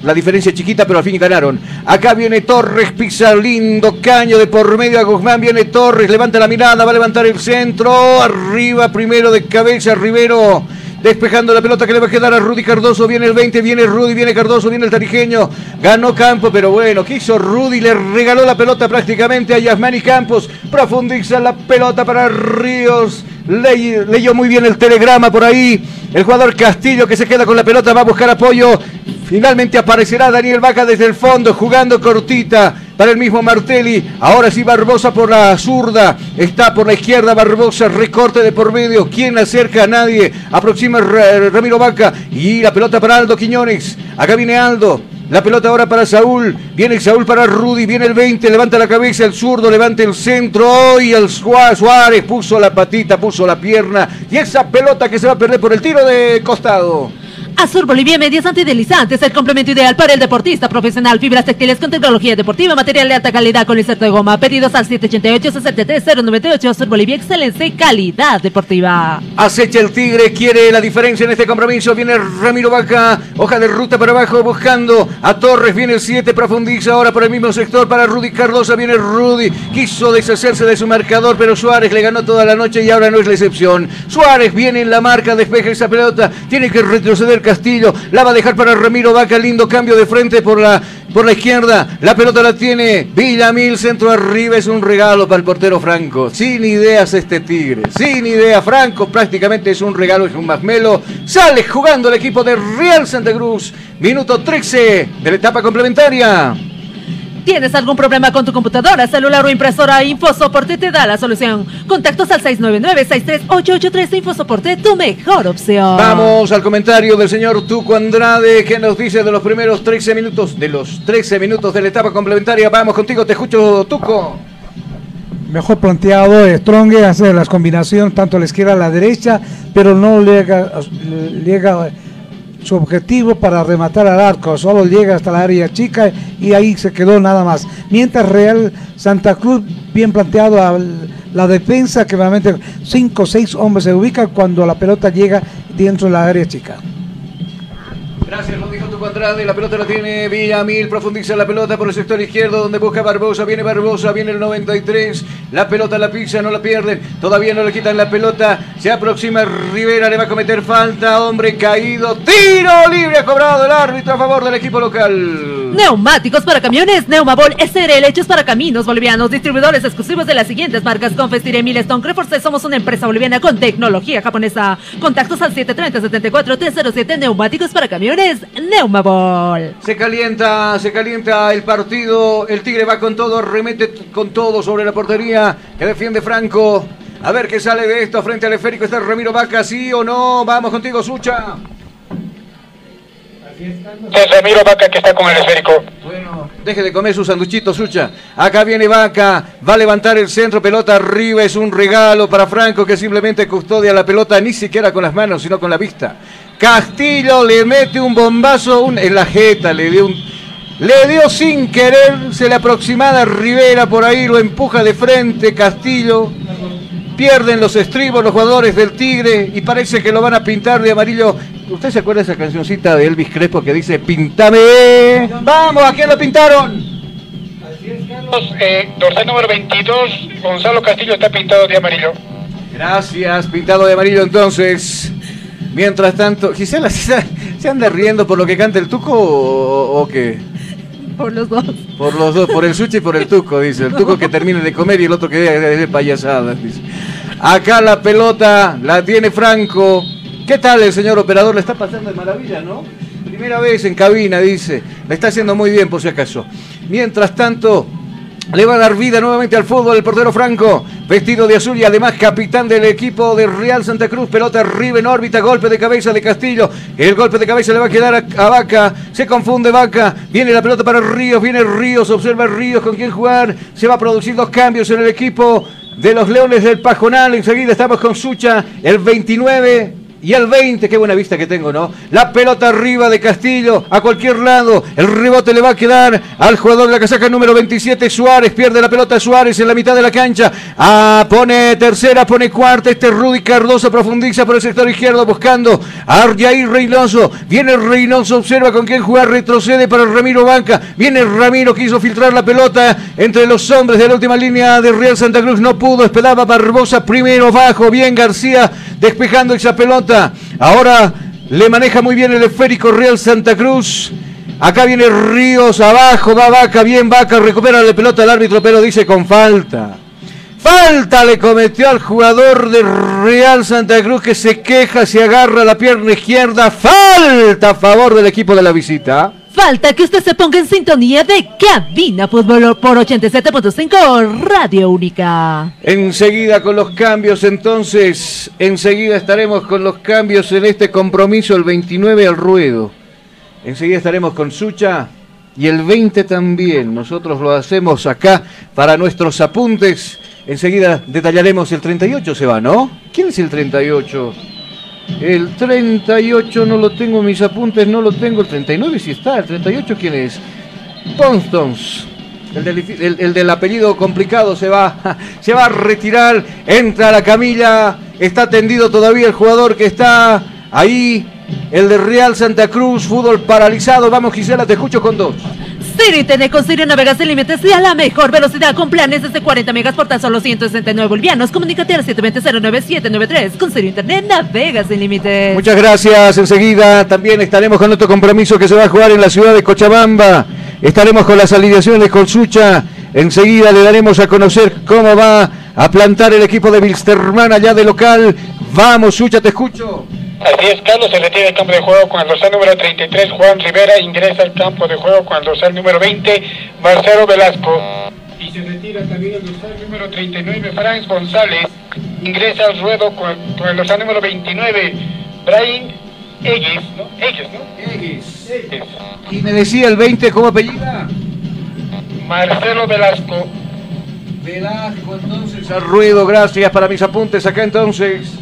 La diferencia es chiquita, pero al fin ganaron. Acá viene Torres, pisa lindo caño de por medio a Guzmán. Viene Torres, levanta la mirada, va a levantar el centro. Arriba, primero de cabeza, Rivero. Despejando la pelota que le va a quedar a Rudy Cardoso. Viene el 20, viene Rudy, viene Cardoso, viene el tarijeño. Ganó Campo, pero bueno, ¿qué hizo Rudy? Le regaló la pelota prácticamente a Yasmani Campos. Profundiza la pelota para Ríos. Le, leyó muy bien el telegrama por ahí. El jugador Castillo que se queda con la pelota va a buscar apoyo. Finalmente aparecerá Daniel Vaca desde el fondo jugando cortita para el mismo Martelli. Ahora sí Barbosa por la zurda. Está por la izquierda Barbosa. Recorte de por medio. ¿Quién acerca nadie? Aproxima Ramiro Vaca. Y la pelota para Aldo Quiñones. Acá viene Aldo. La pelota ahora para Saúl. Viene Saúl para Rudy. Viene el 20. Levanta la cabeza. El zurdo levanta el centro. Y el Suárez puso la patita, puso la pierna. Y esa pelota que se va a perder por el tiro de costado. Azur Bolivia Medias Antideslizantes, el complemento ideal para el deportista profesional. Fibras textiles con tecnología deportiva, material de alta calidad con inserto de goma. Pedidos al 788-63-098. Azur Bolivia, excelencia y calidad deportiva. Acecha el Tigre, quiere la diferencia en este compromiso. Viene Ramiro Vaca, hoja de ruta para abajo, buscando a Torres. Viene el 7, profundiza ahora por el mismo sector para Rudy Cardosa. Viene Rudy, quiso deshacerse de su marcador, pero Suárez le ganó toda la noche y ahora no es la excepción. Suárez viene en la marca, despeja esa pelota, tiene que retroceder Castillo, la va a dejar para Ramiro Vaca, lindo cambio de frente por la, por la izquierda, la pelota la tiene Villamil, centro arriba, es un regalo para el portero Franco, sin ideas este Tigre, sin idea, Franco. Prácticamente es un regalo, es un masmelo, sale jugando el equipo de Real Santa Cruz, minuto 13 de la etapa complementaria. ¿Tienes algún problema con tu computadora, celular o impresora? InfoSoporte te da la solución. Contactos al 699-63883 InfoSoporte, tu mejor opción. Vamos al comentario del señor Tuco Andrade que nos dice de los primeros 13 minutos, de los 13 minutos de la etapa complementaria. Vamos contigo, te escucho, Tuco. Mejor planteado, Strong hace las combinaciones tanto a la izquierda a la derecha, pero no llega, llega su objetivo para rematar al arco, solo llega hasta la área chica y ahí se quedó nada más. Mientras Real Santa Cruz, bien planteado a la defensa, que realmente cinco o seis hombres se ubican cuando la pelota llega dentro de la área chica. Gracias, tu Andrade. La pelota la tiene Villamil. Profundiza la pelota por el sector izquierdo donde busca Barbosa. Viene Barbosa, viene el 93. La pelota la pisa, no la pierden. Todavía no le quitan la pelota. Se aproxima Rivera, le va a cometer falta. Hombre caído. Tiro libre ha cobrado el árbitro a favor del equipo local. Neumáticos para camiones, Neumabol SRL, hechos para caminos bolivianos, distribuidores exclusivos de las siguientes marcas: Confestir Emil Stone. Somos una empresa boliviana con tecnología japonesa. Contactos al 730-74-307. Neumáticos para camiones. Se calienta, se calienta el partido. El Tigre va con todo, remete con todo sobre la portería que defiende Franco. A ver qué sale de esto frente al esférico. Está Ramiro Vaca, sí o no. Vamos contigo, Sucha. Es Ramiro Vaca que está con el esférico. Deje de comer su sanduchito, Sucha. Acá viene Vaca, va a levantar el centro, pelota arriba, es un regalo para Franco que simplemente custodia la pelota ni siquiera con las manos, sino con la vista. Castillo le mete un bombazo un- en la jeta, le dio un... Le dio sin querer, se le aproximada Rivera por ahí, lo empuja de frente, Castillo. Pierden los estribos los jugadores del Tigre y parece que lo van a pintar de amarillo. ¿Usted se acuerda de esa cancioncita de Elvis Crespo que dice Pintame? Vamos, ¿a quién lo pintaron? Carlos, eh, dorsal número 22, Gonzalo Castillo está pintado de amarillo. Gracias, pintado de amarillo entonces. Mientras tanto, Gisela, (laughs) ¿se anda riendo por lo que canta el tuco o, o qué? Por los dos. Por los dos, por el sushi y por el tuco, dice. El tuco que termine de comer y el otro que de payasadas, dice. Acá la pelota la tiene Franco. ¿Qué tal el señor operador? Le está pasando de maravilla, ¿no? Primera vez en cabina, dice. Le está haciendo muy bien, por si acaso. Mientras tanto, le va a dar vida nuevamente al fútbol el portero Franco, vestido de azul y además capitán del equipo de Real Santa Cruz. Pelota arriba en órbita, golpe de cabeza de Castillo. El golpe de cabeza le va a quedar a, Vaca. Se confunde Vaca. Viene la pelota para Ríos, viene Ríos, observa Ríos con quién jugar. Se va a producir dos cambios en el equipo de los Leones del Pajonal. Enseguida estamos con Sucha, el 29. Y el 20, qué buena vista que tengo, ¿no? La pelota arriba de Castillo, a cualquier lado. El rebote le va a quedar al jugador de la casaca número 27, Suárez. Pierde la pelota Suárez en la mitad de la cancha. Ah, pone tercera, pone cuarta. Este Rudy Cardoso profundiza por el sector izquierdo buscando a Arjair Reynoso. Viene Reynoso, observa con quién jugar, retrocede para Ramiro Banca. Viene Ramiro, quiso filtrar la pelota entre los hombres de la última línea de Real Santa Cruz. No pudo, esperaba Barbosa primero, bajo. Bien García despejando esa pelota. Ahora le maneja muy bien el esférico Real Santa Cruz. Acá viene Ríos abajo, va Vaca, bien Vaca, recupera la pelota el árbitro, pero dice con falta. Falta le cometió al jugador de Real Santa Cruz que se queja, se agarra la pierna izquierda. Falta a favor del equipo de la visita. Falta que usted se ponga en sintonía de Cabina Fútbol por 87.5 Radio Única. Enseguida con los cambios, entonces, enseguida estaremos con los cambios en este compromiso, el 29 al ruedo. Enseguida estaremos con Sucha y el 20 también. Nosotros lo hacemos acá para nuestros apuntes. Enseguida detallaremos el 38, se va, ¿no? ¿Quién es el 38? El 38 no lo tengo en mis apuntes, no lo tengo. El 39 sí está. El 38, ¿quién es? Ponstons. El del, el- el del apellido complicado se va, (laughs) se va a retirar. Entra a la camilla. Está tendido todavía el jugador que está ahí. El de Real Santa Cruz, fútbol paralizado. Vamos, Gisela, te escucho con dos. Ciro Internet con Ciro Navegas sin límites y a la mejor velocidad con planes desde 40 megas por tan solo 169 bolivianos. Comunícate al 720-09793. Con Ciro Internet navegas sin límites. Muchas gracias. Enseguida también estaremos con otro compromiso que se va a jugar en la ciudad de Cochabamba. Estaremos con las alineaciones con Sucha. Enseguida le daremos a conocer cómo va a plantar el equipo de Wilstermann allá de local. Vamos, Sucha, te escucho. Así es, Carlos se retira del campo de juego con el dorsal número 33, Juan Rivera ingresa al campo de juego con el dorsal número 20, Marcelo Velasco. Y se retira también el dorsal número 39, Franz González, ingresa al ruedo con, con el dorsal número 29, Brian Egues, ¿no? Egues, ¿no? Y me decía el 20, ¿cómo apellida? Marcelo Velasco. Velasco, entonces. Al ruedo, gracias para mis apuntes acá entonces.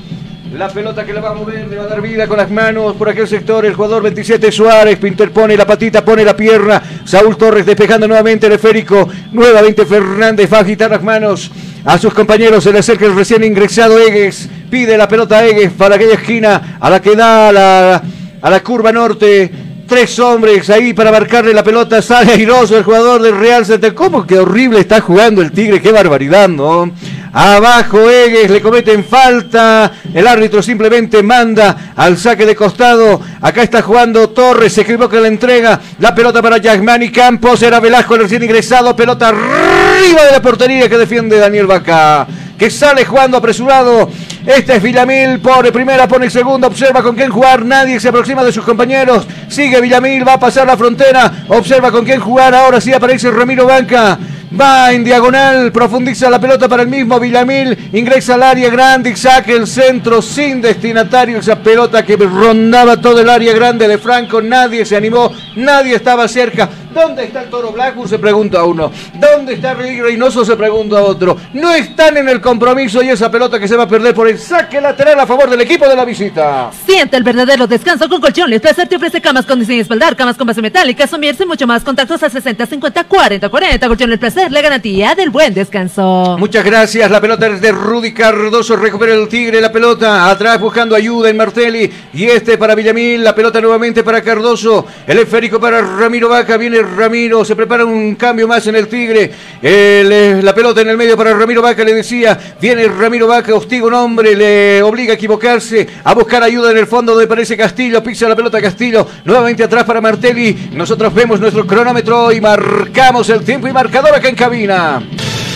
La pelota que la va a mover, le va a dar vida con las manos por aquel sector. El jugador 27 Suárez, Pinter pone la patita, pone la pierna. Saúl Torres despejando nuevamente el esférico. Nuevamente Fernández va a agitar las manos a sus compañeros. Se le acerca el recién ingresado Egues. Pide la pelota a Egues para aquella esquina a la que da a la, a la curva norte. Tres hombres ahí para marcarle la pelota. Sale airoso el jugador del Real Santa. ¿Cómo que horrible está jugando el Tigre? Qué barbaridad, ¿no? Abajo Egues, le cometen falta. El árbitro simplemente manda al saque de costado. Acá está jugando Torres, se equivoca la entrega. La pelota para Yasmani Campos. Era Velasco el recién ingresado. Pelota arriba de la portería que defiende Daniel Vaca. Que sale jugando apresurado. Este es Villamil, pone primera, pone segunda, observa con quién jugar, nadie se aproxima de sus compañeros, sigue Villamil, va a pasar la frontera, observa con quién jugar, ahora sí aparece Ramiro Banca, Va en diagonal, profundiza la pelota para el mismo Villamil. Ingresa al área grande y saca el centro sin destinatario. Esa pelota que rondaba todo el área grande de Franco. Nadie se animó, nadie estaba cerca. ¿Dónde está el toro Blackburn? Se pregunta a uno. ¿Dónde está Rey Reynoso? Se pregunta a otro. No están en el compromiso y esa pelota que se va a perder por el saque lateral a favor del equipo de la visita. Siente el verdadero descanso con colchones. Placer te ofrece camas con diseño espaldar, camas con base metálica, somirse mucho más. Contactos a 60, 50, 40, 40. Colchones Placer, la garantía del buen descanso. Muchas gracias. La pelota es de Rudy Cardoso. Recupera el Tigre la pelota. Atrás buscando ayuda en Martelli. Y este para Villamil. La pelota nuevamente para Cardoso. El esférico para Ramiro Vaca. Viene Ramiro. Se prepara un cambio más en el Tigre. El, la pelota en el medio para Ramiro Vaca. Le decía. Viene Ramiro Vaca. Hostiga un hombre. Le obliga a equivocarse. A buscar ayuda en el fondo donde parece Castillo. Pisa la pelota Castillo. Nuevamente atrás para Martelli. Nosotros vemos nuestro cronómetro y marcamos el tiempo y marcador acá en cabina.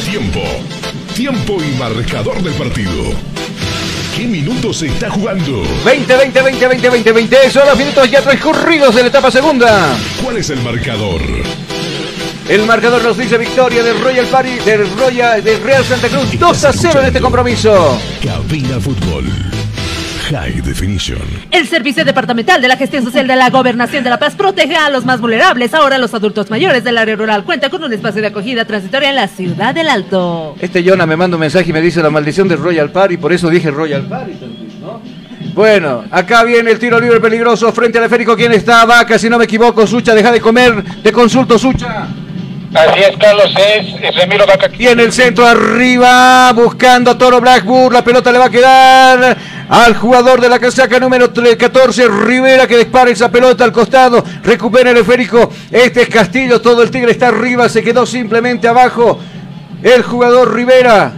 Tiempo. Tiempo y marcador del partido. ¿Qué minutos se está jugando? 20, 20, 20, 20, 20, 20. Son los minutos ya transcurridos de la etapa segunda. ¿Cuál es el marcador? El marcador nos dice victoria del Royal Party, del Royal, del Real Santa Cruz. 2 a 0 en este compromiso. Cabina Fútbol. High Definition. El Servicio Departamental de la Gestión Social de la Gobernación de La Paz protege a los más vulnerables. Ahora los adultos mayores del área rural cuenta con un espacio de acogida transitoria en la ciudad del Alto. Este Jonah me manda un mensaje y me dice la maldición del Royal Party, por eso dije Royal Party ¿no? Bueno, acá viene el tiro libre peligroso frente al esférico. ¿Quién está? Vaca, si no me equivoco. Sucha, deja de comer. Te consulto, Sucha. Así es, Carlos, es, es Ramiro Vaca. Y en el centro arriba, buscando a Toro Blackburn. La pelota le va a quedar al jugador de la casaca número 14, Rivera, que dispara esa pelota al costado. Recupera el esférico. Este es Castillo. Todo el Tigre está arriba. Se quedó simplemente abajo. El jugador Rivera.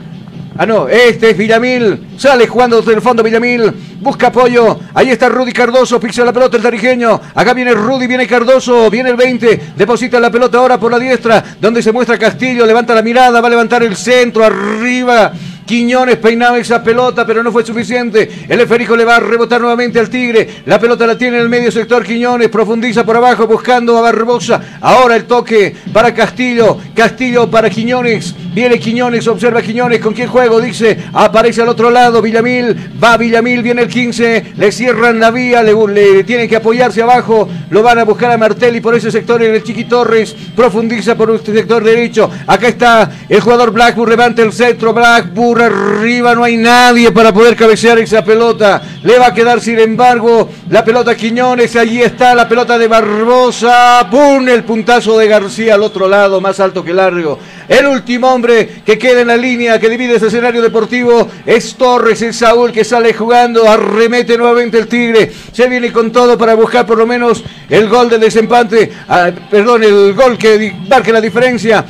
Ah, no, este es Villamil. Sale jugando desde el fondo Villamil. Busca apoyo. Ahí está Rudy Cardoso. Pixa la pelota el tarijeño. Acá viene Rudy, viene Cardoso. Viene el 20. Deposita la pelota ahora por la diestra. Donde se muestra Castillo. Levanta la mirada. Va a levantar el centro. Arriba. Quiñones peinaba esa pelota, pero no fue suficiente. El esférico le va a rebotar nuevamente al Tigre. La pelota la tiene en el medio sector Quiñones. Profundiza por abajo buscando a Barbosa. Ahora el toque para Castillo. Castillo para Quiñones. Viene Quiñones, observa Quiñones. ¿Con quién juego? Dice. Aparece al otro lado Villamil. Va Villamil, viene el 15. Le cierran la vía. Le, le tienen que apoyarse abajo. Lo van a buscar a Martelli por ese sector en el Chiqui Torres. Profundiza por este sector derecho. Acá está el jugador Blackburn. Levanta el centro. Blackburn arriba, no hay nadie para poder cabecear esa pelota. Le va a quedar, sin embargo, la pelota Quiñones. Allí está la pelota de Barbosa. ¡Pum! El puntazo de García al otro lado, más alto que largo. El último hombre que queda en la línea que divide ese escenario deportivo es Torres, es Saúl que sale jugando, arremete nuevamente el Tigre, se viene con todo para buscar por lo menos el gol del desempate, ah, perdón, el gol que marque la diferencia.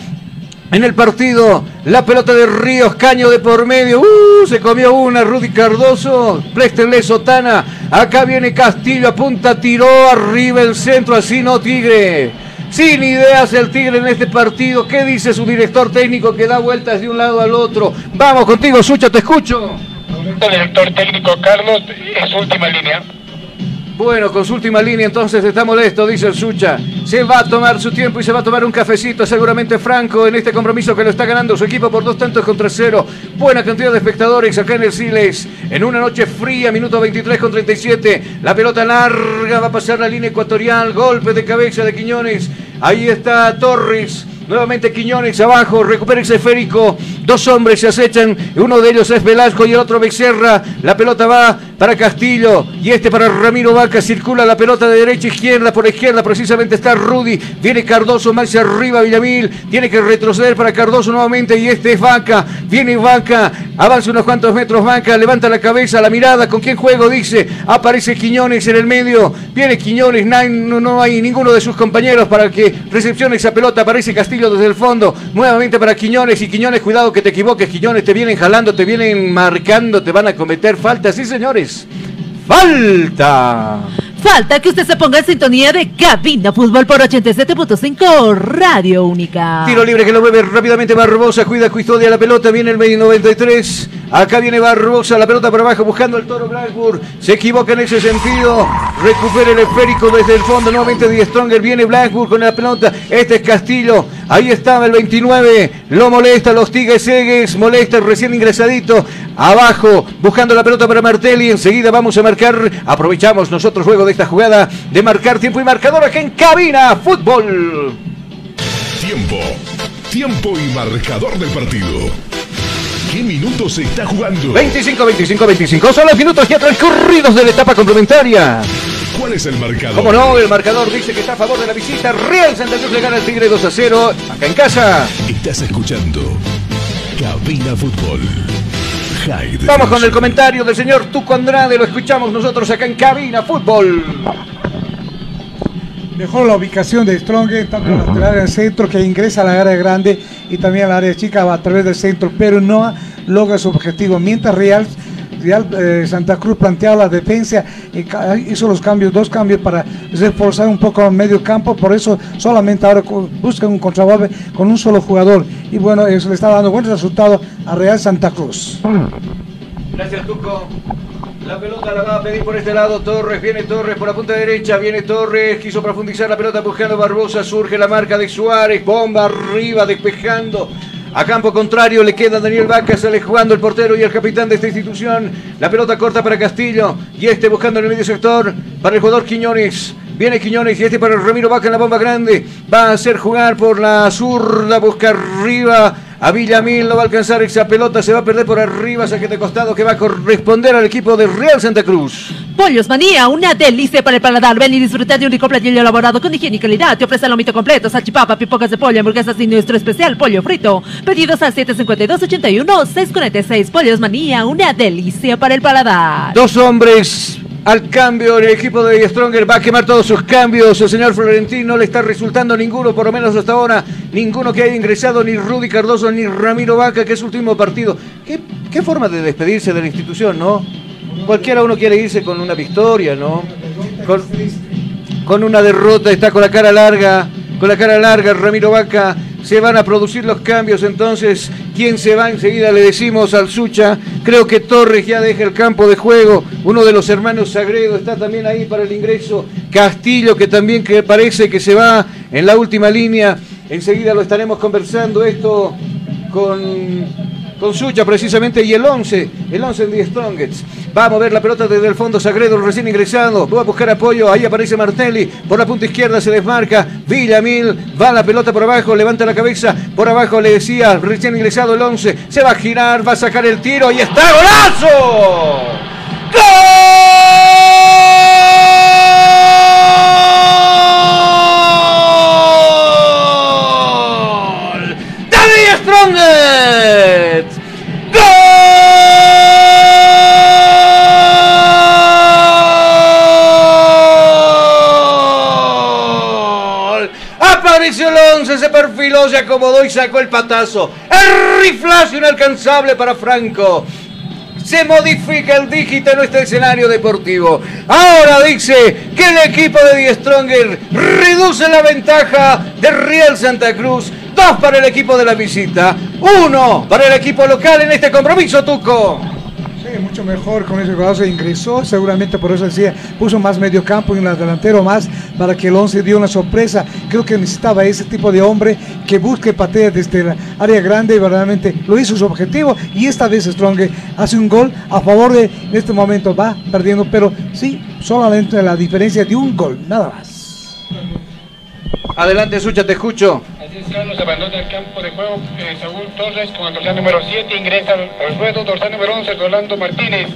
En el partido, la pelota de Ríos, caño de por medio. Uh, se comió una, Rudy Cardoso. Préstenle Sotana. Acá viene Castillo, apunta, tiró arriba el centro, así no Tigre. Sin ideas el Tigre en este partido. ¿Qué dice su director técnico que da vueltas de un lado al otro? Vamos contigo, Sucha, te escucho. El director técnico Carlos es última línea. Bueno, con su última línea entonces está molesto, dice el Sucha. Se va a tomar su tiempo y se va a tomar un cafecito, seguramente Franco, en este compromiso que lo está ganando su equipo por dos tantos contra cero. Buena cantidad de espectadores acá en el Siles. En una noche fría, minuto 23 con 37. La pelota larga va a pasar la línea ecuatorial. Golpe de cabeza de Quiñones. Ahí está Torres. Nuevamente Quiñones abajo, recupera ese esférico. Dos hombres se acechan. Uno de ellos es Velasco y el otro Becerra. La pelota va para Castillo y este para Ramiro Vaca. Circula la pelota de derecha a izquierda. Por izquierda precisamente está Rudy. Viene Cardoso más arriba Villamil. Tiene que retroceder para Cardoso nuevamente y este es Vaca. Viene Vaca. Avanza unos cuantos metros Vaca. Levanta la cabeza, la mirada. ¿Con quién juego? Dice. Aparece Quiñones en el medio. Viene Quiñones. No hay ninguno de sus compañeros para que recepcione esa pelota. Aparece Castillo desde el fondo. Nuevamente para Quiñones. Y Quiñones, cuidado que te equivoques. Quiñones, te vienen jalando, te vienen marcando, te van a cometer faltas. Sí, señores. ¡Falta! Falta que usted se ponga en sintonía de Cabina Fútbol por 87.5 Radio Única. Tiro libre que lo mueve rápidamente Barbosa. Cuida, custodia la pelota. Viene el medio 93. Acá viene Barbosa, la pelota por abajo buscando el toro Blackburn. Se equivoca en ese sentido. Recupera el esférico desde el fondo. Nuevamente Die Stronger. Viene Blackburn con la pelota. Este es Castillo. Ahí estaba el 29. Lo molesta, los Tigres Segues. Molesta el recién ingresadito. Abajo, buscando la pelota para Martelli. Enseguida vamos a marcar. Aprovechamos nosotros luego de esta jugada de marcar tiempo y marcador aquí en cabina. Fútbol. Tiempo. Tiempo y marcador del partido. ¿Qué minutos se está jugando? 25, 25, 25. Son los minutos ya transcurridos de la etapa complementaria. ¿Cuál es el marcador? Como no, el marcador dice que está a favor de la visita. Real Santa Cruz le gana al Tigre 2 a 0. Acá en casa. Estás escuchando Cabina Fútbol. Vamos con el comentario del señor Tuco Andrade. Lo escuchamos nosotros acá en Cabina Fútbol. Mejor la ubicación de Strong, tanto en el área del centro que ingresa a la área grande y también a la área chica a través del centro, pero no logra su objetivo. Mientras Real, Real eh, Santa Cruz planteaba la defensa y hizo los cambios, dos cambios para reforzar un poco el medio campo, por eso solamente ahora buscan un contragolpe con un solo jugador. Y bueno, eso le está dando buen resultado a Real Santa Cruz. Gracias, Tuco. La pelota la va a pedir por este lado Torres, viene Torres por la punta derecha, viene Torres, quiso profundizar la pelota buscando Barbosa, surge la marca de Suárez, bomba arriba, despejando. A campo contrario le queda Daniel Vaca, sale jugando el portero y el capitán de esta institución. La pelota corta para Castillo y este buscando en el medio sector para el jugador Quiñones. Viene Quiñones y este para Ramiro Vaca en la bomba grande. Va a hacer jugar por la zurda, busca arriba. A Villamil no va a alcanzar esa pelota, se va a perder por arriba, saque de costado que va a corresponder al equipo de Real Santa Cruz. Pollos Manía, una delicia para el paladar. Ven y disfrutar de un rico platillo elaborado con higiene y calidad. Te ofrece el lomito completo, salchipapa, pipocas de pollo, hamburguesas y nuestro especial pollo frito. Pedidos al 752-81-646. Pollos Manía, una delicia para el paladar. Dos hombres al cambio el equipo de Stronger. Va a quemar todos sus cambios. El señor Florentino no le está resultando ninguno, por lo menos hasta ahora. Ninguno que haya ingresado, ni Rudy Cardoso, ni Ramiro Vaca, que es su último partido. ¿Qué, qué forma de despedirse de la institución, no? Cualquiera uno quiere irse con una victoria, ¿no? Con, una derrota, está con la cara larga. Con la cara larga, Ramiro Vaca. Se van a producir los cambios, entonces, ¿quién se va? Enseguida le decimos al Sucha. Creo que Torres ya deja el campo de juego. Uno de los hermanos Sagredo está también ahí para el ingreso. Castillo, que también parece que se va en la última línea. Enseguida lo estaremos conversando esto con, con Sucha precisamente. Y el 11, el 11 en The Strongest. Va a mover la pelota desde el fondo Sagredo, recién ingresado. Va a buscar apoyo. Ahí aparece Martelli. Por la punta izquierda se desmarca. Villamil. Va la pelota por abajo. Levanta la cabeza. Por abajo le decía recién ingresado el 11. Se va a girar. Va a sacar el tiro. Y está golazo. ¡Gol! Se acomodó y sacó el patazo. El riflazo inalcanzable para Franco. Se modifica el dígito en nuestro escenario deportivo. Ahora dice que el equipo de Die Stronger reduce la ventaja de Real Santa Cruz. Dos para el equipo de la visita. Uno para el equipo local en este compromiso, Tuco. Mucho mejor con ese jugador se ingresó, seguramente por eso decía, puso más medio campo y un delantero más para que el 11 dio una sorpresa. Creo que necesitaba ese tipo de hombre que busque patea desde la área grande y verdaderamente lo hizo su objetivo y esta vez Strong hace un gol a favor de, en este momento va perdiendo, pero sí, solamente la diferencia de un gol, nada más. Adelante, Sucha, te escucho. Es, Carlos abandona el campo de juego eh, Saúl Torres con el dorsal número 7, ingresa al, ruedo, dorsal número 11, Rolando Martínez.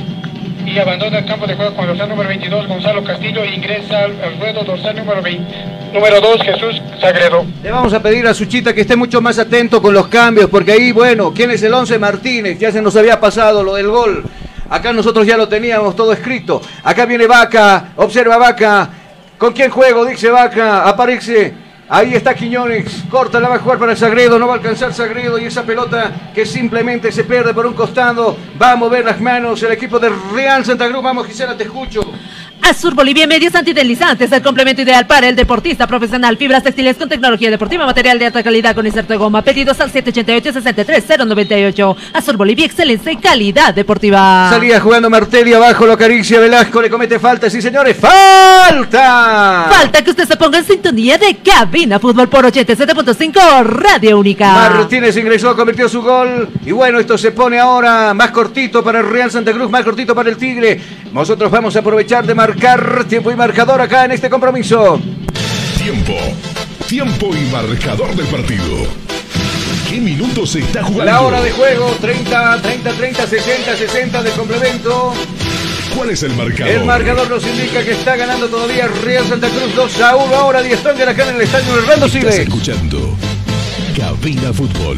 Y abandona el campo de juego con el dorsal número 22, Gonzalo Castillo, ingresa al ruedo, dorsal número 20, número 2, Jesús Sagredo. Le vamos a pedir a Suchita que esté mucho más atento con los cambios, porque ahí, bueno, ¿quién es el 11? Martínez, ya se nos había pasado lo del gol. Acá nosotros ya lo teníamos todo escrito. Acá viene Vaca, observa Vaca. ¿Con quién juego? Dice Vaca, aparece. Ahí está Quiñones, corta, la va a jugar para Sagredo, no va a alcanzar Sagredo y esa pelota que simplemente se pierde por un costado, va a mover las manos el equipo de Real Santa Cruz, vamos Gisela, te escucho. Azur Bolivia Medios Antideslizantes, el complemento ideal para el deportista profesional. Fibras textiles con tecnología deportiva, material de alta calidad con inserto de goma. Pedidos al 788-63098. Azur Bolivia, excelencia y calidad deportiva. Salía jugando Martelli abajo, lo acaricia Velasco, le comete falta, sí señores, ¡falta! Falta que usted se ponga en sintonía de Cabina Fútbol por 87.5 Radio Única. Martínez ingresó, convirtió su gol. Y bueno, esto se pone ahora más cortito para el Real Santa Cruz, más cortito para el Tigre. Nosotros vamos a aprovechar de marcar tiempo y marcador acá en este compromiso. Tiempo. Tiempo y marcador del partido. ¿Qué minutos se está jugando? La hora de juego, 30, 30, 30, 60, 60 de complemento. ¿Cuál es el marcador? El marcador nos indica que está ganando todavía Real Santa Cruz 2 a 1. Ahora Die Stronger acá en el estadio Hernando Estás Siles. escuchando Cabina Fútbol.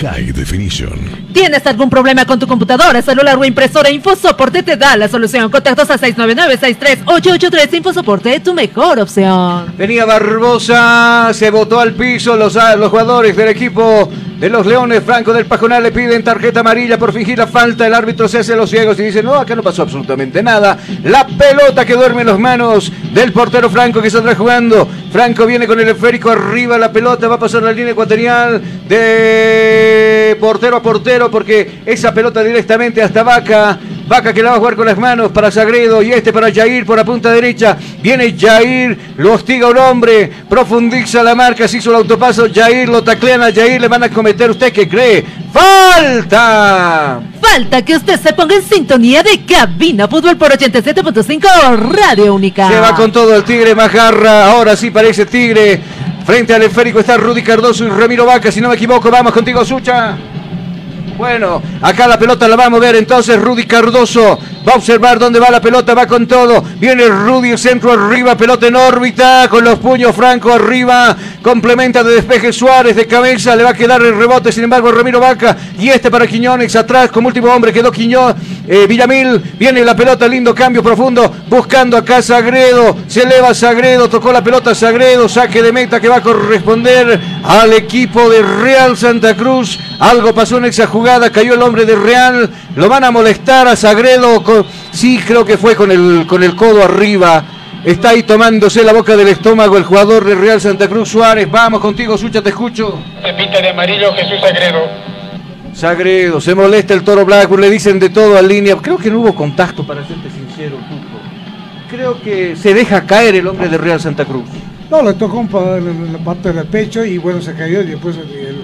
High Definition. ¿Tienes algún problema con tu computadora, celular o impresora? InfoSoporte te da la solución. Contactos a 699-63883. InfoSoporte, tu mejor opción. Venía Barbosa, se botó al piso. Los, los jugadores del equipo de los Leones, Franco del Pajonal, le piden tarjeta amarilla por fingir la falta. El árbitro se hace los ciegos y dice: No, acá no pasó absolutamente nada. La pelota que duerme en las manos del portero Franco que saldrá jugando. Franco viene con el esférico arriba. La pelota va a pasar la línea ecuatorial de portero a portero porque esa pelota directamente hasta Vaca. Vaca que la va a jugar con las manos para Sagredo y este para Jair por la punta derecha. Viene Jair, lo hostiga un hombre, profundiza la marca, se hizo el autopaso. Jair lo taclean a Jair, le van a cometer. ¿Usted qué cree? ¡Falta! Falta que usted se ponga en sintonía de Cabina Fútbol por 87.5 Radio Única. Se va con todo el Tigre Majarra. Ahora sí parece Tigre. Frente al esférico está Rudy Cardoso y Ramiro Vaca. Si no me equivoco, vamos contigo, Sucha. Bueno, acá la pelota la va a mover entonces Rudy Cardoso. Va a observar dónde va la pelota, va con todo. Viene Rudy, centro arriba, pelota en órbita, con los puños Franco arriba. Complementa de despeje Suárez de cabeza, le va a quedar el rebote, sin embargo, Ramiro Vaca. Y este para Quiñones, atrás como último hombre quedó Quiñones. Eh, Villamil, viene la pelota, lindo cambio profundo, buscando acá Sagredo. Se eleva Sagredo, tocó la pelota Sagredo, saque de meta que va a corresponder al equipo de Real Santa Cruz. Algo pasó en esa jugada, cayó el hombre de Real, lo van a molestar a Sagredo. con- sí, creo que fue con el, con el codo arriba. Está ahí tomándose la boca del estómago el jugador de Real Santa Cruz Suárez. Vamos contigo, Sucha, te escucho. Se pinta de amarillo Jesús Sagredo. Sagredo, se molesta el toro Blackburn, le dicen de todo al línea. Creo que no hubo contacto, para serte sincero, Tuco. Creo que se deja caer el hombre de Real Santa Cruz. No, le tocó un la, la parte del pecho y bueno, se cayó y después el, el,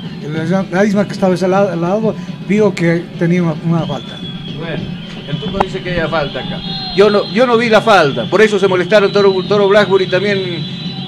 la isma que estaba al lado vio que tenía una, falta. Bueno, el Tuco dice que haya falta acá. Yo no, yo no vi la falta, por eso se molestaron Toro, Toro Blackburn y también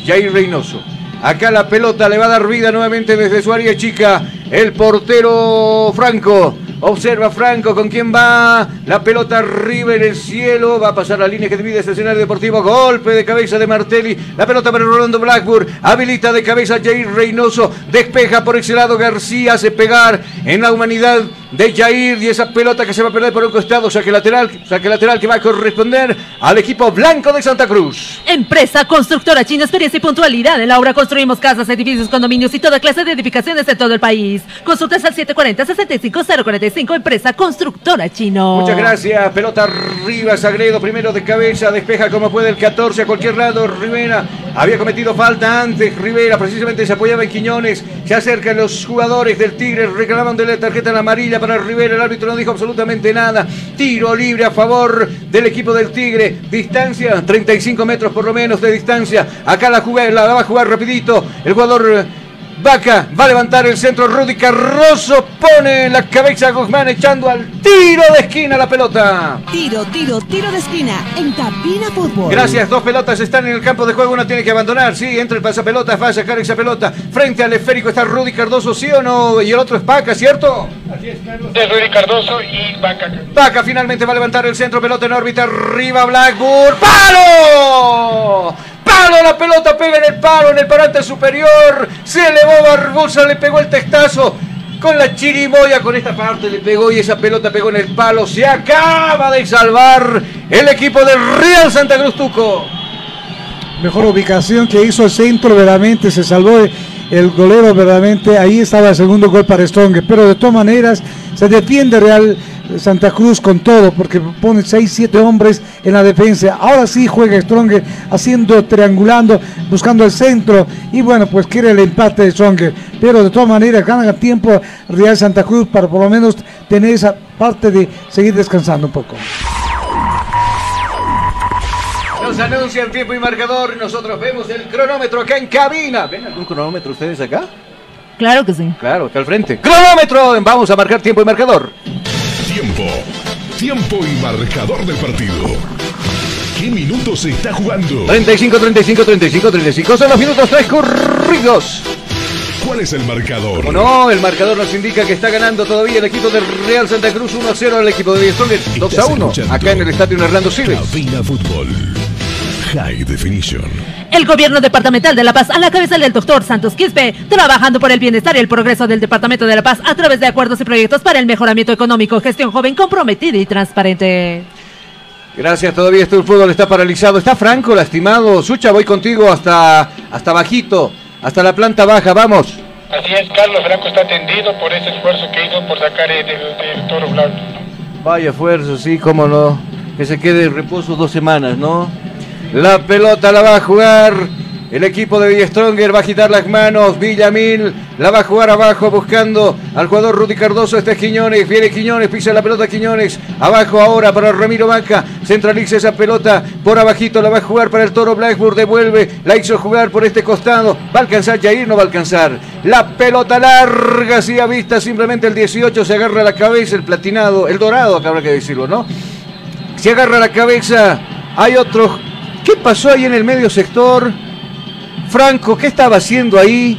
Jair Reynoso. Acá la pelota le va a dar vida nuevamente desde su área chica. El portero Franco. Observa Franco con quién va. La pelota arriba en el cielo. Va a pasar la línea que divide este escenario deportivo. Golpe de cabeza de Martelli. La pelota para Rolando Blackburn. Habilita de cabeza Jair Reynoso. Despeja por ese lado García. Hace pegar en la humanidad de Jair. Y esa pelota que se va a perder por un costado. Saque lateral. Saque lateral que va a corresponder al equipo blanco de Santa Cruz. Empresa Constructora China, experiencia y puntualidad. En la obra construimos casas, edificios, condominios y toda clase de edificaciones en todo el país. Consultas al 740-65045, Empresa Constructora Chino. Muchas gracias. Pelota arriba, Sagredo, primero de cabeza, despeja como puede el 14 a cualquier lado. Rivera había cometido falta antes. Rivera precisamente se apoyaba en Quiñones. Se acercan los jugadores del Tigre, reclaman de la tarjeta en amarilla para. El árbitro no dijo absolutamente nada. Tiro libre a favor del equipo del Tigre. Distancia, 35 metros por lo menos de distancia. Acá la, jugué- la va a jugar rapidito. El jugador. Vaca va a levantar el centro. Rudy Carroso pone la cabeza a Guzmán echando al tiro de esquina la pelota. Tiro, tiro, tiro de esquina en Cabina Fútbol. Gracias, dos pelotas están en el campo de juego, una tiene que abandonar, sí, entra el pasapelota, va a sacar esa pelota. Frente al esférico está Rudy Cardoso, sí o no, y el otro es Vaca, ¿cierto? De Rudy Cardoso y Vaca. Vaca finalmente va a levantar el centro, pelota en órbita, arriba Blackburn, ¡palo! ¡Palo! La pelota pega en el palo, en el parante superior, se elevó Barbosa, le pegó el testazo. Con la chirimoya, con esta parte le pegó y esa pelota pegó en el palo. Se acaba de salvar el equipo del Real Santa Cruz Tuco. Mejor ubicación que hizo el centro, verdaderamente se salvó el golero, verdaderamente ahí estaba el segundo gol para Strong, pero de todas maneras se defiende Real Santa Cruz con todo, porque pone 6, 7 hombres en la defensa. Ahora sí juega Stronger, haciendo, triangulando, buscando el centro. Y bueno, pues quiere el empate de Stronger. Pero de todas maneras, gana tiempo Real Santa Cruz para por lo menos tener esa parte de seguir descansando un poco. Nos anuncia el tiempo y marcador. Nosotros vemos el cronómetro acá en cabina. ¿Ven algún cronómetro ustedes acá? Claro que sí. Claro, acá al frente. ¡Cronómetro! Vamos a marcar tiempo y marcador. Tiempo. Tiempo y marcador del partido. ¿Qué minutos se está jugando? 35, 35, 35, 35. Son los minutos transcurridos. ¿Cuál es el marcador? No, el marcador nos indica que está ganando todavía el equipo de Real Santa Cruz 1-0 al equipo de Stronger 2 a 1 acá en el estadio Hernando Siles. Cabina Fútbol. High Definition. El gobierno departamental de La Paz, a la cabeza del doctor Santos Quispe, trabajando por el bienestar y el progreso del departamento de La Paz a través de acuerdos y proyectos para el mejoramiento económico, gestión joven, comprometida y transparente. Gracias, todavía este fútbol está paralizado. Está Franco, lastimado. Sucha, voy contigo hasta, hasta bajito, hasta la planta baja, vamos. Así es, Carlos Franco está atendido por ese esfuerzo que hizo por sacar el, del, del toro blanco. Vaya esfuerzo, sí, cómo no. Que se quede en reposo dos semanas, ¿no? La pelota la va a jugar el equipo de Villestronger, va a agitar las manos. Villamil la va a jugar abajo buscando al jugador Rudy Cardoso. Este es Quiñones, viene Quiñones, pisa la pelota Quiñones. Abajo ahora para Ramiro Banca. Centraliza esa pelota por abajito, la va a jugar para el Toro Blackburn. Devuelve, la hizo jugar por este costado. Va a alcanzar Jair, no va a alcanzar. La pelota larga, sí a vista. Simplemente el 18 se agarra la cabeza, el platinado, el dorado, acá habrá que decirlo, ¿no? Se agarra la cabeza. Hay otro. ¿Qué pasó ahí en el medio sector? Franco, ¿qué estaba haciendo ahí?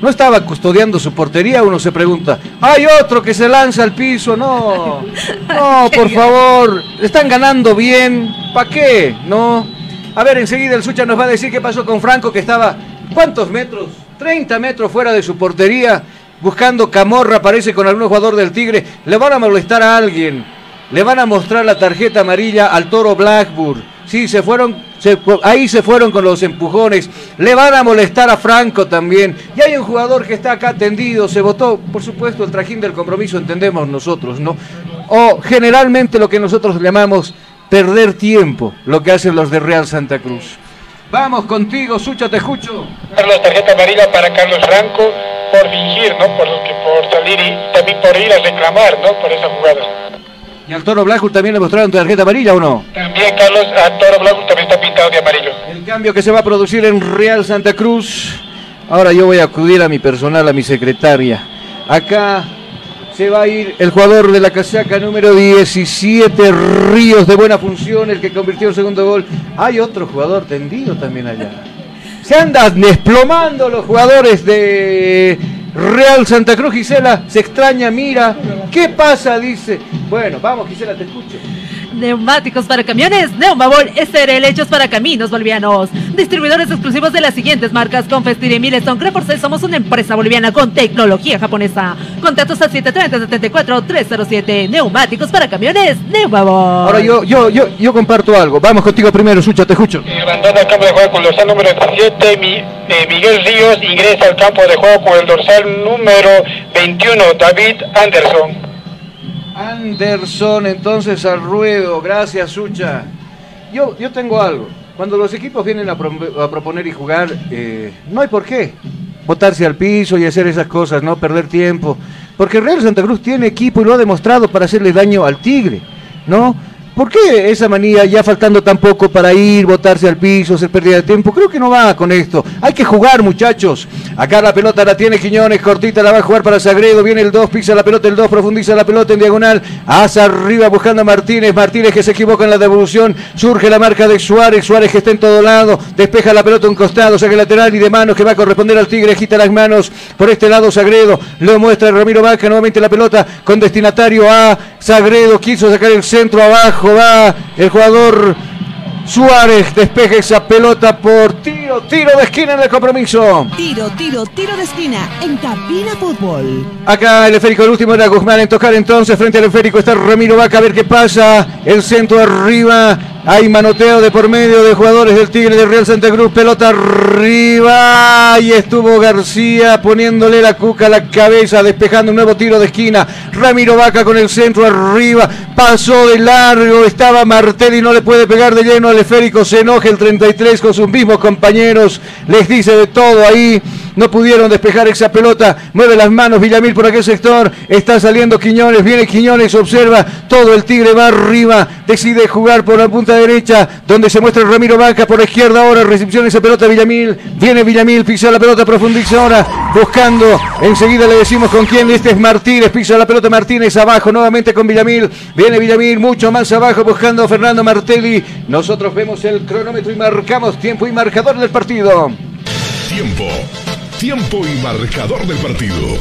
No estaba custodiando su portería, uno se pregunta. Hay otro que se lanza al piso, no. (laughs) No, por favor. Están ganando bien. ¿Para qué? No. A ver, enseguida el Sucha nos va a decir qué pasó con Franco, que estaba, ¿cuántos metros? 30 metros fuera de su portería, buscando camorra, parece con algún jugador del Tigre. Le van a molestar a alguien. Le van a mostrar la tarjeta amarilla al toro Blackburn. Sí, se fueron, ahí se fueron con los empujones. Le van a molestar a Franco también. Y hay un jugador que está acá tendido, se votó, por supuesto, el trajín del compromiso, entendemos nosotros, ¿no? O generalmente lo que nosotros llamamos perder tiempo, lo que hacen los de Real Santa Cruz. Vamos contigo, Sucha, te escucho. Carlos, tarjeta amarilla para Carlos Franco por fingir, ¿no? Por, por salir y también por ir a reclamar, ¿no? Por esa jugada. ¿Y al Toro Blackburn también le mostraron tarjeta amarilla o no? También Carlos, a Toro Blanco también está pintado de amarillo. El cambio que se va a producir en Real Santa Cruz. Ahora yo voy a acudir a mi personal, a mi secretaria. Acá se va a ir el jugador de la casaca número 17, Ríos de buena función, el que convirtió el segundo gol. Hay otro jugador tendido también allá. Se andan desplomando los jugadores de Real Santa Cruz, Gisela. Se extraña, mira. ¿Qué pasa? Dice. Bueno, vamos, Gisela, te escucho. Neumáticos para camiones, Neumabol SRL hechos para caminos bolivianos. Distribuidores exclusivos de las siguientes marcas: Confestir y Milestone. Creforce somos una empresa boliviana con tecnología japonesa. Contactos al 730-74-307. Neumáticos para camiones, Neumabol. Ahora yo, yo, yo, yo comparto algo. Vamos contigo primero, Sucha, te escucho. Al campo de juego con el dorsal número 17, Mi- eh, Miguel Ríos ingresa al campo de juego con el dorsal número 21, David Anderson. Anderson entonces al ruedo. Gracias, Sucha. Yo, yo tengo algo. Cuando los equipos vienen a, pro- a proponer y jugar, eh, no hay por qué botarse al piso y hacer esas cosas, no perder tiempo. Porque Real Santa Cruz tiene equipo y lo ha demostrado para hacerle daño al Tigre, ¿no? ¿Por qué esa manía ya faltando tan poco para ir, botarse al piso, hacer pérdida de tiempo? Creo que no va con esto. Hay que jugar, muchachos. Acá la pelota la tiene Quiñones, cortita la va a jugar para Sagredo. Viene el 2, pisa la pelota el 2, profundiza la pelota en diagonal. Hacia arriba buscando a Martínez. Martínez que se equivoca en la devolución. Surge la marca de Suárez. Suárez que está en todo lado. Despeja la pelota a un costado, saque lateral y de manos que va a corresponder al Tigre. Agita las manos por este lado Sagredo. Lo muestra Ramiro Vaca. Nuevamente la pelota con destinatario a Sagredo. Quiso sacar el centro abajo. Va el jugador Suárez. Despeja esa pelota por tiro. Tiro de esquina en el compromiso. Tiro, tiro, tiro de esquina en Cabina Fútbol. Acá el esférico, el último era Guzmán en tocar entonces. Frente al esférico está Ramiro Vaca a ver qué pasa. El centro arriba Hay manoteo de por medio de jugadores del Tigre de Real Santa Cruz. Pelota arriba. Y estuvo García poniéndole la cuca a la cabeza, despejando un nuevo tiro de esquina. Ramiro Vaca con el centro arriba. Pasó de largo. Estaba Martelli. No le puede pegar de lleno al esférico. Se enoja el 33 con sus mismos compañeros. Les dice de todo ahí. No pudieron despejar esa pelota. Mueve las manos Villamil por aquel sector. Está saliendo Quiñones. Viene Quiñones. Observa. Todo el Tigre va arriba. Decide jugar por la punta derecha. Donde se muestra Ramiro Vaca por la izquierda ahora. Recepción esa pelota Villamil. Viene Villamil. Pisa la pelota. Profundiza ahora. Buscando. Enseguida le decimos con quién. Este es Martínez. Pisa la pelota Martínez abajo. Nuevamente con Villamil. Viene Villamil. Mucho más abajo. Buscando a Fernando Martelli. Nosotros vemos el cronómetro y marcamos tiempo y marcador del partido. Tiempo. Tiempo y marcador del partido.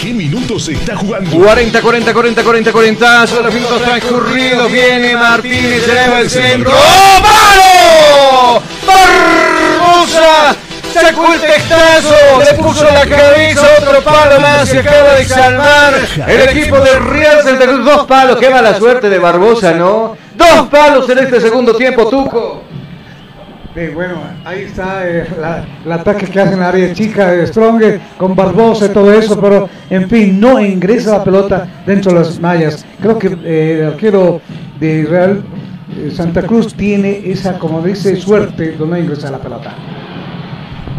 ¿Qué minutos se está jugando? 40, 40, 40, 40, 40. Son los minutos transcurridos. Viene Martínez, se eleva el centro. ¡Oh! ¡Barbosa! Sacó el testazo, le puso la cabeza otro palo más y acaba de salvar el equipo de Real Santa Cruz. Dos palos, qué mala suerte de Barbosa, ¿no? Dos palos en este segundo tiempo, Tuco. Bien, bueno, ahí está eh, la- el ataque que hace en la área chica de Strong con Barbosa y todo eso, pero en fin, no ingresa la pelota dentro de las mallas. Creo que eh, el arquero de Real eh, Santa Cruz tiene esa, como dice, suerte de no ingresar la pelota.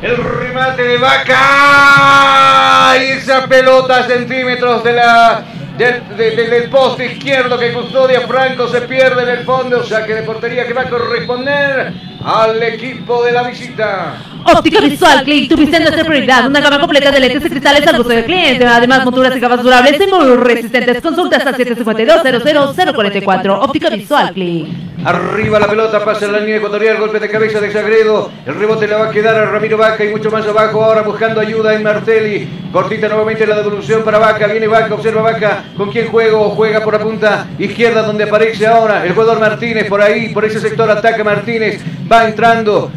El remate de Vaca. Y esa pelota a centímetros de la, del, de- de- del poste izquierdo que custodia Franco se pierde en el fondo. Saque de portería que va a corresponder al equipo de la visita. Óptica Visual Click, tu visión nuestra prioridad. Una gama completa de lentes y cristales al gusto del cliente. Además, monturas y gafas durables y muy resistentes. Consultas al 752-00044. Óptica Visual Click. Arriba la pelota, pasa en la línea ecuatorial, golpe de cabeza de Sagredo. El rebote le va a quedar a Ramiro Vaca y mucho más abajo ahora buscando ayuda en Martelli. Cortita nuevamente la devolución para Vaca. Viene Vaca, observa Vaca. ¿Con quién juego? Juega por la punta izquierda donde aparece ahora el jugador Martínez. Por ahí, por ese sector ataca Martínez. Va entrando.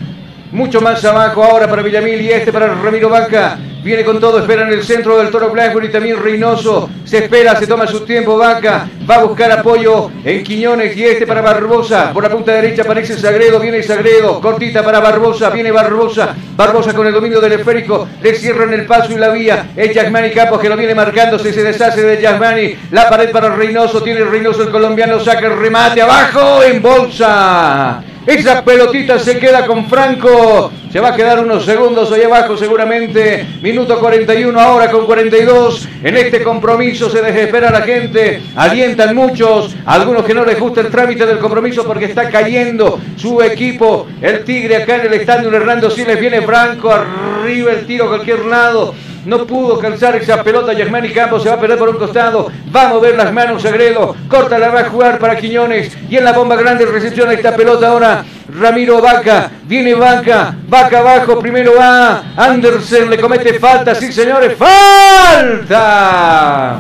Mucho más abajo ahora para Villamil y este para Ramiro Vaca. Viene con todo, espera en el centro del Toro Blackburn y también Reynoso. Se espera, se toma su tiempo Vaca. Va a buscar apoyo en Quiñones y este para Barbosa. Por la punta derecha aparece Sagredo, viene Sagredo. Cortita para Barbosa, viene Barbosa. Barbosa con el dominio del esférico. Le cierran el paso y la vía. Es Yasmani Campos que lo viene marcando. Se, se deshace de Yasmani. La pared para Reynoso. Tiene Reynoso el colombiano. Saca el remate abajo en bolsa. Esa pelotita se queda con Franco. Se va a quedar unos segundos ahí abajo seguramente. Minuto 41 ahora con 42. En este compromiso se desespera la gente. Alientan muchos. Algunos que no les gusta el trámite del compromiso porque está cayendo su equipo. El Tigre acá en el estadio Hernando Siles. Viene Franco. Arriba el tiro a cualquier lado. No pudo calzar esa pelota Germán Campos, se va a perder por un costado, va a mover las manos Sagredo, corta la va a jugar para Quiñones. Y en la bomba grande recepciona esta pelota ahora Ramiro Vaca, viene Vaca, Vaca. Abajo, primero va Andersen, le comete falta, sí señores, falta.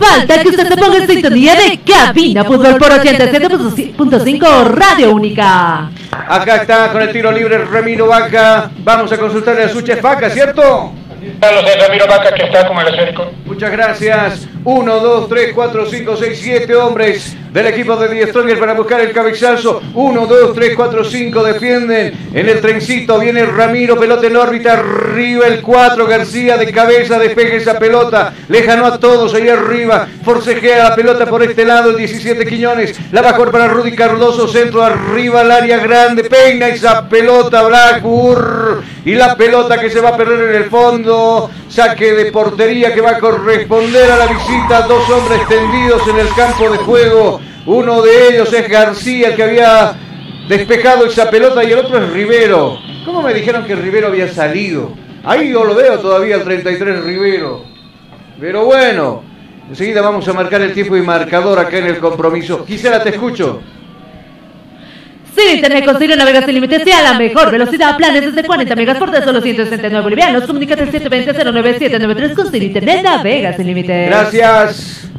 Falta que usted se ponga en sintonía de Cabina Fútbol por 87.5 Radio Única. Acá está con el tiro libre Ramiro Vaca, vamos a consultarle a su chef Vaca, ¿cierto? Carlos de Ramiro Vaca que está como el esférico. Muchas gracias. 1, 2, 3, 4, 5, 6, 7 hombres del equipo de Die Stronger para buscar el cabezazo. 1, 2, 3, 4, 5 defienden. En el trencito viene Ramiro, pelota en órbita. Arriba el 4, García de cabeza, despeja esa pelota. Lejano a todos ahí arriba. Forcejea la pelota por este lado. El 17 Quiñones. La jugar para Rudy Cardoso. Centro arriba al área grande. Peina esa pelota Blackburn. Y la pelota que se va a perder en el fondo. Saque de portería que va a corresponder a la visita. Dos hombres tendidos en el campo de juego. Uno de ellos es García, que había despejado esa pelota, y el otro es Rivero. ¿Cómo me dijeron que Rivero había salido? Ahí yo lo veo todavía el 33 Rivero. Pero bueno, enseguida vamos a marcar el tiempo y marcador acá en el compromiso. Gisela, te escucho. Sin internet consigue navegar sin límites y a la mejor velocidad. Planes desde 40 megas por tan solo 169 bolivianos. Comunícate al 720-09793 con Sin internet navega sin límites. Gracias.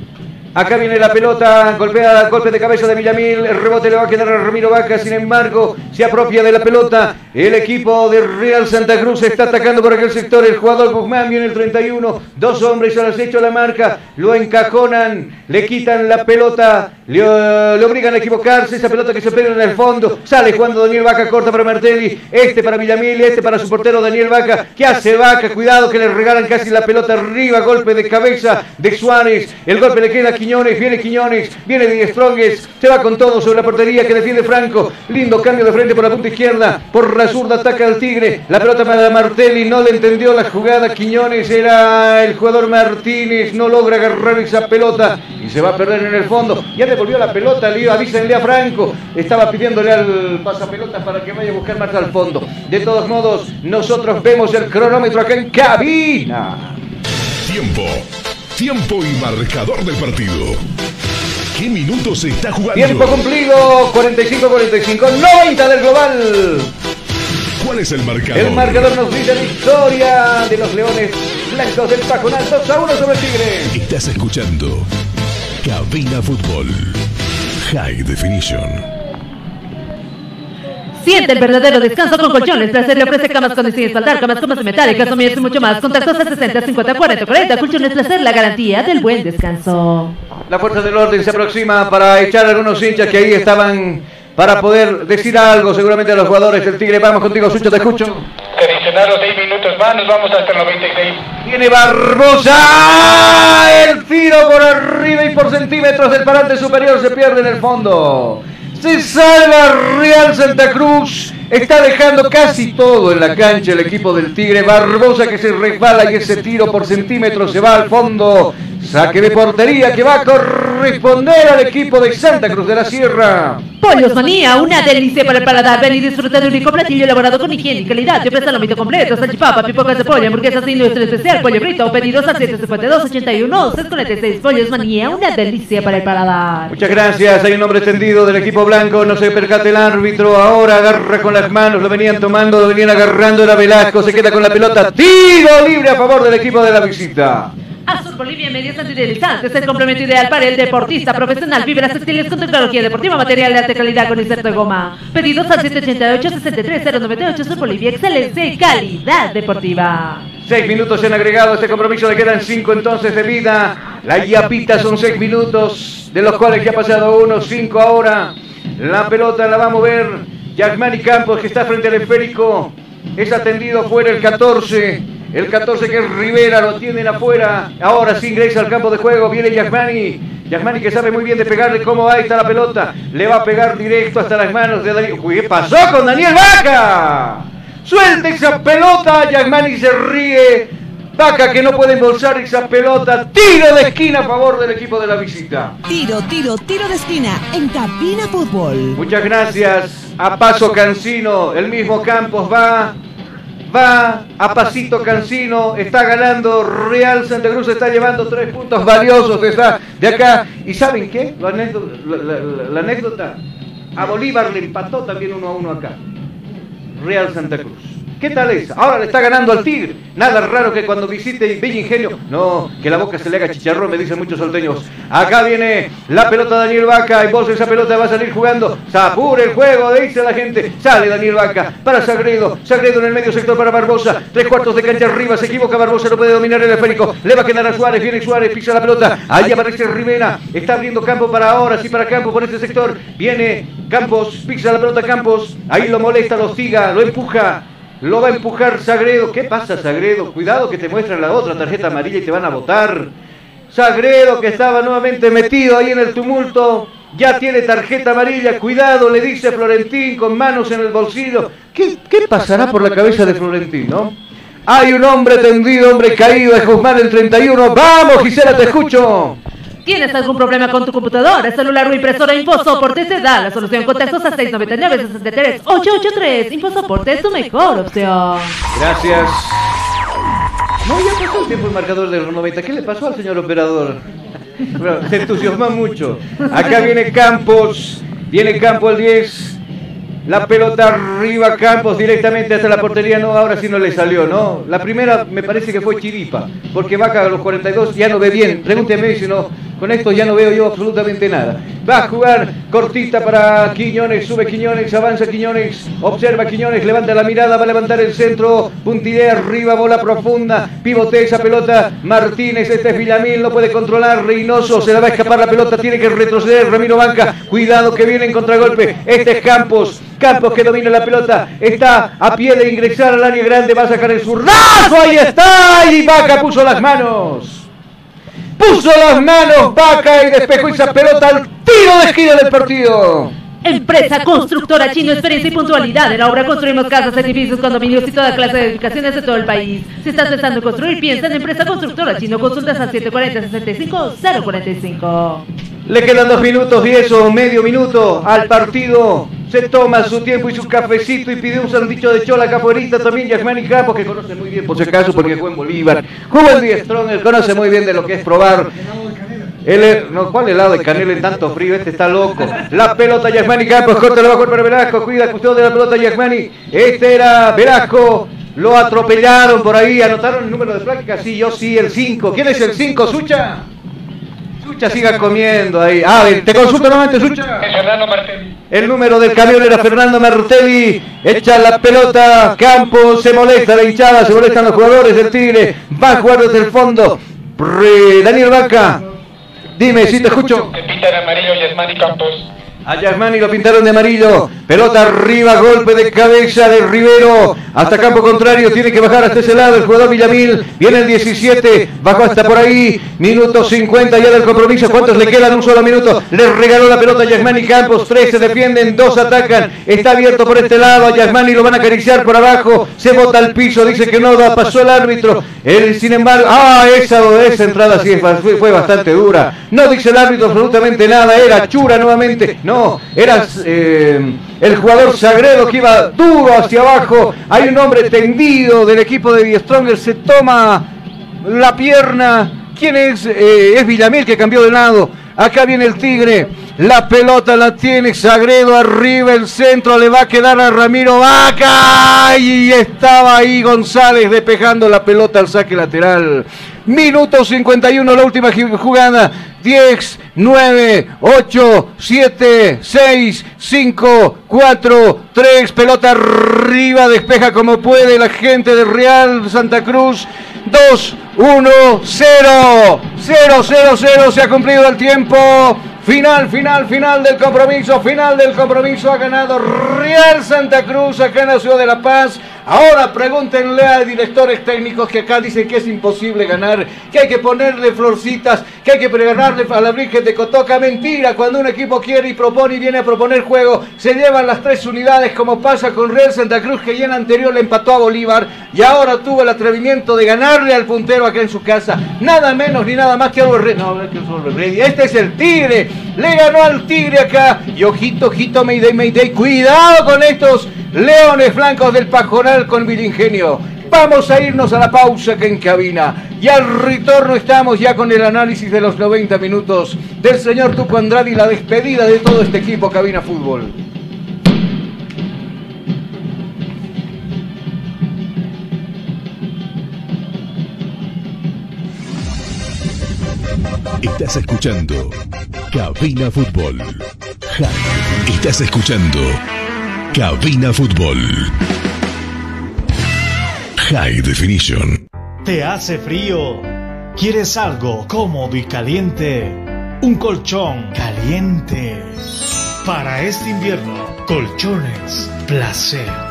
Acá viene la pelota, golpea golpe de cabeza de Villamil, el rebote le va a quedar a Ramiro Vaca, sin embargo, se apropia de la pelota. El equipo de Real Santa Cruz está atacando por aquel sector. El jugador Guzmán viene el 31, dos hombres al acecho a la marca, lo encajonan, le quitan la pelota, le, obligan a equivocarse, esa pelota que se pega en el fondo, sale jugando Daniel Vaca, corta para Martelli, este para Villamil, este para su portero Daniel Vaca, ¿qué hace Vaca? Cuidado que le regalan casi la pelota arriba, golpe de cabeza de Suárez, el golpe le queda Quiñones, viene Quiñones, viene Di Stronges, se va con todo sobre la portería que defiende Franco, lindo cambio de frente por la punta izquierda, por la zurda ataca al Tigre, la pelota para Martelli, no le entendió la jugada, Quiñones era el jugador Martínez, no logra agarrar esa pelota y se va a perder en el fondo, ya devolvió la pelota, le avísenle a Franco, estaba pidiéndole al pasapelotas para que vaya a buscar más al fondo. De todos modos, nosotros vemos el cronómetro acá en cabina. Tiempo. Tiempo y marcador del partido. ¿Qué minutos se está jugando? Tiempo cumplido, 45-45, 90 del global. ¿Cuál es el marcador? El marcador nos dice victoria de los Leones Blancos del Pajonal 2 a 1 sobre el Tigre. Estás escuchando Cabina Fútbol. High Definition. Siente el verdadero descanso con colchones. Placer le ofrece camas con diseño espaldar, camas comas metálicas, somillas y mucho más. Contactos a 60 50 40 40. Colchones Placer, la garantía del buen descanso. La fuerza del orden se aproxima para echar a algunos hinchas que ahí estaban para poder decir algo seguramente a los jugadores del Tigre. Vamos contigo, Sucho, te escucho. 6 minutos más, nos vamos hasta el 96. Viene Barbosa. El tiro por arriba y por centímetros del parante superior se pierde en el fondo. Se salva Real Santa Cruz. Está dejando casi todo en la cancha el equipo del Tigre. Barbosa que se resbala y ese tiro por centímetros se va al fondo. Saque de portería que va a corresponder al equipo de Santa Cruz de la Sierra. Pollos Manía, una delicia para el paladar. Ven y disfruta de un rico platillo elaborado con higiene y calidad. Te ofrece lomito completo, salchipapa, pipocas de pollo, hamburguesas de industria especial, pollo frito. Pedidos al 752-81 646 Pollos Manía, una delicia para el paladar. Muchas gracias. Hay un hombre extendido del equipo blanco. No se percate el árbitro. Ahora agarra con las manos. Lo venían tomando, lo venían agarrando. Era Velasco. Se queda con la pelota. Tiro libre a favor del equipo de la visita. Azul Bolivia Medios Antideslizantes, el complemento ideal para el deportista profesional. Fibras textiles con tecnología deportiva, material de alta calidad con inserto de goma. Pedidos al 788-63098 Azul Bolivia, excelencia y calidad deportiva. Seis minutos han agregado este compromiso, le quedan cinco entonces de vida. La yapita son seis minutos, de los cuales ya ha pasado uno, cinco ahora. La pelota la va a mover Yagmani Campos, que está frente al esférico. Es atendido fuera el 14. El 14 que es Rivera, lo tienen afuera. Ahora sí ingresa al campo de juego. Viene Yagmani. Yagmani que sabe muy bien de pegarle cómo va. Ahí está la pelota. Le va a pegar directo hasta las manos de Daniel. ¿Qué pasó con Daniel Vaca? Suelta esa pelota. Yagmani se ríe. Vaca que no puede embolsar esa pelota. Tiro de esquina a favor del equipo de la visita. Tiro, tiro, tiro de esquina en Cabina Fútbol. Muchas gracias a Paso Cancino. El mismo Campos va. Va a pasito Cancino, está ganando Real Santa Cruz, está llevando tres puntos valiosos de, acá. ¿Y saben qué? La anécdota, a Bolívar le empató también uno a uno acá. Real Santa Cruz. ¿Qué tal es? Ahora le está ganando al Tigre. Nada raro que cuando visite Villa Ingenio. No, que la boca se le haga chicharrón, me dicen muchos salteños. Acá viene la pelota de Daniel Vaca. Y vos esa pelota va a salir jugando. Se apura el juego, dice la gente. Sale Daniel Vaca para Sagredo. Sagredo en el medio sector para Barbosa. Tres cuartos de cancha arriba. Se equivoca Barbosa, no puede dominar el esférico. Le va a quedar a Suárez. Viene Suárez, pisa la pelota. Ahí aparece Rivera. Está abriendo campo para ahora, sí para campo por este sector. Viene Campos, pisa la pelota Campos. Ahí lo molesta, lo hostiga, lo empuja. Lo va a empujar Sagredo. ¿Qué pasa, Sagredo? Cuidado que te muestran la otra tarjeta amarilla y te van a votar. Sagredo que estaba nuevamente metido ahí en el tumulto. Ya tiene tarjeta amarilla. Cuidado, le dice Florentín con manos en el bolsillo. ¿Qué, qué pasará por la cabeza de Florentín, no? Hay un hombre tendido, hombre caído, es Guzmán el 31. Vamos, Gisela, te escucho. ¿Tienes algún problema con tu computadora, celular o impresora? InfoSoporte te da la solución. Contactos a 699-63-883. InfoSoporte es tu mejor opción. Gracias. No, ya pasó el tiempo el marcador de los 90. ¿Qué le pasó al señor operador? Bueno, se entusiasma mucho. Acá viene Campos. Viene Campos el 10. La pelota arriba, Campos directamente hasta la portería. No, ahora sí no le salió, ¿no? La primera me parece que fue Chiripa. Porque Vaca a los 42 ya no ve bien. Pregúnteme si no. Con esto ya no veo yo absolutamente nada. Va a jugar cortita para Quiñones, sube Quiñones, avanza Quiñones, observa Quiñones, levanta la mirada, va a levantar el centro, puntillea arriba, bola profunda, pivotea esa pelota. Martínez, este es Villamil, no puede controlar. Reynoso, se le va a escapar la pelota, tiene que retroceder. Ramiro Banca, cuidado que viene en contragolpe. Este es Campos, Campos que domina la pelota, está a pie de ingresar al área grande, va a sacar el zurdazo, ahí está, y Vaca puso las manos puso las manos Vaca y despejó esa pelota al tiro de esquina del partido. Empresa constructora chino, experiencia y puntualidad. En la obra construimos casas, edificios, condominios y toda clase de edificaciones de todo el país. Si estás pensando en construir, piensa en Empresa Constructora Chino. Consultas al 740-65-045. Le quedan dos minutos, diez o medio minuto al partido. Se toma su tiempo y su cafecito y pide un sandwicho de chola capoeirita también Yasmani Campos, que conoce muy bien, por si acaso, porque fue en Bolívar. Jugó en Strong, conoce muy bien de lo que es probar. El, no, ¿Cuál helado de canela en tanto frío? Este está loco. La pelota Yasmani Campos, corta la bajo para Velasco. Cuida cuestión de la pelota Yasmani. Este era Velasco. Lo atropellaron por ahí. Anotaron el número de placa. Sí, yo sí, el 5. ¿Quién es el 5, Sucha? Sucha siga comiendo ahí. Ah, te consulto nuevamente, Sucha. Fernando Martelli. El número del camión era Fernando Martelli. Echa la pelota. Campos se molesta la hinchada. Se molestan los jugadores del Tigre. Va a jugar desde el fondo. Daniel Vaca. Dime, si te escucho. Que pintan amarillo Yasmani Campos. A Yasmani lo pintaron de amarillo. Pelota arriba, golpe de cabeza de Rivero. Hasta campo contrario, tiene que bajar hasta ese lado el jugador Villamil. Viene el 17, bajó hasta por ahí. Minuto 50 ya del compromiso. ¿Cuántos le quedan? Un solo minuto. Le regaló la pelota a Yasmani Campos. Tres se defienden, dos atacan. Está abierto por este lado. A Yasmani lo van a acariciar por abajo. Se bota al piso. Dice que no, pasó el árbitro. Sin embargo, ah, esa, esa entrada sí fue, fue bastante dura. No dice el árbitro absolutamente nada. Era Chura nuevamente. No, era eh, el jugador Sagredo que iba duro hacia abajo. Hay un hombre tendido del equipo de Die Stronger. Se toma la pierna. ¿Quién es? Eh, es Villamil que cambió de lado. Acá viene el Tigre. La pelota la tiene Sagredo arriba. El centro le va a quedar a Ramiro Vaca. Y estaba ahí González despejando la pelota al saque lateral. Minuto 51, la última jugada. 10, 9, 8, 7, 6, 5, 4, 3. Pelota arriba, despeja como puede la gente de Real Santa Cruz. 2, 1, 0. 0, 0, 0. Se ha cumplido el tiempo. Final, final, final del compromiso, final del compromiso. Ha ganado Real Santa Cruz acá en la ciudad de La Paz. Ahora pregúntenle a directores técnicos que acá dicen que es imposible ganar, que hay que ponerle florcitas, que hay que ganarle a la Virgen de Cotoca. Mentira, cuando un equipo quiere y propone y viene a proponer juego, se llevan las tres unidades como pasa con Real Santa Cruz que ya en anterior le empató a Bolívar y ahora tuvo el atrevimiento de ganarle al puntero acá en su casa. Nada menos ni nada más que Albert No, que Este es el Tigre. Le ganó al Tigre acá. Y ojito, ojito, Mayday, Mayday. Cuidado con estos leones blancos del Pajoral con Ingenio. Vamos a irnos a la pausa que en cabina. Y al retorno estamos ya con el análisis de los 90 minutos del señor Tuco Andrade y la despedida de todo este equipo Cabina Fútbol. Estás escuchando Cabina Fútbol. Estás escuchando Cabina Fútbol. High Definition. ¿Te hace frío? ¿Quieres algo cómodo y caliente? Un colchón caliente. Para este invierno, colchones placer.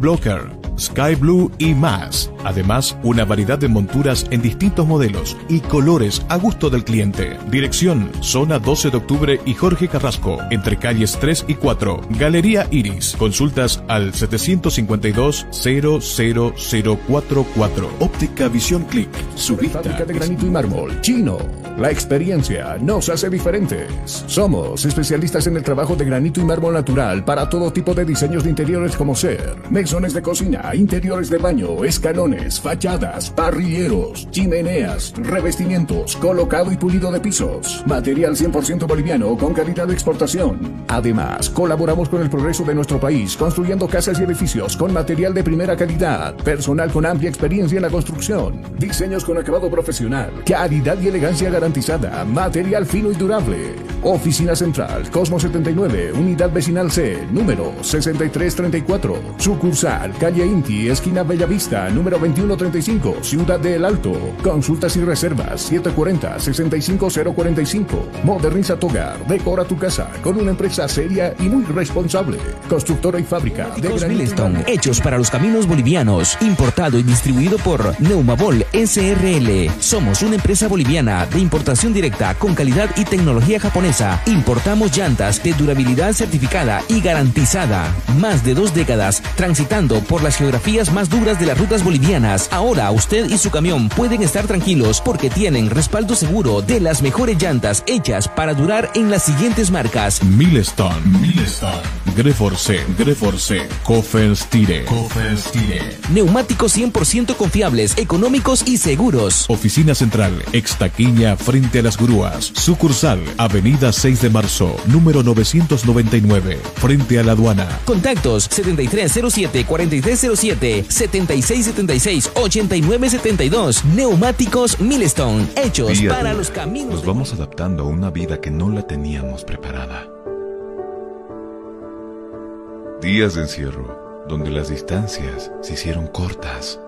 Blocker, Sky Blue y más. Además, una variedad de monturas en distintos modelos y colores a gusto del cliente. Dirección, zona 12 de octubre y Jorge Carrasco, entre calles 3 y 4. Galería Iris. Consultas al 752 00044. Óptica Visión Click. Su vista. Fábrica de granito y mármol. Chino. La experiencia nos hace diferentes. Somos especialistas en el trabajo de granito y mármol natural para todo tipo de diseños de interiores como ser mesones de cocina, interiores de baño, escalones, fachadas, parrilleros, chimeneas, revestimientos, colocado y pulido de pisos. Material 100% boliviano con calidad de exportación. Además, colaboramos con el progreso de nuestro país construyendo casas y edificios con material de primera calidad, personal con amplia experiencia en la construcción, diseños con acabado profesional, calidad y elegancia garantizada, material fino y durable. Oficina Central, Cosmo 79, Unidad Vecinal C, número 6334. Sucursal, Calle Inti, esquina Bellavista, número 2135, Ciudad de El Alto. Consultas y reservas 740-65045. Moderniza tu hogar, decora tu casa con una empresa seria y muy responsable. Constructora y fábrica de Milestone, hechos para los caminos bolivianos, importado y distribuido por Neumabol SRL. Somos una empresa boliviana de importación directa con calidad y tecnología japonesa. Importamos llantas de durabilidad certificada y garantizada. Más de dos décadas transitando por las geografías más duras de las rutas bolivianas. Ahora usted y su camión pueden estar tranquilos porque tienen respaldo seguro de las mejores llantas hechas para durar en las siguientes marcas. Milestone. Milestone. Greforce. Greforce. Kofenstire. Kofenstire. Neumáticos 100% confiables, económicos y seguros. Oficina Central, Extaquiña, frente a las grúas. Sucursal, Avenida 6 de Marzo, número 999, frente a la aduana. Contactos 7307-4307, 7676-8972. Neumáticos Milestone, hechos Día para día, los caminos. Nos vamos adaptando a una vida que no la teníamos preparada. Días de encierro, donde las distancias se hicieron cortas.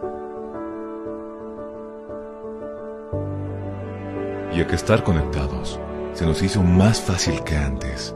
Y a que estar conectados se nos hizo más fácil que antes.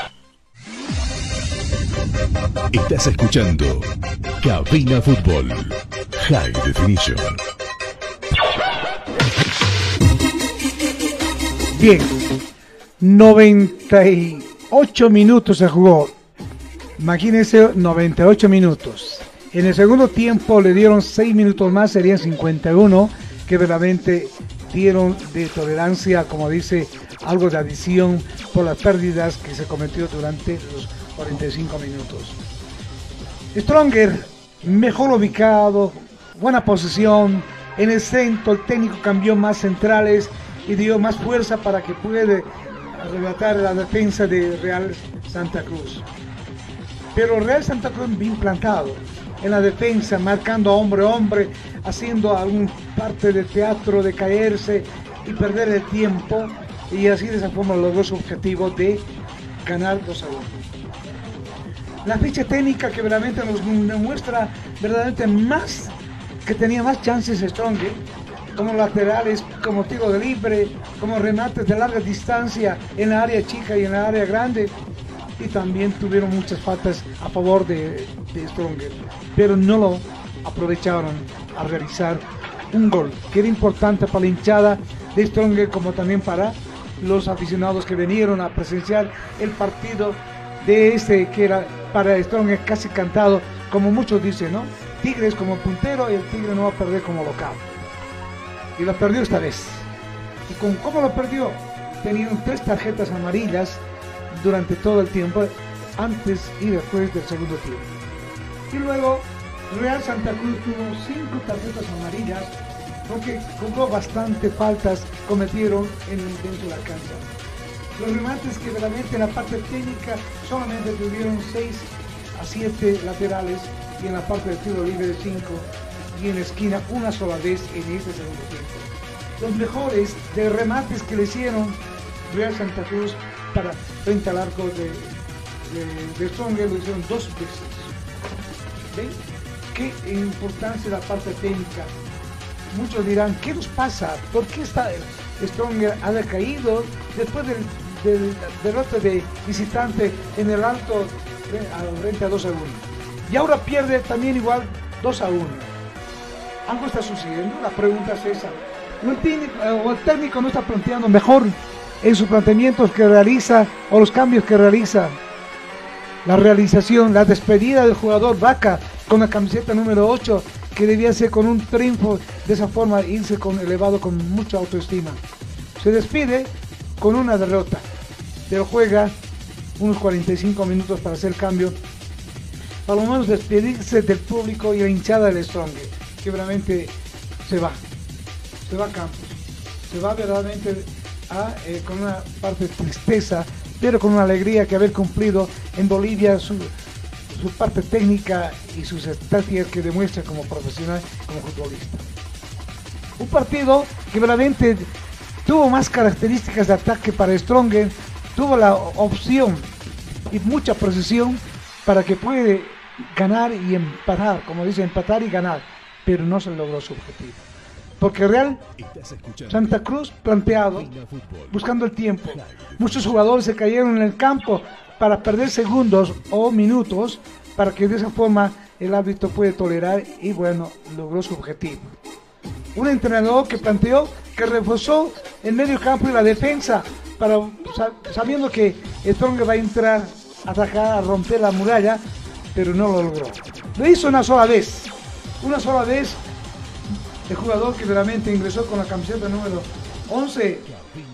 Estás escuchando Cabina Fútbol. High Definition. Bien, 98 minutos se jugó. Imagínense 98 minutos. En el segundo tiempo le dieron 6 minutos más, serían 51, que verdaderamente dieron de tolerancia, como dice, algo de adición por las pérdidas que se cometió durante los 45 minutos. Stronger, mejor ubicado, buena posición. En el centro, el técnico cambió más centrales y dio más fuerza para que pueda arrebatar la defensa de Real Santa Cruz. Pero Real Santa Cruz bien plantado en la defensa, marcando hombre a hombre, haciendo algún parte del teatro de caerse y perder el tiempo. Y así de esa forma logró su objetivo de ganar 2 a 1 la ficha técnica que verdaderamente nos, muestra verdaderamente más que tenía más chances Strong ¿eh? como laterales, como tiro de libre, como remates de larga distancia en la área chica y en la área grande. Y también tuvieron muchas faltas a favor de, de Stronger. Pero no lo aprovecharon a realizar un gol que era importante para la hinchada de Stronger como también para los aficionados que vinieron a presenciar el partido de este que era para Stronger casi cantado, como muchos dicen, ¿no? Tigres como puntero y el Tigre no va a perder como local. Y lo perdió esta vez. ¿Y con cómo lo perdió? Tenían tres tarjetas amarillas durante todo el tiempo, antes y después del segundo tiempo. Y luego Real Santa Cruz tuvo cinco tarjetas amarillas porque jugó bastante faltas cometieron en dentro de la cancha. Los remates que realmente en la parte técnica solamente tuvieron 6 a 7 laterales y en la parte de tiro libre 5 y en la esquina una sola vez en este segundo tiempo. Los mejores de remates que le hicieron Real Santa Cruz para frente al arco de, de, de lo hicieron dos veces. ¿Ven? Qué importancia la parte técnica. Muchos dirán, ¿qué nos pasa? ¿Por qué está Stronger ha decaído después del, del derrota de visitante en el alto frente a 2 a 1? Y ahora pierde también igual 2 a 1. Algo está sucediendo, la pregunta es esa. ¿O el, técnico, o el técnico no está planteando mejor en sus planteamientos que realiza o los cambios que realiza? La realización, la despedida del jugador Vaca con la camiseta número 8 que debía ser con un triunfo de esa forma irse con elevado con mucha autoestima. Se despide con una derrota, pero juega unos 45 minutos para hacer cambio, para lo menos despedirse del público y la hinchada del Strong, que realmente se va, se va a campo, se va verdaderamente a, eh, con una parte de tristeza, pero con una alegría que haber cumplido en Bolivia su, su parte técnica y sus estrategias que demuestra como profesional, como futbolista. Un partido que realmente tuvo más características de ataque para Stronger, tuvo la opción y mucha precisión para que puede ganar y empatar, como dice, empatar y ganar, pero no se logró su objetivo. Porque Real Santa Cruz planteado, buscando el tiempo. Muchos jugadores se cayeron en el campo para perder segundos o minutos para que de esa forma el árbitro puede tolerar y bueno, logró su objetivo. Un entrenador que planteó que reforzó el medio campo y la defensa para sabiendo que Strong va a entrar a atacar, a romper la muralla, pero no lo logró. Lo hizo una sola vez, una sola vez el jugador que realmente ingresó con la camiseta número 11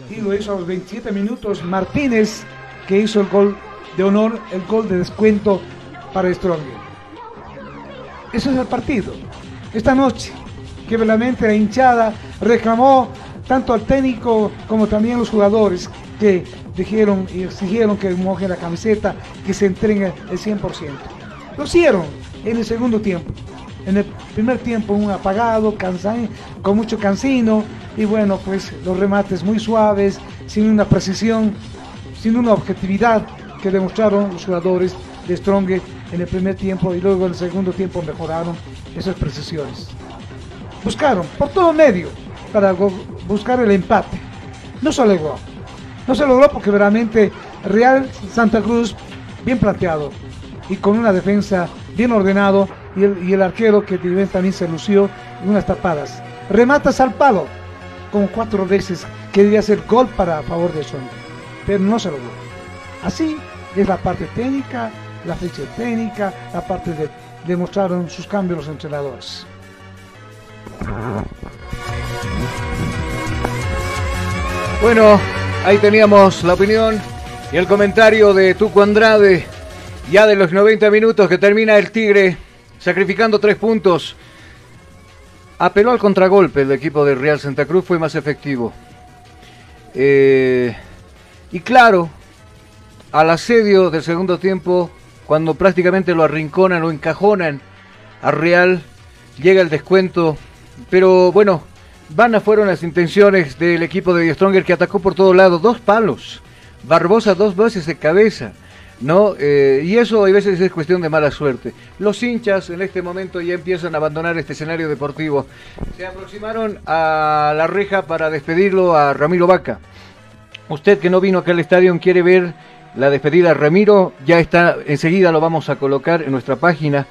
y lo hizo a los 27 minutos Martínez que hizo el gol de honor, el gol de descuento para Stronger. Eso es el partido. Esta noche, que realmente la hinchada reclamó tanto al técnico como también los jugadores que dijeron y exigieron que mojen la camiseta, que se entreguen el 100%. Lo hicieron en el segundo tiempo. En el primer tiempo un apagado, cansan, con mucho cansino y bueno, pues los remates muy suaves, sin una precisión, sin una objetividad que demostraron los jugadores de Strong en el primer tiempo y luego en el segundo tiempo mejoraron esas precisiones. Buscaron por todo medio para buscar el empate. No se logró. No se logró porque realmente Real Santa Cruz bien planteado y con una defensa bien ordenado y el, arquero que también se lució en unas tapadas. Rematas al palo como cuatro veces que debía ser gol para favor de Son, pero no se logró. Así es la parte técnica, la ficha técnica, la parte de demostraron sus cambios los entrenadores. Bueno, ahí teníamos la opinión y el comentario de Tuco Andrade, ya de los 90 minutos que termina el Tigre, sacrificando tres puntos. Apeló al contragolpe el equipo de Real Santa Cruz, fue más efectivo. Eh, y claro, al asedio del segundo tiempo, cuando prácticamente lo arrinconan o encajonan a Real, llega el descuento. Pero bueno, vanas fueron las intenciones del equipo de Stronger que atacó por todo lado, dos palos. Barbosa dos veces de cabeza. ¿no? Eh, y eso a veces es cuestión de mala suerte. Los hinchas en este momento ya empiezan a abandonar este escenario deportivo. Se aproximaron a la reja para despedirlo a Ramiro Vaca. Usted que no vino acá al estadio quiere ver la despedida de Ramiro, ya está, enseguida lo vamos a colocar en nuestra página.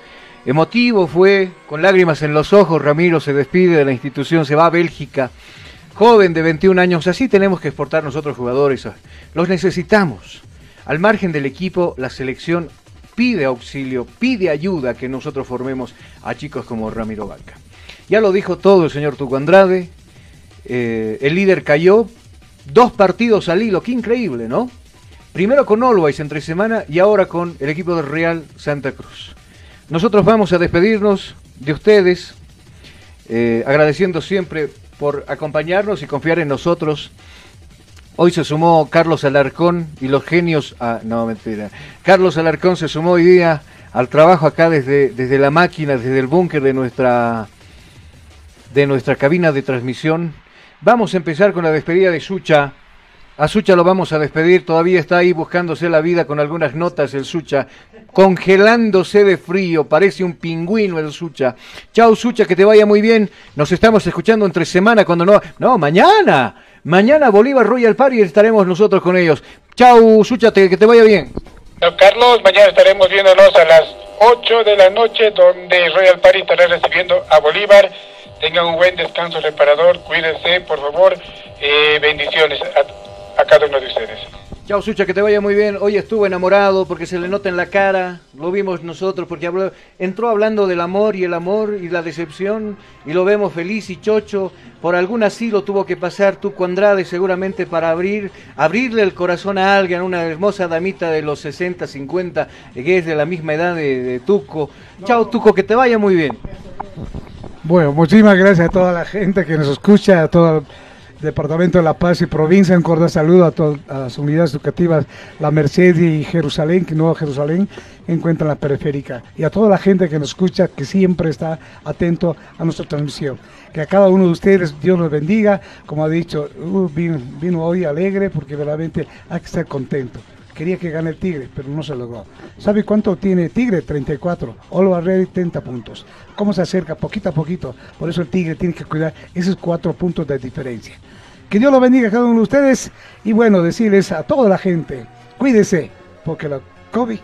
Emotivo fue, con lágrimas en los ojos, Ramiro se despide de la institución, se va a Bélgica, joven de 21 años, así tenemos que exportar nosotros jugadores, los necesitamos. Al margen del equipo, la selección pide auxilio, pide ayuda que nosotros formemos a chicos como Ramiro Vaca. Ya lo dijo todo el señor Tuco Andrade, eh, el líder cayó, dos partidos al hilo, qué increíble, ¿no? Primero con Always entre semana y ahora con el equipo del Real Santa Cruz. Nosotros vamos a despedirnos de ustedes, eh, agradeciendo siempre por acompañarnos y confiar en nosotros. Hoy se sumó Carlos Alarcón y los genios. Ah, no, mentira. Carlos Alarcón se sumó hoy día al trabajo acá desde, desde la máquina, desde el búnker de nuestra, de nuestra cabina de transmisión. Vamos a empezar con la despedida de Sucha. A Sucha lo vamos a despedir, todavía está ahí buscándose la vida con algunas notas el Sucha, congelándose de frío, parece un pingüino el Sucha. Chao Sucha, que te vaya muy bien. Nos estamos escuchando entre semana cuando no... No, mañana. Mañana Bolívar Royal Party estaremos nosotros con ellos. Chao Sucha, que te vaya bien. Carlos, mañana estaremos viéndonos a las 8 de la noche donde Royal Party estará recibiendo a Bolívar. Tengan un buen descanso reparador, cuídense, por favor. Eh, bendiciones cada uno de ustedes. Chao Sucha, que te vaya muy bien. Hoy estuvo enamorado porque se le nota en la cara, lo vimos nosotros porque habló, entró hablando del amor y el amor y la decepción y lo vemos feliz y chocho. Por algún asilo tuvo que pasar Tuco Andrade seguramente para abrir, abrirle el corazón a alguien, una hermosa damita de los 60, 50, que es de la misma edad de, de Tuco. Chao Tuco, que te vaya muy bien. Bueno, muchísimas gracias a toda la gente que nos escucha, a todo Departamento de La Paz y provincia. Un cordial saludo a todas las unidades educativas La Merced y Jerusalén, que Nueva Jerusalén encuentra en la periférica. Y a toda la gente que nos escucha, que siempre está atento a nuestra transmisión. Que a cada uno de ustedes Dios los bendiga. Como ha dicho, uh, vino, vino hoy alegre porque verdaderamente hay que estar contento. Quería que gane el Tigre, pero no se logró. ¿Sabe cuánto tiene Tigre? 34. Olo Ready 30 puntos. ¿Cómo se acerca? Poquito a poquito. Por eso el Tigre tiene que cuidar esos cuatro puntos de diferencia. Que Dios lo bendiga a cada uno de ustedes. Y bueno, decirles a toda la gente, cuídese, porque la COVID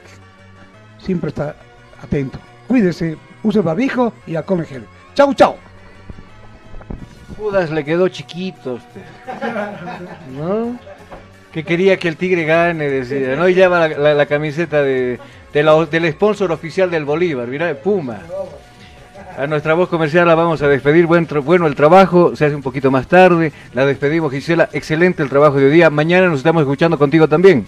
siempre está atento. Cuídese, use el barbijo y alcohol gel. Chau, chau. Judas le quedó chiquito. Usted. (laughs) ¿No? Que quería que el Tigre gane, decía, ¿no? Y lleva la, camiseta de, del sponsor oficial del Bolívar, mira, Puma. A nuestra voz comercial la vamos a despedir. Buen bueno el trabajo, se hace un poquito más tarde. La despedimos, Gisela. Excelente el trabajo de hoy día. Mañana nos estamos escuchando contigo también.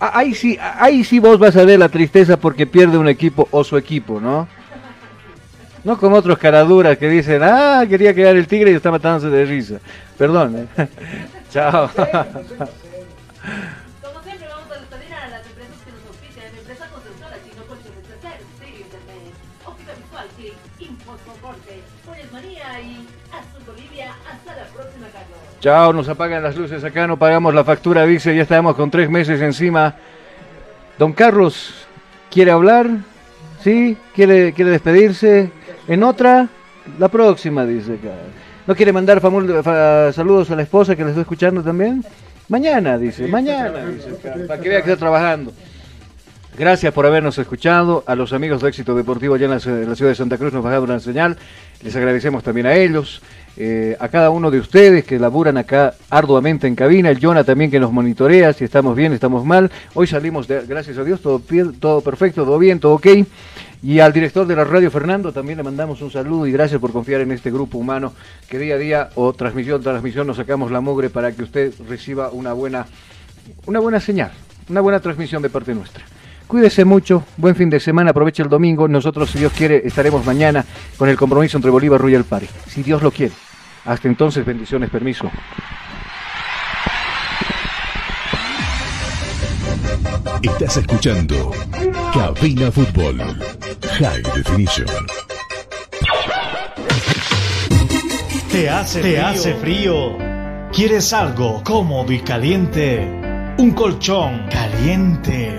Ah, ahí sí, ahí sí vos vas a ver la tristeza porque pierde un equipo o su equipo, ¿no? No como otros caraduras que dicen, ah, quería quedar el tigre y está matándose de risa. Perdón. ¿eh? (laughs) Chao. (laughs) Como siempre vamos a despedir a las empresas que nos auspician. Empresa constructora Chino Colchones Placer, Stereo Internet, Óptica Visual, Click, Infosoporte, Polles María y Azul Bolivia. Hasta la próxima, Carlos. Chao, nos apagan las luces acá, no pagamos la factura, dice, ya estamos con tres meses encima. Don Carlos, ¿quiere hablar? ¿Sí? ¿Quiere, quiere despedirse? En otra, la próxima, dice. ¿No quiere mandar saludos a la esposa que le estoy escuchando también? Mañana, dice. Mañana, dice. Para que vea que está trabajando. Gracias por habernos escuchado. A los amigos de Éxito Deportivo allá en la, ciudad de Santa Cruz nos bajaron una señal. Les agradecemos también a ellos. Eh, a cada uno de ustedes que laburan acá arduamente en cabina, el Jonah también que nos monitorea, si estamos bien, estamos mal. Hoy salimos, de, gracias a Dios, todo, todo perfecto, todo bien, todo ok. Y al director de la radio, Fernando, también le mandamos un saludo y gracias por confiar en este grupo humano que día a día o transmisión transmisión nos sacamos la mugre para que usted reciba una buena, una buena señal, una buena transmisión de parte nuestra. Cuídese mucho, buen fin de semana, aproveche el domingo. Nosotros, si Dios quiere, estaremos mañana con el compromiso entre Bolívar y Royal Party. Si Dios lo quiere. Hasta entonces, bendiciones, permiso. Estás escuchando Cabina Fútbol High Definition. ¿Te hace, ¿Te frío? hace frío? ¿Quieres algo cómodo y caliente? Un colchón caliente.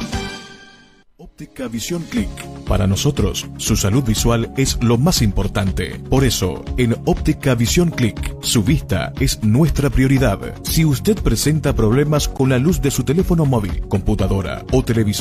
Óptica Visión Click. Para nosotros, su salud visual es lo más importante. Por eso, en Óptica Visión Click, su vista es nuestra prioridad. Si usted presenta problemas con la luz de su teléfono móvil, computadora o televisor,